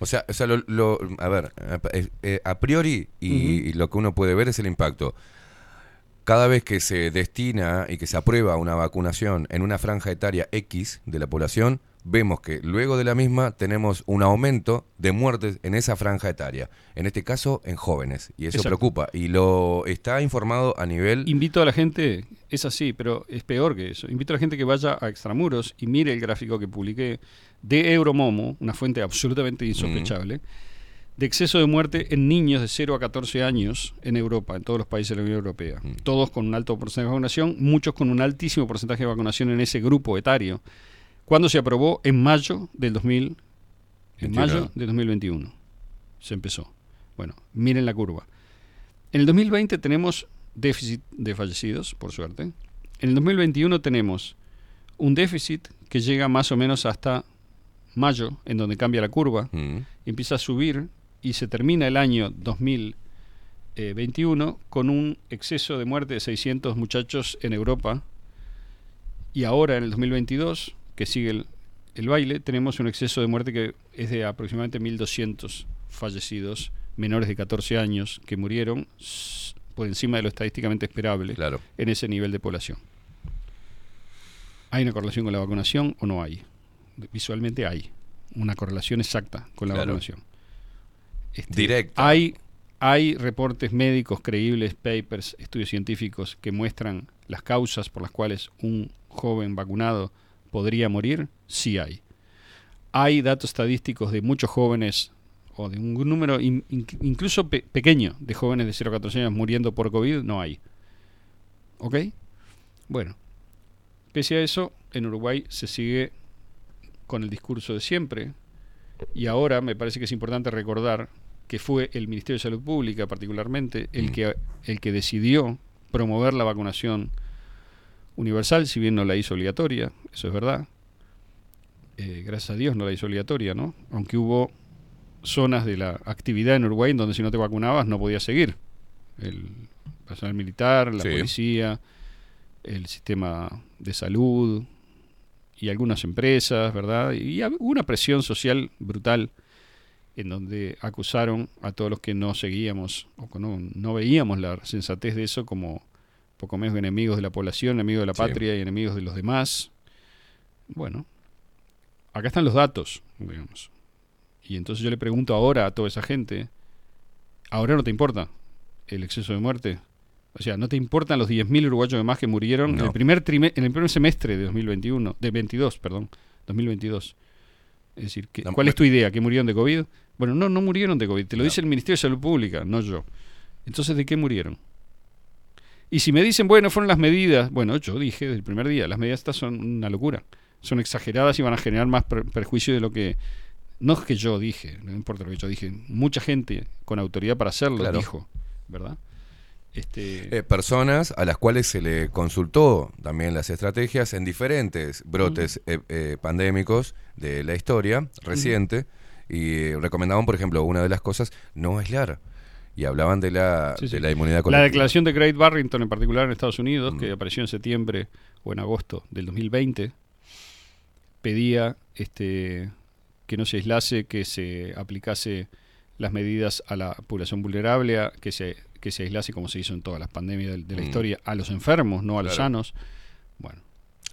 O sea, o sea lo, lo- a ver, a, eh, a priori y, y lo que uno puede ver es el impacto. Cada vez que se destina y que se aprueba una vacunación en una franja etaria X de la población, vemos que luego de la misma tenemos un aumento de muertes en esa franja etaria. En este caso, en jóvenes. Y eso Exacto. preocupa. Y lo está informado a nivel... Invito a la gente, es así, pero es peor que eso. Invito a la gente que vaya a Extramuros y mire el gráfico que publiqué de Euromomo, una fuente absolutamente insospechable, de exceso de muerte en niños de 0 a 14 años en Europa, en todos los países de la Unión Europea. Todos con un alto porcentaje de vacunación, muchos con un altísimo porcentaje de vacunación en ese grupo etario. Cuando se aprobó en mayo del 2000, en 21. mayo del 2021 se empezó. Bueno, miren la curva. En el 2020 tenemos déficit de fallecidos, por suerte. En el 2021 tenemos un déficit que llega más o menos hasta mayo, en donde cambia la curva, Mm. empieza a subir y se termina el año 2021 con un exceso de muerte de 600 muchachos en Europa. Y ahora, en el 2022, que sigue el, el baile, tenemos un exceso de muerte que es de aproximadamente 1.200 fallecidos menores de 14 años que murieron por encima de lo estadísticamente esperable Claro. en ese nivel de población. ¿Hay una correlación con la vacunación o no hay? Visualmente hay una correlación exacta con la Claro. vacunación. Este, Directa. Hay, hay reportes médicos creíbles, papers, estudios científicos que muestran las causas por las cuales un joven vacunado podría morir. Sí hay. Hay datos estadísticos de muchos jóvenes o de un número in- in- incluso pe- pequeño de jóvenes de 0 a 14 años muriendo por COVID, no hay. ¿Ok? Bueno, pese a eso, en Uruguay se sigue con el discurso de siempre. Y ahora me parece que es importante recordar que fue el Ministerio de Salud Pública, particularmente, el, que, el que decidió promover la vacunación universal, si bien no la hizo obligatoria, eso es verdad. Eh, gracias a Dios no la hizo obligatoria, ¿no? Aunque hubo zonas de la actividad en Uruguay en donde si no te vacunabas no podías seguir. El personal militar, la Sí. policía, el sistema de salud y algunas empresas, ¿verdad? Y hubo una presión social brutal en donde acusaron a todos los que no seguíamos o que no, no veíamos la sensatez de eso como poco menos enemigos de la población, enemigos de la Sí. patria y enemigos de los demás. Bueno, acá están los datos, digamos. Y entonces yo le pregunto ahora a toda esa gente, ¿ahora no te importa el exceso de muerte? O sea, ¿no te importan los 10.000 uruguayos más que murieron en el primer en el primer semestre de 2021, de 22, perdón, 2022? Es decir, ¿qué- No, ¿cuál es tu idea? ¿Que murieron de COVID? Bueno, no, no murieron de COVID, te lo No. dice el Ministerio de Salud Pública, no yo. Entonces, ¿de qué murieron? Y si me dicen, bueno, fueron las medidas, bueno, yo dije desde el primer día, las medidas estas son una locura, son exageradas y van a generar más per- perjuicio de lo que... No es que yo dije, no importa lo que yo dije, mucha gente con autoridad para hacerlo Claro. dijo, ¿verdad? Este, Eh, personas a las cuales se le consultó también las estrategias en diferentes brotes eh, eh, pandémicos de la historia reciente y recomendaban, por ejemplo, una de las cosas, no aislar. Y hablaban de la, Sí, sí. de la inmunidad La colectiva. declaración de Great Barrington, en particular en Estados Unidos, que apareció en septiembre o en agosto del 2020, pedía este, que no se aislase, que se aplicase las medidas a la población vulnerable, a- que se, que se aislase, como se hizo en todas las pandemias de, de la Mm. historia, a los enfermos, no a los Claro. sanos. Bueno,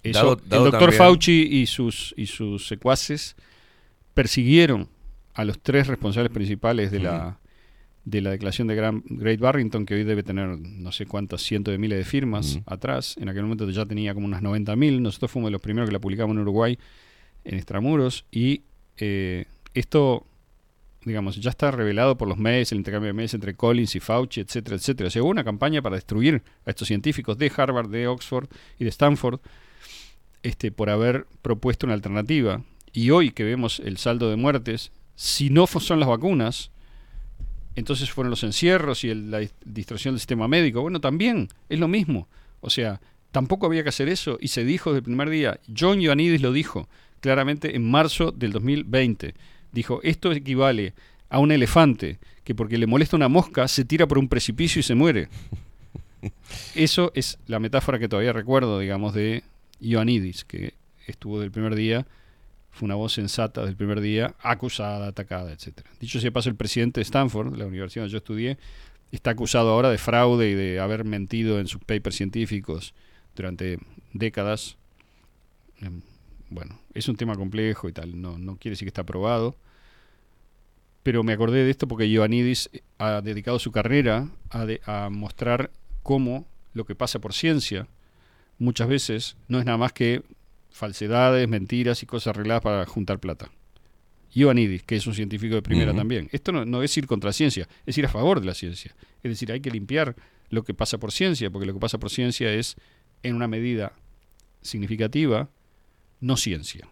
eso, Dado- dado el doctor también- Fauci y sus, y sus secuaces persiguieron a los tres responsables principales de la de la declaración de Gran- Great Barrington, que hoy debe tener no sé cuántas cientos de miles de firmas atrás. En aquel momento ya tenía como unas 90.000. Nosotros fuimos de los primeros que la publicamos en Uruguay, en Extramuros. Y eh, esto, digamos, ya está revelado por los mails, el intercambio de mails entre Collins y Fauci, etcétera, etcétera. O sea, hubo una campaña para destruir a estos científicos de Harvard, de Oxford y de Stanford este, por haber propuesto una alternativa. Y hoy que vemos el saldo de muertes, si no son las vacunas, entonces fueron los encierros y el- la dis- distorsión del sistema médico. Bueno, también es lo mismo. O sea, tampoco había que hacer eso y se dijo desde el primer día. John Ioannidis lo dijo claramente en marzo del 2020. Dijo, esto equivale a un elefante que porque le molesta una mosca se tira por un precipicio y se muere. Eso es la metáfora que todavía recuerdo, digamos, de Ioannidis, que estuvo del primer día, fue una voz sensata del primer día, acusada, atacada, etcétera. Dicho sea paso, el presidente de Stanford, la universidad donde yo estudié, está acusado ahora de fraude y de haber mentido en sus papers científicos durante décadas. Em, Bueno, es un tema complejo y tal, no, no quiere decir que está aprobado. Pero me acordé de esto porque Ioannidis ha dedicado su carrera a, de- a mostrar cómo lo que pasa por ciencia muchas veces no es nada más que falsedades, mentiras y cosas arregladas para juntar plata. Ioannidis, que es un científico de primera también. Esto no, no es ir contra ciencia, es ir a favor de la ciencia. Es decir, hay que limpiar lo que pasa por ciencia, porque lo que pasa por ciencia es, en una medida significativa, no ciencia.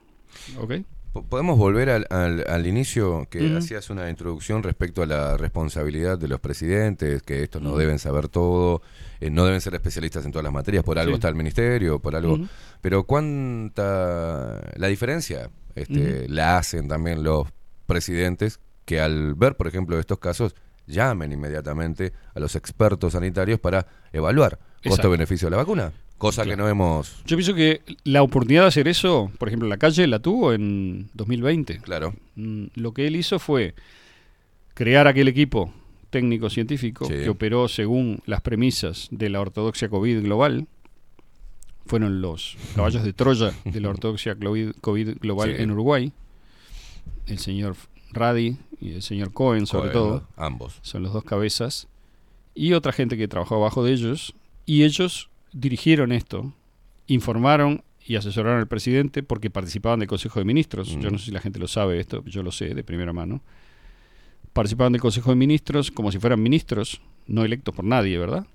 ¿Ok? Po- Podemos volver al, al- al inicio que hacías una introducción respecto a la responsabilidad de los presidentes, que estos no deben saber todo, eh, no deben ser especialistas en todas las materias, por algo Sí. está el ministerio, por algo. Pero cuánta la diferencia este, la hacen también los presidentes que al ver, por ejemplo, estos casos llamen inmediatamente a los expertos sanitarios para evaluar costo-beneficio de la vacuna, cosa que no hemos, Yo pienso que la oportunidad de hacer eso, por ejemplo, la calle la tuvo en 2020. claro, Mm, Lo que él hizo fue crear aquel equipo técnico-científico Sí. que operó según las premisas de la ortodoxia COVID global. Fueron los caballos de Troya de la ortodoxia COVID, COVID global Sí. en Uruguay. El señor Radi y el señor Cohen, sobre Cohen, todo. ambos. Son los dos cabezas. Y otra gente que trabajó abajo de ellos. Y ellos dirigieron esto, informaron y asesoraron al presidente porque participaban del Consejo de Ministros. Yo Mm. no sé si la gente lo sabe esto, yo lo sé de primera mano. participaban del Consejo de Ministros como si fueran ministros, no electos por nadie, ¿verdad?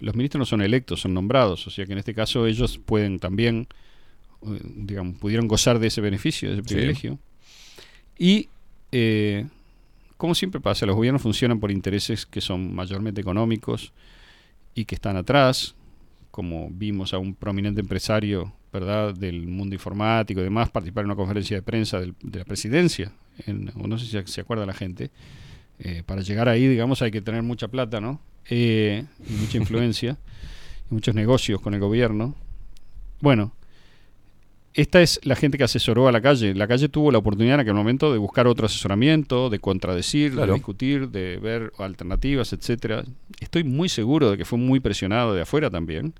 Los ministros no son electos, son nombrados, o sea que en este caso ellos pueden también, eh, digamos, pudieron gozar de ese beneficio, de ese Sí. privilegio. Y, eh, como siempre pasa, los gobiernos funcionan por intereses que son mayormente económicos y que están atrás, como vimos a un prominente empresario ¿verdad? del mundo informático y demás participar en una conferencia de prensa del- de la presidencia, en- o no sé si se acuerda la gente, eh, para llegar ahí, digamos, hay que tener mucha plata, ¿no? Eh, y mucha influencia, y muchos negocios con el gobierno. Bueno, esta es la gente que asesoró a la calle. La calle tuvo la oportunidad en aquel momento de buscar otro asesoramiento, de contradecir, Claro. de discutir, de ver alternativas, etcétera. Estoy muy seguro de que fue muy presionado de afuera también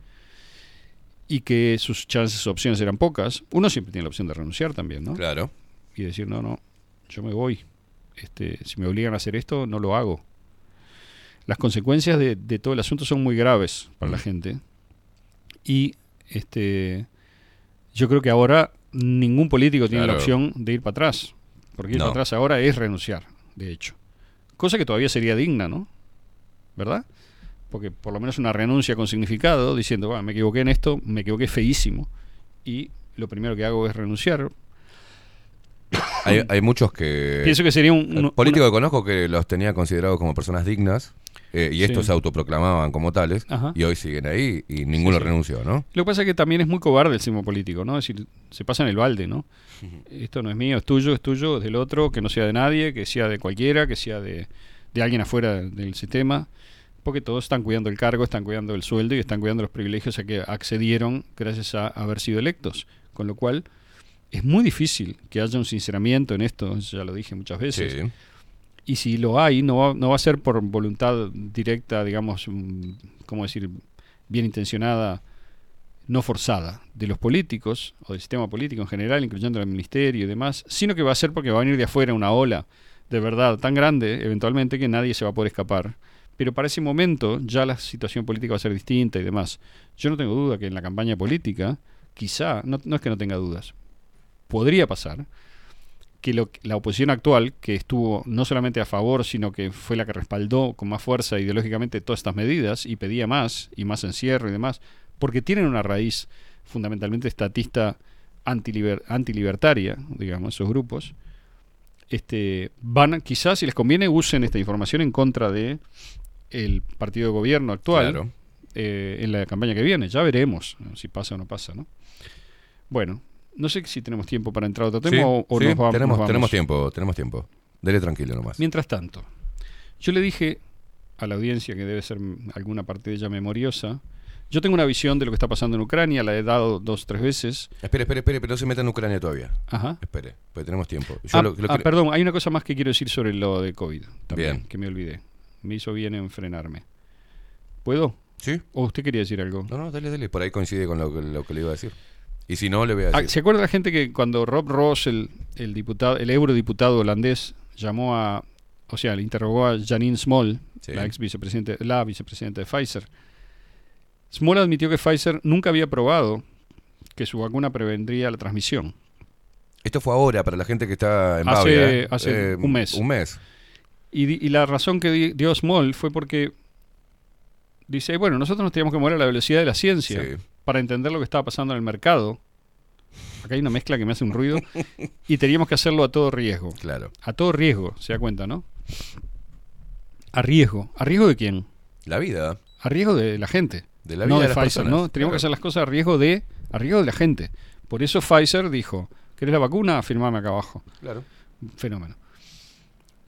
y que sus chances, opciones eran pocas. Uno siempre tiene la opción de renunciar también, ¿no? Claro. Y decir, no, no, yo me voy. Este, si me obligan a hacer esto, no lo hago. Las consecuencias de, de todo el asunto son muy graves para la gente. Y este, yo creo que ahora ningún político tiene la opción de ir para atrás. Porque ir No. para atrás ahora es renunciar, de hecho. Cosa que todavía sería digna, ¿no? ¿Verdad? Porque por lo menos una renuncia con significado, diciendo, "Bueno, me equivoqué en esto, me equivoqué feísimo. Y lo primero que hago es renunciar. Hay, hay muchos que. Pienso que sería un- El un- político que conozco que los tenía considerados como personas dignas eh, y estos Sí. se autoproclamaban como tales Ajá. y hoy siguen ahí y ninguno sí. renunció, ¿no? Lo que pasa es que también es muy cobarde el sistema político, ¿no? Es decir, se pasa en el balde, ¿no? Esto no es mío, es tuyo, es tuyo, es del otro, que no sea de nadie, que sea de cualquiera, que sea de, de alguien afuera del sistema, porque todos están cuidando el cargo, están cuidando el sueldo y están cuidando los privilegios a que accedieron gracias a haber sido electos. Con lo cual, es muy difícil que haya un sinceramiento en esto, ya lo dije muchas veces. Y si lo hay, no va, no va a ser por voluntad directa, digamos, mm, ¿cómo decir?, bien intencionada, no forzada, de los políticos o del sistema político en general, incluyendo el ministerio y demás, sino que va a ser porque va a venir de afuera una ola de verdad tan grande, eventualmente, que nadie se va a poder escapar. Pero para ese momento ya la situación política va a ser distinta y demás. Yo no tengo duda que en la campaña política, quizá, no, no es que no tenga dudas, podría pasar que lo- la oposición actual, que estuvo no solamente a favor, sino que fue la que respaldó con más fuerza ideológicamente todas estas medidas y pedía más y más encierro y demás, porque tienen una raíz fundamentalmente estatista antiliber- antilibertaria, digamos, esos grupos, este, van quizás si les conviene usen esta información en contra de el partido de gobierno actual Claro. eh, en la campaña que viene. Ya veremos si pasa o no pasa, ¿no? Bueno, no sé si tenemos tiempo para entrar a otro tema Sí, o, o sí, nos vamos. tenemos, nos vamos. tenemos tiempo, tenemos tiempo. Dele tranquilo nomás. Mientras tanto, yo le dije a la audiencia que debe ser alguna parte de ella memoriosa. Yo tengo una visión de lo que está pasando en Ucrania, la he dado dos tres veces. Espere, espere, espere, pero no se meta en Ucrania todavía. Ajá. Espere, porque tenemos tiempo. Yo Ah, lo- lo ah, que- perdón, hay una cosa más que quiero decir sobre lo de COVID también, Bien. que me olvidé. Me hizo bien en frenarme. ¿Puedo? ¿Sí? ¿O usted quería decir algo? No, no, dale, dale. Por ahí coincide con lo, que- lo que le iba a decir. Y si no, le voy a Ah, decir. ¿Se acuerda la gente que cuando Rob Ross, el, el diputado, el eurodiputado holandés, llamó a, o sea, le interrogó a Janine Small, Sí. la ex vicepresidente, la vicepresidenta de Pfizer. Small admitió que Pfizer nunca había probado que su vacuna prevendría la transmisión. Esto fue ahora para la gente que está en Hace- Bavia, ¿eh? hace Eh, un mes. Un mes. Y, y la razón que di- dio Small fue porque dice, bueno, nosotros nos teníamos que mover a la velocidad de la ciencia Sí. para entender lo que estaba pasando en el mercado. Acá hay una mezcla que me hace un ruido. y teníamos que hacerlo a todo riesgo. Claro. A todo riesgo, se da cuenta, ¿no? A riesgo. ¿A riesgo de quién? La vida. A riesgo de la gente. De la no vida de de las Pfizer, personas, ¿no? Teníamos claro. que hacer las cosas a riesgo de, a riesgo de la gente. Por eso Pfizer dijo, ¿querés la vacuna? Firmame acá abajo. Claro. Fenómeno.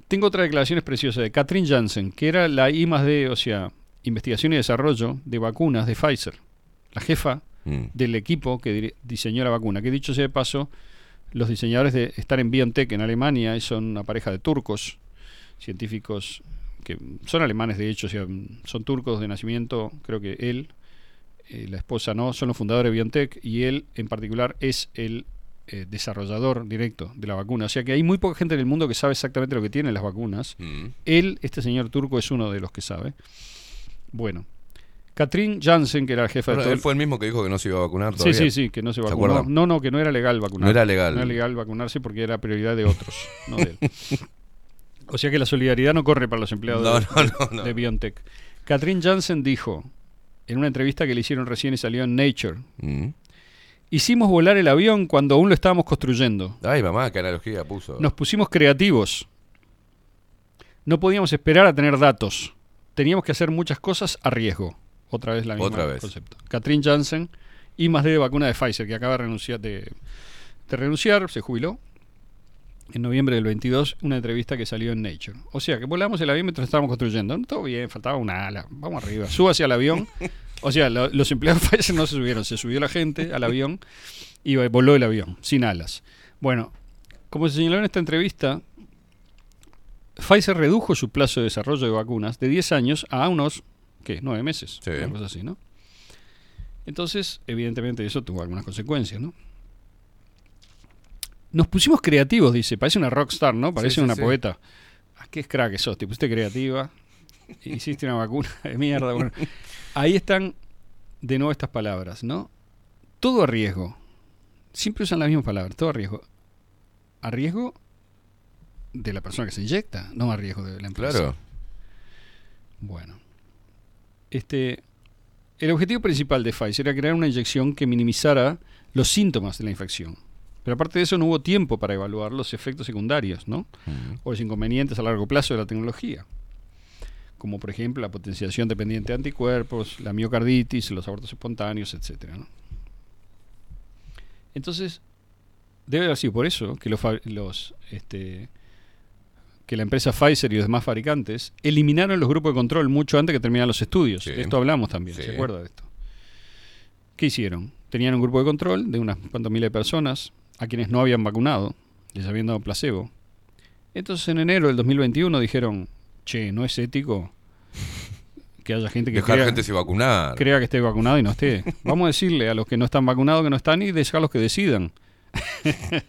Tengo otra declaración preciosa de Katrin Jansen, que era la I más D, o sea, investigación y desarrollo de vacunas de Pfizer. La jefa Mm. del equipo que diseñó la vacuna. Que dicho sea de paso, los diseñadores de están en BioNTech en Alemania y son una pareja de turcos, científicos que son alemanes de hecho, o sea, son turcos de nacimiento, creo que él, eh, la esposa no, son los fundadores de BioNTech y él en particular es el eh, desarrollador directo de la vacuna. O sea que hay muy poca gente en el mundo que sabe exactamente lo que tienen las vacunas. Mm. Él, este señor turco, es uno de los que sabe. Bueno, Katrin Jansen, que era la jefa de todo él fue el mismo que dijo que no se iba a vacunar Sí, todavía. sí, sí, que no se ¿Se vacunó. No, no, que no era legal vacunar. No era legal. No era legal vacunarse porque era prioridad de otros, no de él. O sea que la solidaridad no corre para los empleados No, de, no, de- no, no. de BioNTech. Catherine Jansen dijo en una entrevista que le hicieron recién y salió en Nature. Mm. Hicimos volar el avión cuando aún lo estábamos construyendo. Ay, mamá, qué analogía puso. Nos pusimos creativos. No podíamos esperar a tener datos. Teníamos que hacer muchas cosas a riesgo. Otra vez la misma Otra vez. concepto. Catherine Jansen, y más de vacuna de Pfizer, que acaba de renunciar, de, de renunciar, se jubiló. En noviembre del 22, una entrevista que salió en Nature. O sea, que volamos el avión mientras estábamos construyendo. Todo bien, faltaba una ala. Vamos arriba. Suba hacia el avión. O sea, lo- los empleados de Pfizer no se subieron. Se subió la gente al avión y voló el avión, sin alas. Bueno, como se señaló en esta entrevista, Pfizer redujo su plazo de desarrollo de vacunas de 10 años a unos, ¿qué? 9 meses. Sí. Una cosa así, ¿no? Entonces, evidentemente, eso tuvo algunas consecuencias, ¿no? Nos pusimos creativos, dice. Parece una rockstar, ¿no? Parece Sí, sí, una poeta. ¿Qué es crack que sos? Te pusiste creativa, hiciste una vacuna de mierda. Bueno, ahí están de nuevo estas palabras, ¿no? Todo a riesgo. Siempre usan las mismas palabras, todo a riesgo. A riesgo de la persona que se inyecta, no a riesgo de la empresa. Claro. Bueno. Este, el objetivo principal de Pfizer era crear una inyección que minimizara los síntomas de la infección. Pero aparte de eso no hubo tiempo para evaluar los efectos secundarios, ¿no? O los inconvenientes a largo plazo de la tecnología. Como por ejemplo la potenciación dependiente de anticuerpos, la miocarditis, los abortos espontáneos, etcétera, ¿no? Entonces, debe haber sido por eso que los, los este, que la empresa Pfizer y los demás fabricantes eliminaron los grupos de control mucho antes que terminaran los estudios. Sí. De esto hablamos también, Sí. ¿se acuerda de esto? ¿Qué hicieron? Tenían un grupo de control de unas cuantas miles de personas a quienes no habían vacunado, les habían dado placebo. Entonces en enero del 2021 dijeron, che, no es ético que haya gente que Dejar crea, gente sin vacunar. crea que esté vacunado y no esté. Vamos a decirle a los que no están vacunados que no están y dejarlos que decidan.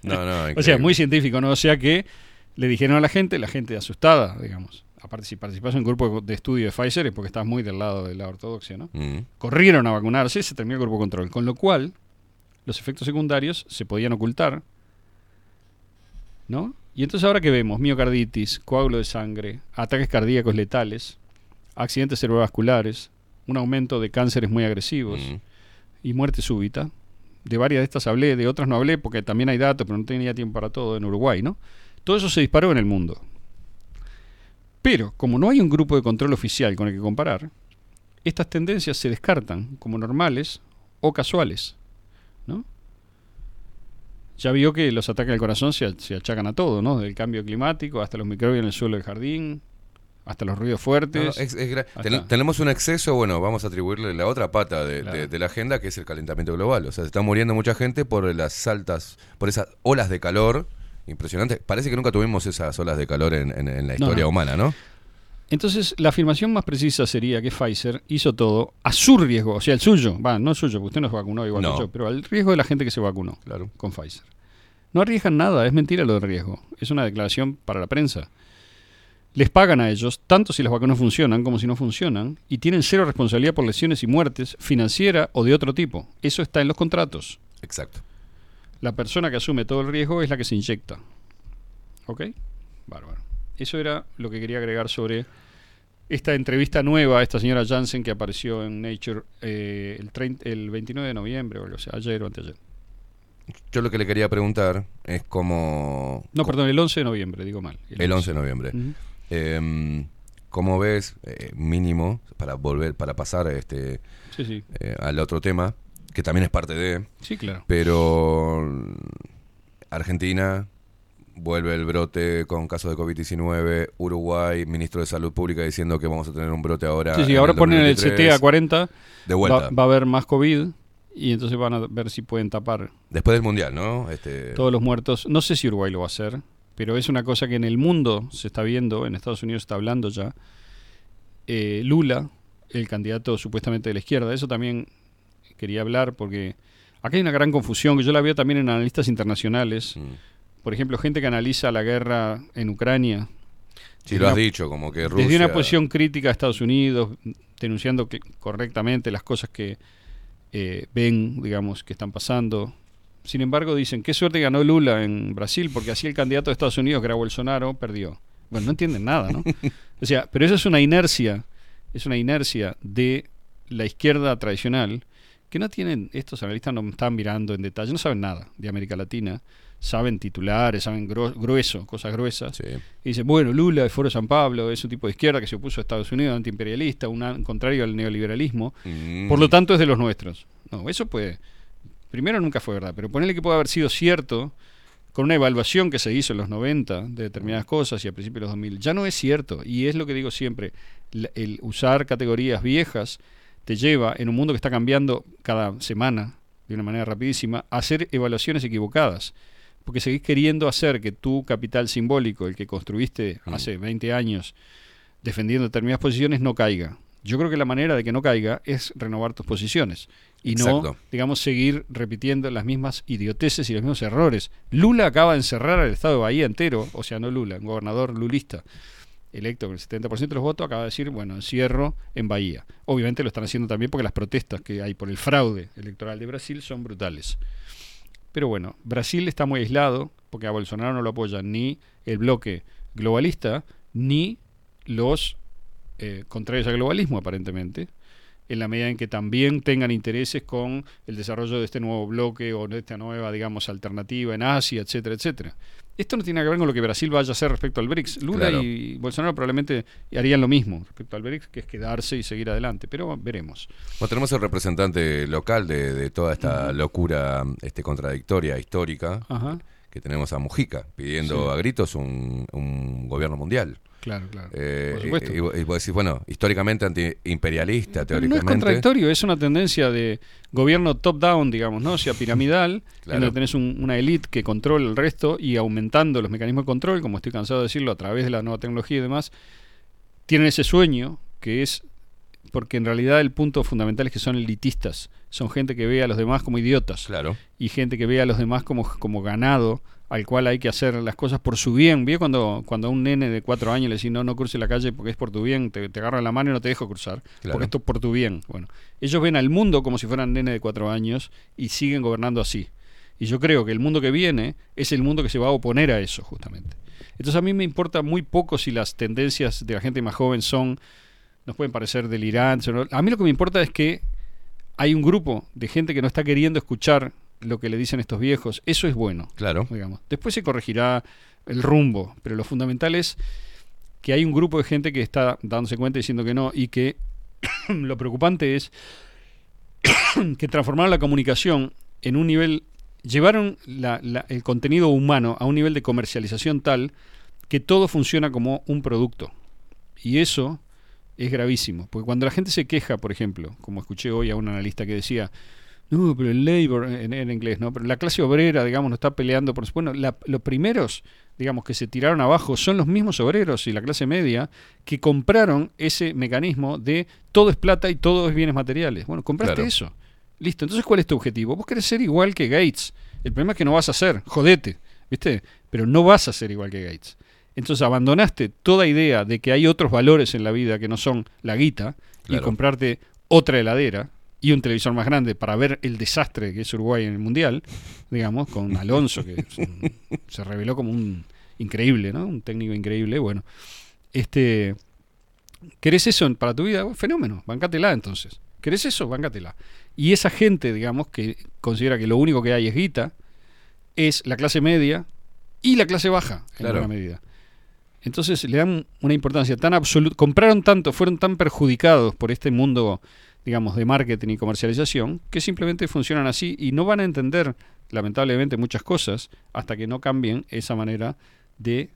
No, no, O sea, muy científico, ¿no? O sea que le dijeron a la gente, la gente asustada, digamos. Aparte, si participas en un grupo de estudio de Pfizer es porque estás muy del lado de la ortodoxia, ¿no? Mm. Corrieron a vacunarse, se terminó el grupo de control. Con lo cual, los efectos secundarios se podían ocultar, ¿no? Y entonces ahora que vemos miocarditis, coágulo de sangre, ataques cardíacos letales, accidentes cerebrovasculares, un aumento de cánceres muy agresivos Mm. y muerte súbita. De varias de estas hablé, de otras no hablé porque también hay datos, pero no tenía tiempo para todo en Uruguay, ¿no? Todo eso se disparó en el mundo. Pero, como no hay un grupo de control oficial con el que comparar, estas tendencias se descartan como normales o casuales, ¿no? Ya vio que los ataques al corazón se, se achacan a todo, ¿no? Del cambio climático hasta los microbios en el suelo del jardín, hasta los ruidos fuertes. No, no, es- es gra- hasta- ten- tenemos un exceso, bueno, vamos a atribuirle la otra pata de, Claro. de- de la agenda, que es el calentamiento global. O sea, se está muriendo mucha gente por las altas, por esas olas de calor impresionantes. Parece que nunca tuvimos esas olas de calor en, en- en la No, historia no. humana, ¿no? Entonces, la afirmación más precisa sería que Pfizer hizo todo a su riesgo, o sea, el suyo, va, no el suyo, porque usted no se vacunó igual No. que yo, pero al riesgo de la gente que se vacunó Claro. con Pfizer. No arriesgan nada, es mentira lo de riesgo, es una declaración para la prensa. Les pagan a ellos, tanto si las vacunas funcionan como si no funcionan, y tienen cero responsabilidad por lesiones y muertes, financiera o de otro tipo. Eso está en los contratos. Exacto. La persona que asume todo el riesgo es la que se inyecta. ¿Ok? Bárbaro. Eso era lo que quería agregar sobre esta entrevista nueva a esta señora Jansen que apareció en Nature eh, el, 30 el 29 de noviembre, o algo así, ayer o anteayer. Yo lo que le quería preguntar es cómo... No, perdón, el 11 de noviembre, digo mal. El 11 de noviembre. Em, ¿Cómo ves, eh, mínimo, para volver, para pasar este, Sí, sí. eh, al otro tema, que también es parte de... Sí, claro. Pero Argentina vuelve el brote con casos de COVID-19, Uruguay, ministro de Salud Pública diciendo que vamos a tener un brote ahora. Sí, sí, ahora el ponen el 2023. CT a 40, De vuelta. va, va a haber más COVID y entonces van a ver si pueden tapar Después del Mundial, ¿no? Este, todos los muertos. No sé si Uruguay lo va a hacer, pero es una cosa que en el mundo se está viendo, en Estados Unidos se está hablando ya. Eh, Lula, el candidato supuestamente de la izquierda, eso también quería hablar porque acá hay una gran confusión que yo la veo también en analistas internacionales. Mm. Por ejemplo, gente que analiza la guerra en Ucrania. Sí, lo has una- dicho, como que Rusia... Desde una posición crítica a Estados Unidos, denunciando que- correctamente las cosas que eh, ven, digamos, que están pasando. Sin embargo, dicen, qué suerte ganó Lula en Brasil, porque así el candidato de Estados Unidos, que era Bolsonaro, perdió. Bueno, no entienden nada, ¿no? O sea, pero eso es una inercia, es una inercia de la izquierda tradicional que no tienen, estos analistas no están mirando en detalle, no saben nada de América Latina, saben titulares, saben grueso, cosas gruesas. Y dicen, bueno, Lula de Foro San Pablo es un tipo de izquierda que se opuso a Estados Unidos, antiimperialista, un contrario al neoliberalismo, Mm. por lo tanto es de los nuestros. No, eso puede, primero nunca fue verdad, pero ponerle que puede haber sido cierto con una evaluación que se hizo en los 90 de determinadas cosas y a principios de los 2000, ya no es cierto. Y es lo que digo siempre, el usar categorías viejas te lleva, en un mundo que está cambiando cada semana de una manera rapidísima, a hacer evaluaciones equivocadas. Porque seguís queriendo hacer que tu capital simbólico, el que construiste hace 20 años, defendiendo determinadas posiciones, no caiga. Yo creo que la manera de que no caiga es renovar tus posiciones y no, digamos, seguir repitiendo las mismas idioteces y los mismos errores. Lula acaba de encerrar al estado de Bahía entero, o sea, no Lula, un gobernador lulista electo con el 70% de los votos, acaba de decir, bueno, encierro en Bahía. Obviamente lo están haciendo también porque las protestas que hay por el fraude electoral de Brasil son brutales. Pero bueno, Brasil está muy aislado porque a Bolsonaro no lo apoyan ni el bloque globalista ni los eh, contrarios al globalismo, aparentemente, en la medida en que también tengan intereses con el desarrollo de este nuevo bloque o de esta nueva, digamos, alternativa en Asia, etcétera, etcétera. Esto no tiene que ver con lo que Brasil vaya a hacer respecto al BRICS. Lula Claro. y Bolsonaro probablemente harían lo mismo respecto al BRICS, que es quedarse y seguir adelante, pero veremos. Bueno, tenemos el representante local de, de toda esta locura este, contradictoria, histórica, que tenemos a Mujica, pidiendo Sí. a gritos un, un gobierno mundial. Claro, claro. Eh, Por supuesto. Y, y vos decís, bueno, históricamente antiimperialista, Pero no es teóricamente. contradictorio, es una tendencia de gobierno top-down, digamos, ¿no? O sea, piramidal, Claro. en donde tenés un- una élite que controla el resto y aumentando los mecanismos de control, como estoy cansado de decirlo, a través de la nueva tecnología y demás, tienen ese sueño que es porque en realidad el punto fundamental es que son elitistas, son gente que ve a los demás como idiotas Claro. y gente que ve a los demás como, como ganado al cual hay que hacer las cosas por su bien. ¿Vio cuando, cuando a un nene de cuatro años le decís no, no cruce la calle porque es por tu bien, te, te agarran la mano y no te dejo cruzar, Claro. porque esto es por tu bien? Bueno, ellos ven al mundo como si fueran nene de cuatro años y siguen gobernando así. Y yo creo que el mundo que viene es el mundo que se va a oponer a eso, justamente. Entonces a mí me importa muy poco si las tendencias de la gente más joven son, nos pueden parecer delirantes. A mí lo que me importa es que hay un grupo de gente que no está queriendo escuchar lo que le dicen estos viejos. Eso es bueno. Claro. Digamos. Después se corregirá el rumbo, pero lo fundamental es que hay un grupo de gente que está dándose cuenta y diciendo que no y que lo preocupante es que transformaron la comunicación en un nivel, llevaron la- la- el contenido humano a un nivel de comercialización tal que todo funciona como un producto. Y eso es gravísimo, porque cuando la gente se queja, por ejemplo, como escuché hoy a un analista que decía, no, pero el labor, en, en inglés, ¿no? Pero la clase obrera, digamos, no está peleando por... Bueno, la- los primeros, digamos, que se tiraron abajo son los mismos obreros y la clase media que compraron ese mecanismo de todo es plata y todo es bienes materiales. Bueno, compraste Claro. eso. Listo, entonces ¿cuál es tu objetivo? Vos querés ser igual que Gates. El problema es que no vas a ser, jodete, ¿viste? Pero no vas a ser igual que Gates. Entonces abandonaste toda idea de que hay otros valores en la vida que no son la guita y comprarte otra heladera y un televisor más grande para ver el desastre que es Uruguay en el Mundial, digamos, con Alonso, que un- se reveló como un increíble, ¿no? Un técnico increíble, bueno. Este, ¿Querés eso para tu vida? Bueno, fenómeno, bancátela entonces. ¿Querés eso? Bancátela. Y esa gente, digamos, que considera que lo único que hay es guita, es la clase media y la clase baja, en Claro. alguna medida. Entonces le dan una importancia tan absoluta, compraron tanto, fueron tan perjudicados por este mundo, digamos, de marketing y comercialización, que simplemente funcionan así y no van a entender, lamentablemente, muchas cosas hasta que no cambien esa manera de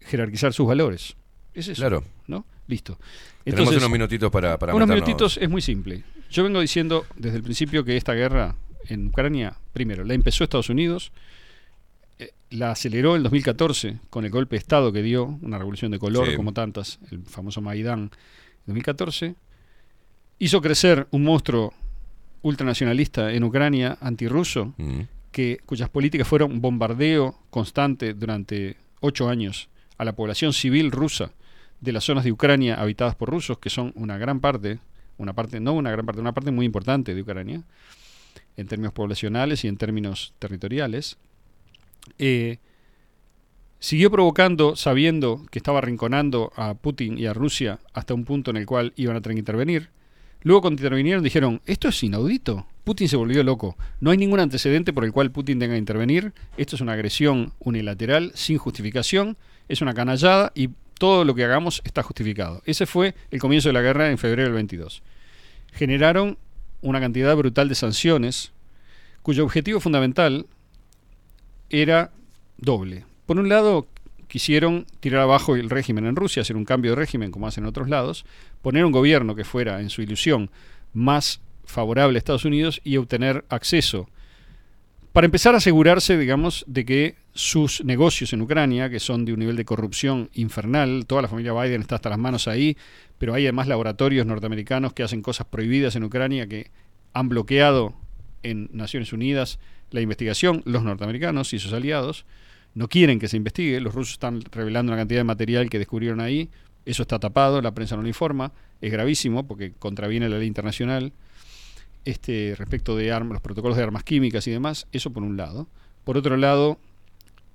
jerarquizar sus valores. Es eso, Claro. ¿no? Listo. Tenemos Entonces, unos minutitos para, para unos meternos. minutitos es muy simple. Yo vengo diciendo desde el principio que esta guerra en Ucrania, primero, la empezó Estados Unidos, la aceleró en 2014 con el golpe de Estado que dio, una revolución de color Sí. como tantas, el famoso Maidán en 2014, hizo crecer un monstruo ultranacionalista en Ucrania, antirruso, Mm. que, cuyas políticas fueron bombardeo constante durante ocho años a la población civil rusa de las zonas de Ucrania habitadas por rusos, que son una gran parte, una parte, no una gran parte, una parte muy importante de Ucrania, en términos poblacionales y en términos territoriales, eh, Siguió provocando, sabiendo que estaba arrinconando a Putin y a Rusia hasta un punto en el cual iban a tener que intervenir. Luego cuando intervinieron dijeron, esto es inaudito. Putin se volvió loco. No hay ningún antecedente por el cual Putin tenga que intervenir. Esto es una agresión unilateral, sin justificación. Es una canallada y todo lo que hagamos está justificado. Ese fue el comienzo de la guerra en febrero del 22. Generaron una cantidad brutal de sanciones cuyo objetivo fundamental era doble. Por un lado, quisieron tirar abajo el régimen en Rusia, hacer un cambio de régimen como hacen en otros lados, poner un gobierno que fuera, en su ilusión, más favorable a Estados Unidos y obtener acceso. Para empezar a asegurarse, digamos, de que sus negocios en Ucrania, que son de un nivel de corrupción infernal, toda la familia Biden está hasta las manos ahí, pero hay además laboratorios norteamericanos que hacen cosas prohibidas en Ucrania que han bloqueado en Naciones Unidas la investigación, los norteamericanos y sus aliados, no quieren que se investigue, los rusos están revelando una cantidad de material que descubrieron ahí, eso está tapado, la prensa no lo informa, es gravísimo porque contraviene la ley internacional este, respecto de armas, los protocolos de armas químicas y demás, eso por un lado. Por otro lado,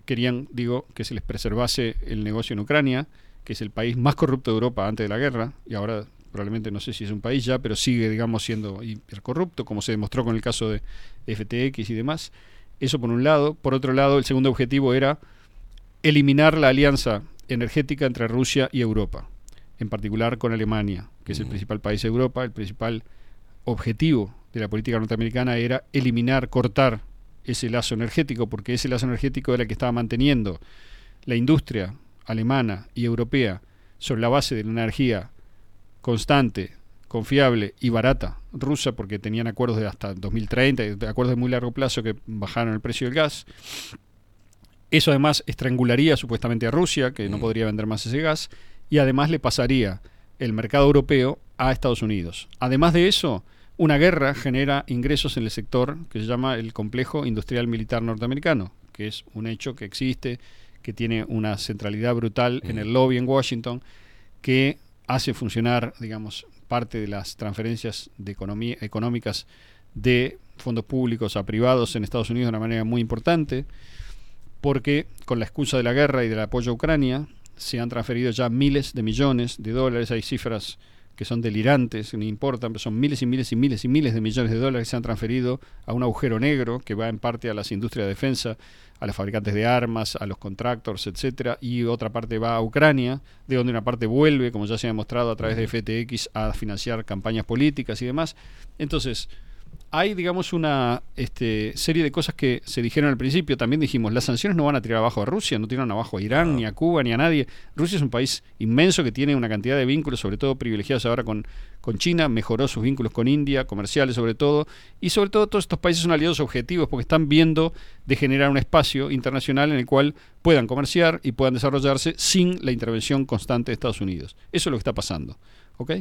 querían, digo, que se les preservase el negocio en Ucrania, que es el país más corrupto de Europa antes de la guerra, y ahora probablemente no sé si es un país ya, pero sigue, digamos, siendo hipercorrupto, como se demostró con el caso de FTX y demás. Eso por un lado. Por otro lado, el segundo objetivo era eliminar la alianza energética entre Rusia y Europa, en particular con Alemania, que es el principal país de Europa, el principal objetivo de la política norteamericana era eliminar, cortar ese lazo energético, porque ese lazo energético era el que estaba manteniendo la industria alemana y europea sobre la base de la energía constante, confiable y barata rusa, porque tenían acuerdos de hasta 2030, y de acuerdos de muy largo plazo que bajaron el precio del gas. Eso además estrangularía supuestamente a Rusia, que no podría vender más ese gas, y además le pasaría el mercado europeo a Estados Unidos. Además de eso, una guerra genera ingresos en el sector que se llama el complejo industrial militar norteamericano, que es un hecho que existe, que tiene una centralidad brutal en el lobby en Washington, que hace funcionar, digamos, parte de las transferencias de económicas de fondos públicos a privados en Estados Unidos de una manera muy importante, porque con la excusa de la guerra y del apoyo a Ucrania se han transferido ya miles de millones de dólares, hay cifras que son delirantes, no importan, pero son miles y miles y miles y miles de millones de dólares que se han transferido a un agujero negro que va en parte a las industrias de defensa, a los fabricantes de armas, a los contractors, etcétera, y otra parte va a Ucrania, de donde una parte vuelve, como ya se ha demostrado a través de FTX, a financiar campañas políticas y demás. Entonces, hay, digamos, una este, serie de cosas que se dijeron al principio. También dijimos, las sanciones no van a tirar abajo a Rusia, no tiran abajo a Irán, ni a Cuba, ni a nadie. Rusia es un país inmenso que tiene una cantidad de vínculos, sobre todo privilegiados ahora con, con China, mejoró sus vínculos con India, comerciales sobre todo, y sobre todo todos estos países son aliados objetivos porque están viendo de generar un espacio internacional en el cual puedan comerciar y puedan desarrollarse sin la intervención constante de Estados Unidos. Eso es lo que está pasando. ¿Ok?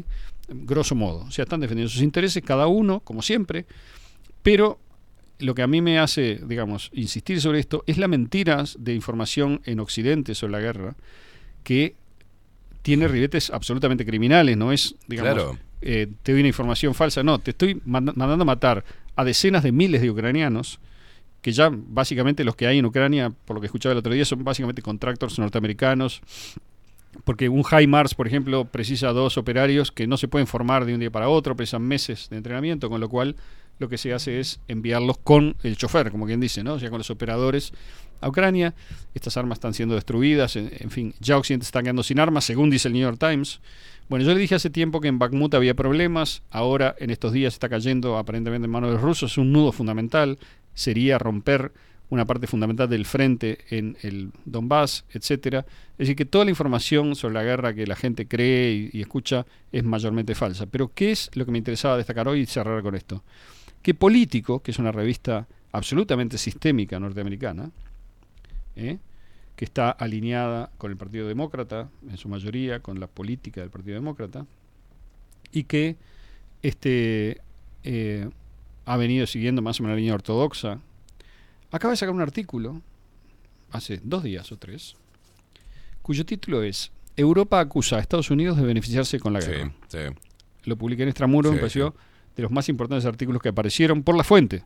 Grosso modo. O sea, están defendiendo sus intereses, cada uno, como siempre, pero lo que a mí me hace, digamos, insistir sobre esto es la mentira de información en Occidente sobre la guerra, que tiene ribetes absolutamente criminales, no es, digamos, Claro. eh, te doy una información falsa, no, te estoy manda- mandando a matar a decenas de miles de ucranianos, que ya básicamente los que hay en Ucrania, por lo que escuchaba el otro día, son básicamente contractors norteamericanos, porque un HIMARS, por ejemplo, precisa dos operarios que no se pueden formar de un día para otro, precisan meses de entrenamiento, con lo cual lo que se hace es enviarlos con el chofer, como quien dice, ¿no? O sea, con los operadores a Ucrania. Estas armas están siendo destruidas, en, en fin, ya Occidente está quedando sin armas, según dice el New York Times. Bueno, yo le dije hace tiempo que en Bakhmut había problemas, ahora en estos días está cayendo aparentemente en manos de los rusos, es un nudo fundamental, sería romper una parte fundamental del frente en el Donbass, etcétera. Es decir, que toda la información sobre la guerra que la gente cree y, escucha es mayormente falsa. Pero ¿qué es lo que me interesaba destacar hoy y cerrar con esto? Que Político, que es una revista absolutamente sistémica norteamericana, ¿eh? que está alineada con el Partido Demócrata, en su mayoría, con la política del Partido Demócrata, y que este, eh, ha venido siguiendo más o menos la línea ortodoxa, acaba de sacar un artículo, hace dos días o tres, cuyo título es Europa acusa a Estados Unidos de beneficiarse con la Sí, guerra. sí. Lo publiqué en Extramuro, Sí, me pareció de los más importantes artículos que aparecieron por la fuente.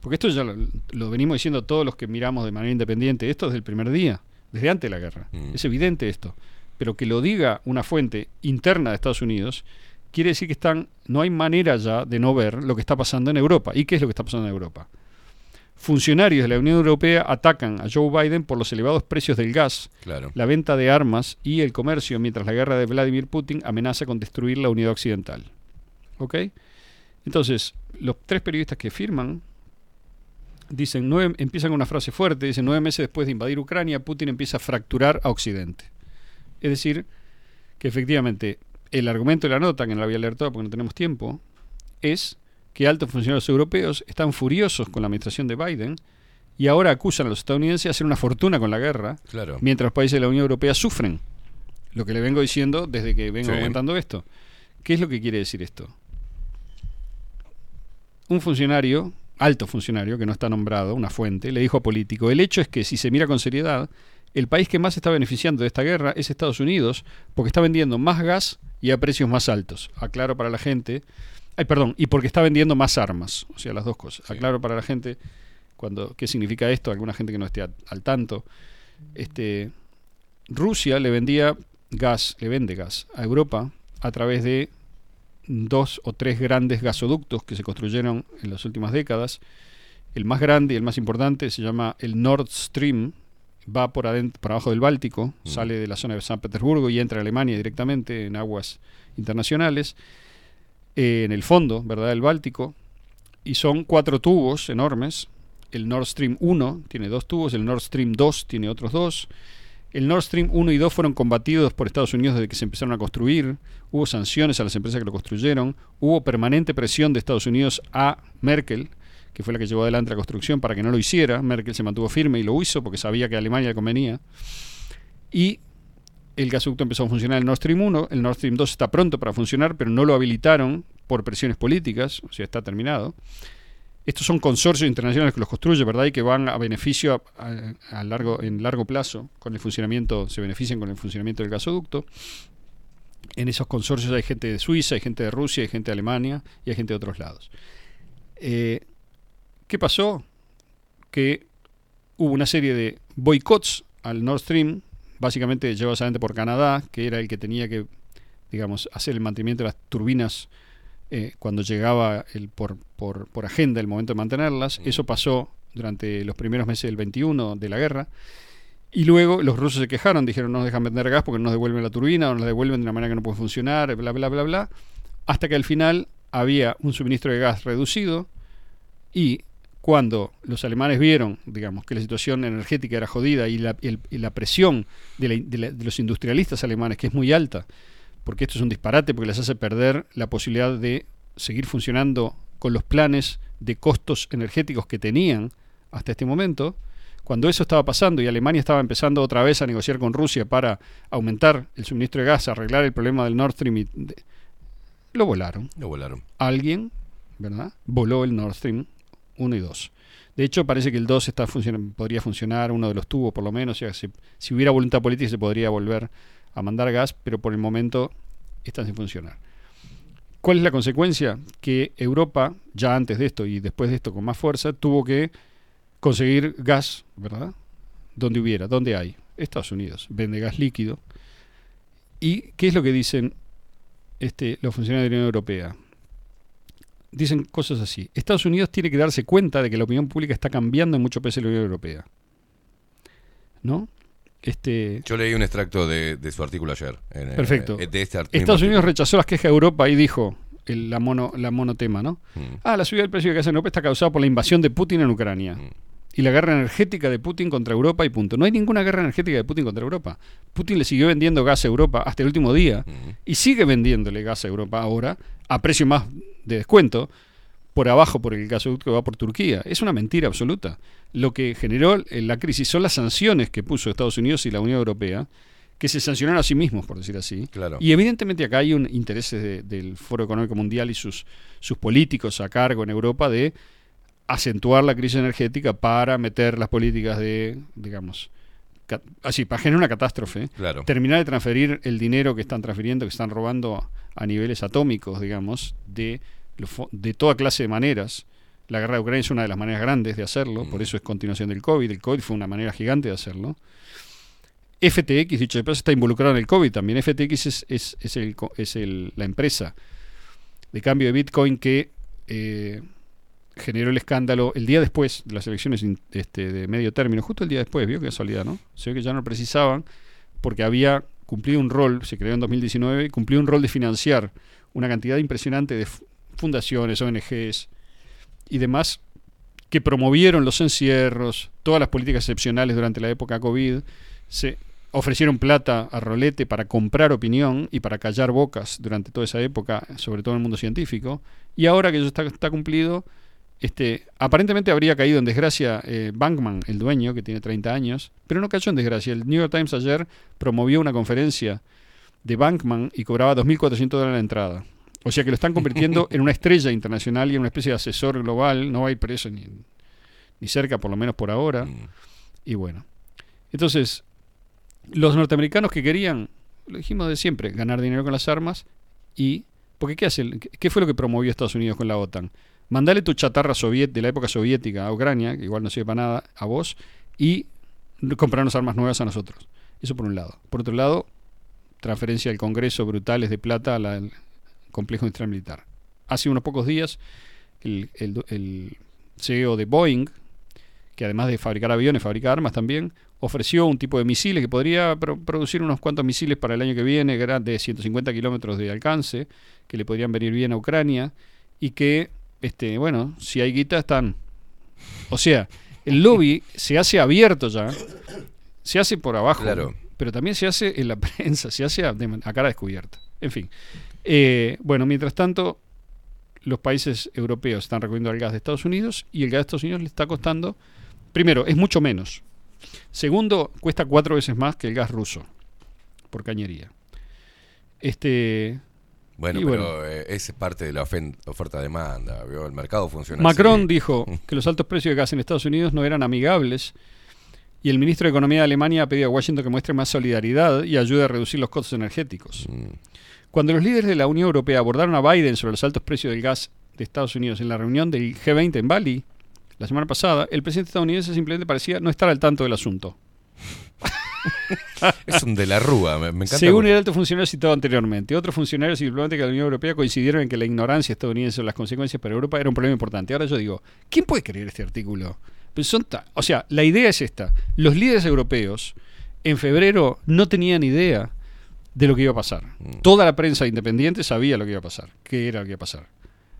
Porque esto ya lo, lo venimos diciendo todos los que miramos de manera independiente. Esto es del primer día. desde antes de la guerra. Es evidente esto. Pero que lo diga una fuente interna de Estados Unidos, quiere decir que están, no hay manera ya de no ver lo que está pasando en Europa. ¿Y qué es lo que está pasando en Europa? Funcionarios de la Unión Europea atacan a Joe Biden por los elevados precios del gas, Claro. la venta de armas y el comercio, mientras la guerra de Vladimir Putin amenaza con destruir la unidad occidental. ¿Ok? Entonces, los tres periodistas que firman dicen, nueve, empiezan con una frase fuerte, dicen, nueve meses después de invadir Ucrania, Putin empieza a fracturar a Occidente. Es decir, que efectivamente el argumento de la nota, que no la voy a leer toda porque no tenemos tiempo, es que altos funcionarios europeos están furiosos con la administración de Biden y ahora acusan a los estadounidenses de hacer una fortuna con la guerra, Claro. mientras los países de la Unión Europea sufren. Lo que le vengo diciendo desde que vengo Sí. comentando esto. ¿Qué es lo que quiere decir esto? Un funcionario, alto funcionario, que no está nombrado, una fuente, le dijo a político, el hecho es que si se mira con seriedad, el país que más está beneficiando de esta guerra es Estados Unidos, porque está vendiendo más gas y a precios más altos. Aclaro para la gente, ay, perdón, y porque está vendiendo más armas, o sea, las dos cosas. Aclaro para la gente cuando qué significa esto, alguna gente que no esté al, al tanto. Este Rusia le vendía gas, le vende gas a Europa a través de dos o tres grandes gasoductos que se construyeron en las últimas décadas. El más grande y el más importante se llama el Nord Stream, va por, adent- por abajo del Báltico, sale de la zona de San Petersburgo y entra a Alemania directamente en aguas internacionales, eh, en el fondo, ¿verdad?, del Báltico, y son cuatro tubos enormes. El Nord Stream 1 tiene dos tubos, el Nord Stream 2 tiene otros dos. El Nord Stream 1 y 2 fueron combatidos por Estados Unidos desde que se empezaron a construir. Hubo sanciones a las empresas que lo construyeron. Hubo permanente presión de Estados Unidos a Merkel, que fue la que llevó adelante la construcción, para que no lo hiciera. Merkel se mantuvo firme y lo hizo porque sabía que a Alemania le convenía. Y el gasoducto empezó a funcionar el Nord Stream 1. El Nord Stream 2 está pronto para funcionar, pero no lo habilitaron por presiones políticas, o sea, está terminado. Estos son consorcios internacionales que los construyen, ¿verdad? Y que van a beneficio a, a- a largo, en largo plazo con el funcionamiento, se benefician con el funcionamiento del gasoducto. En esos consorcios hay gente de Suiza, hay gente de Rusia, hay gente de Alemania y hay gente de otros lados. Eh, ¿Qué pasó? Que hubo una serie de boicots al Nord Stream, básicamente llevados adelante por Canadá, que era el que tenía que, digamos, hacer el mantenimiento de las turbinas eh, cuando llegaba el, por, por, por agenda el momento de mantenerlas. Eso pasó durante los primeros meses del 21 de la guerra. Y luego los rusos se quejaron, dijeron no nos dejan vender gas porque no nos devuelven la turbina o nos la devuelven de una manera que no puede funcionar, bla, bla, bla, bla. Hasta que al final había un suministro de gas reducido y cuando los alemanes vieron, digamos, que la situación energética era jodida y la, el- y la presión de, la- de la- de los industrialistas alemanes, que es muy alta, porque esto es un disparate, porque les hace perder la posibilidad de seguir funcionando con los planes de costos energéticos que tenían hasta este momento, cuando eso estaba pasando y Alemania estaba empezando otra vez a negociar con Rusia para aumentar el suministro de gas, arreglar el problema del Nord Stream, y de- lo volaron. Lo volaron. Alguien, ¿verdad? Voló el Nord Stream 1 y 2. De hecho, parece que el 2 está podría funcionar, uno de los tubos por lo menos, o sea, si, hubiera voluntad política se podría volver a mandar gas, pero por el momento están sin funcionar. ¿Cuál es la consecuencia? Que Europa, ya antes de esto y después de esto con más fuerza, tuvo que conseguir gas, ¿verdad? Donde hubiera, donde hay. Estados Unidos vende gas líquido. ¿Y qué es lo que dicen este, los funcionarios de la Unión Europea? Dicen cosas así. Estados Unidos tiene que darse cuenta de que la opinión pública está cambiando en muchos países de la Unión Europea. ¿No? Este, Yo leí un extracto de, de su artículo ayer. en, eh, Perfecto. de este Estados Unidos artículo. rechazó las quejas de Europa y dijo el- la, mono, la monotema, ¿no? Mm. Ah, la subida del precio de gas en Europa está causada por la invasión de Putin en Ucrania. Mm. Y la guerra energética de Putin contra Europa y punto. No hay ninguna guerra energética de Putin contra Europa. Putin le siguió vendiendo gas a Europa hasta el último día y sigue vendiéndole gas a Europa ahora a precio más de descuento por abajo por el gasoducto que va por Turquía. Es una mentira absoluta. Lo que generó eh, la crisis son las sanciones que puso Estados Unidos y la Unión Europea, que se sancionaron a sí mismos, por decir así. Claro. Y evidentemente acá hay un intereses de- del Foro Económico Mundial y sus, sus políticos a cargo en Europa de acentuar la crisis energética para meter las políticas de, digamos, así, para generar una catástrofe, Claro. terminar de transferir el dinero que están transfiriendo, que están robando a, niveles atómicos, digamos, de, de toda clase de maneras. La guerra de Ucrania es una de las maneras grandes de hacerlo, por eso es continuación del COVID. El COVID fue una manera gigante de hacerlo. FTX, dicho de paso, está involucrado en el COVID también. FTX es, es, es el es el- la empresa de cambio de Bitcoin que eh, generó el escándalo el día después de las elecciones este, de medio término, justo el día después, vio qué casualidad, ¿no? Se ve que ya no precisaban porque había cumplido un rol, se creó en 2019, y cumplió un rol de financiar una cantidad impresionante de fu- fundaciones, ONGs y demás que promovieron los encierros, todas las políticas excepcionales durante la época COVID, se ofrecieron plata a rolete para comprar opinión y para callar bocas durante toda esa época, sobre todo en el mundo científico, y ahora que eso está cumplido, este, aparentemente habría caído en desgracia eh, Bankman, el dueño, que tiene 30 años, pero no cayó en desgracia. El New York Times ayer promovió una conferencia de Bankman y cobraba 2.400 dólares la entrada. O sea que lo están convirtiendo en una estrella internacional y en una especie de asesor global. No va a ir preso ni, ni cerca, por lo menos por ahora. Y bueno. Entonces, los norteamericanos que querían, lo dijimos de siempre, ganar dinero con las armas y... Porque ¿qué, hace? ¿Qué fue lo que promovió Estados Unidos con la OTAN? Mandale tu chatarra soviet de la época soviética a Ucrania, que igual no sirve para nada, a vos, y comprarnos armas nuevas a nosotros. Eso por un lado. Por otro lado, transferencia del Congreso brutales de plata al complejo industrial militar. Hace unos pocos días, el, CEO de Boeing, que además de fabricar aviones, fabrica armas también, ofreció un tipo de misiles que podría pro- producir unos cuantos misiles para el año que viene, de 150 kilómetros de alcance, que le podrían venir bien a Ucrania, y que, este, bueno, si hay guita, están. O sea, el lobby se hace abierto ya, se hace por abajo, Claro. pero también se hace en la prensa, se hace a, a cara descubierta. En fin. Eh, bueno, mientras tanto, los países europeos están recogiendo el gas de Estados Unidos y el gas de Estados Unidos le está costando, primero, es mucho menos. Segundo, cuesta cuatro veces más que el gas ruso por cañería. Este, Bueno, y pero eh, es parte de la oferta-demanda. El mercado funciona Macron así. dijo que los altos precios de gas en Estados Unidos no eran amigables y el ministro de Economía de Alemania ha pedido a Washington que muestre más solidaridad y ayude a reducir los costos energéticos. Cuando los líderes de la Unión Europea abordaron a Biden sobre los altos precios del gas de Estados Unidos en la reunión del G20 en Bali la semana pasada, el presidente estadounidense simplemente parecía no estar al tanto del asunto. Es un de la rúa, me, me encanta. Según el alto funcionario citado anteriormente, otros funcionarios y diplomáticos de la Unión Europea coincidieron en que la ignorancia estadounidense sobre las consecuencias para Europa era un problema importante. Ahora yo digo, ¿quién puede creer este artículo? Pues son o sea, la idea es esta. Los líderes europeos en febrero no tenían idea de lo que iba a pasar. Toda la prensa independiente sabía lo que iba a pasar, qué era lo que iba a pasar.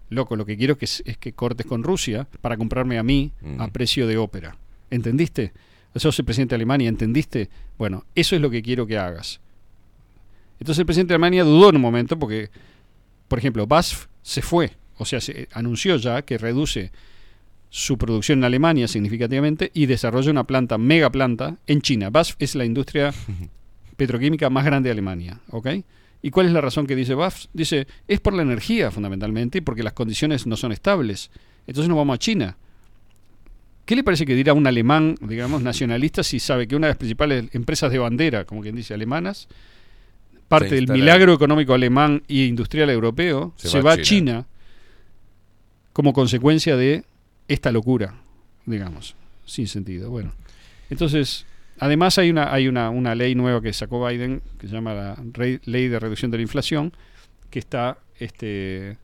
Loco, lo que quiero que es, es que cortes con Rusia para comprarme a mí a precio de ópera. ¿Entendiste? Sos el presidente de Alemania, ¿entendiste? Bueno, eso es lo que quiero que hagas. Entonces el presidente de Alemania dudó en un momento porque, por ejemplo, BASF se fue, o sea, se anunció ya que reduce su producción en Alemania significativamente y desarrolla una planta, mega planta, en China. BASF es la industria petroquímica más grande de Alemania, ¿ok? ¿Y cuál es la razón que dice BASF? Dice, es por la energía fundamentalmente y porque las condiciones no son estables. Entonces nos vamos a China. ¿Qué le parece que dirá un alemán, digamos, nacionalista, si sabe que una de las principales empresas de bandera, como quien dice, alemanas, parte del milagro económico alemán e industrial europeo, Se se, va a China como consecuencia de esta locura, digamos, sin sentido. Bueno, entonces, además hay una, hay una, una ley nueva que sacó Biden, que se llama la Ley de Reducción de la Inflación, que está este,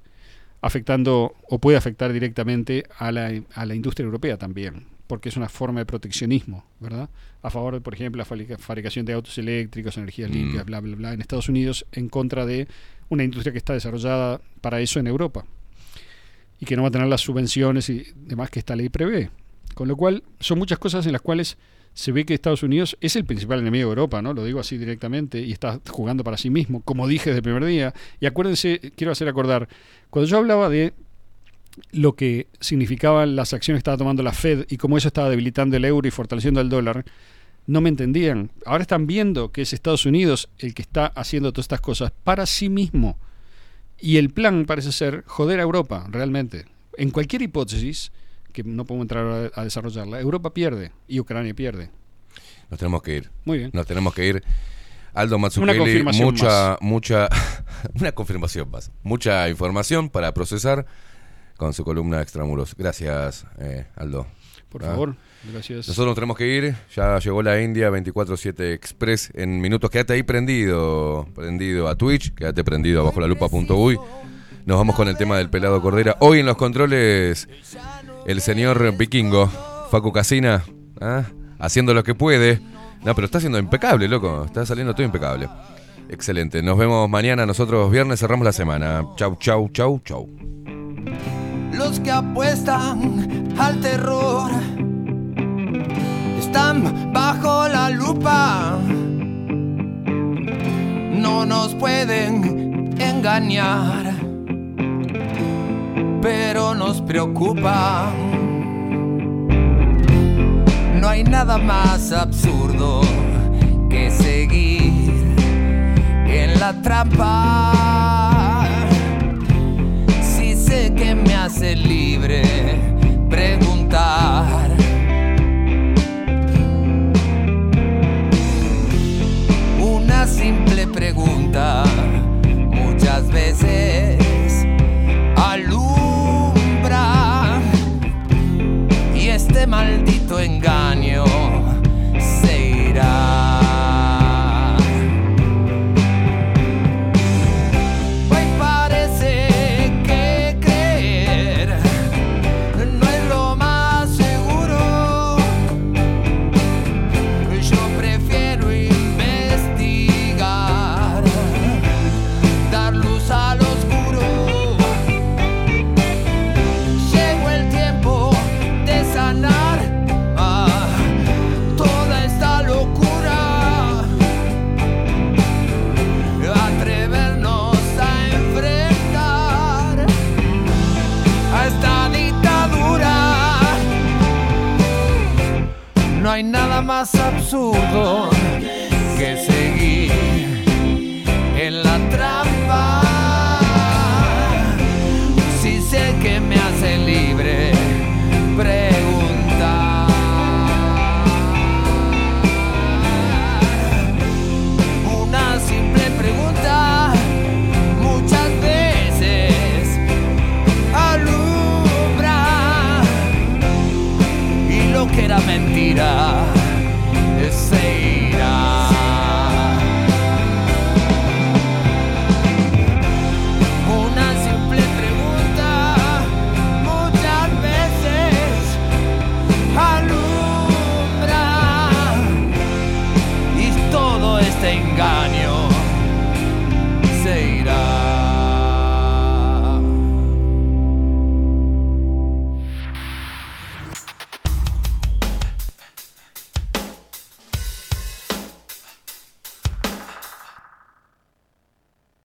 afectando o puede afectar directamente a la, a la industria europea también, porque es una forma de proteccionismo, ¿verdad? A favor de, por ejemplo, la fabrica- fabricación de autos eléctricos, energías Mm. limpias, bla, bla, bla, en Estados Unidos, en contra de una industria que está desarrollada para eso en Europa y que no va a tener las subvenciones y demás que esta ley prevé. Con lo cual, son muchas cosas en las cuales se ve que Estados Unidos es el principal enemigo de Europa, ¿no? Lo digo así directamente, y está jugando para sí mismo, como dije desde el primer día. Y acuérdense, quiero hacer acordar, cuando yo hablaba de lo que significaban las acciones que estaba tomando la Fed y cómo eso estaba debilitando el euro y fortaleciendo el dólar, no me entendían. Ahora están viendo que es Estados Unidos el que está haciendo todas estas cosas para sí mismo. Y el plan parece ser joder a Europa, realmente. En cualquier hipótesis, que no podemos entrar a, a desarrollarla, Europa pierde y Ucrania pierde. Nos tenemos que ir. Muy bien. Nos tenemos que ir. Aldo Mazzucchelli, mucha, más. mucha, una confirmación más. Mucha información para procesar con su columna Extramuros. Gracias, eh, Aldo. Por Ah. favor, gracias. Nosotros nos tenemos que ir. Ya llegó la India 24-7 Express en minutos. Quédate ahí prendido. Prendido a Twitch. Quédate prendido a bajo la lupa.uy. Nos vamos con el tema del pelado Cordera. Hoy en los controles, el señor vikingo, Facu Casina, ¿ah? haciendo lo que puede. No, pero está haciendo impecable, loco. Está saliendo todo impecable. Excelente. Nos vemos mañana. Nosotros viernes cerramos la semana. Chau, chau, chau, chau. Los que apuestan al terror están bajo la lupa. No nos pueden engañar, pero nos preocupa. No hay nada más absurdo que seguir en la trampa. Si sé que me hace libre preguntar. Una simple pregunta más absurdo. que se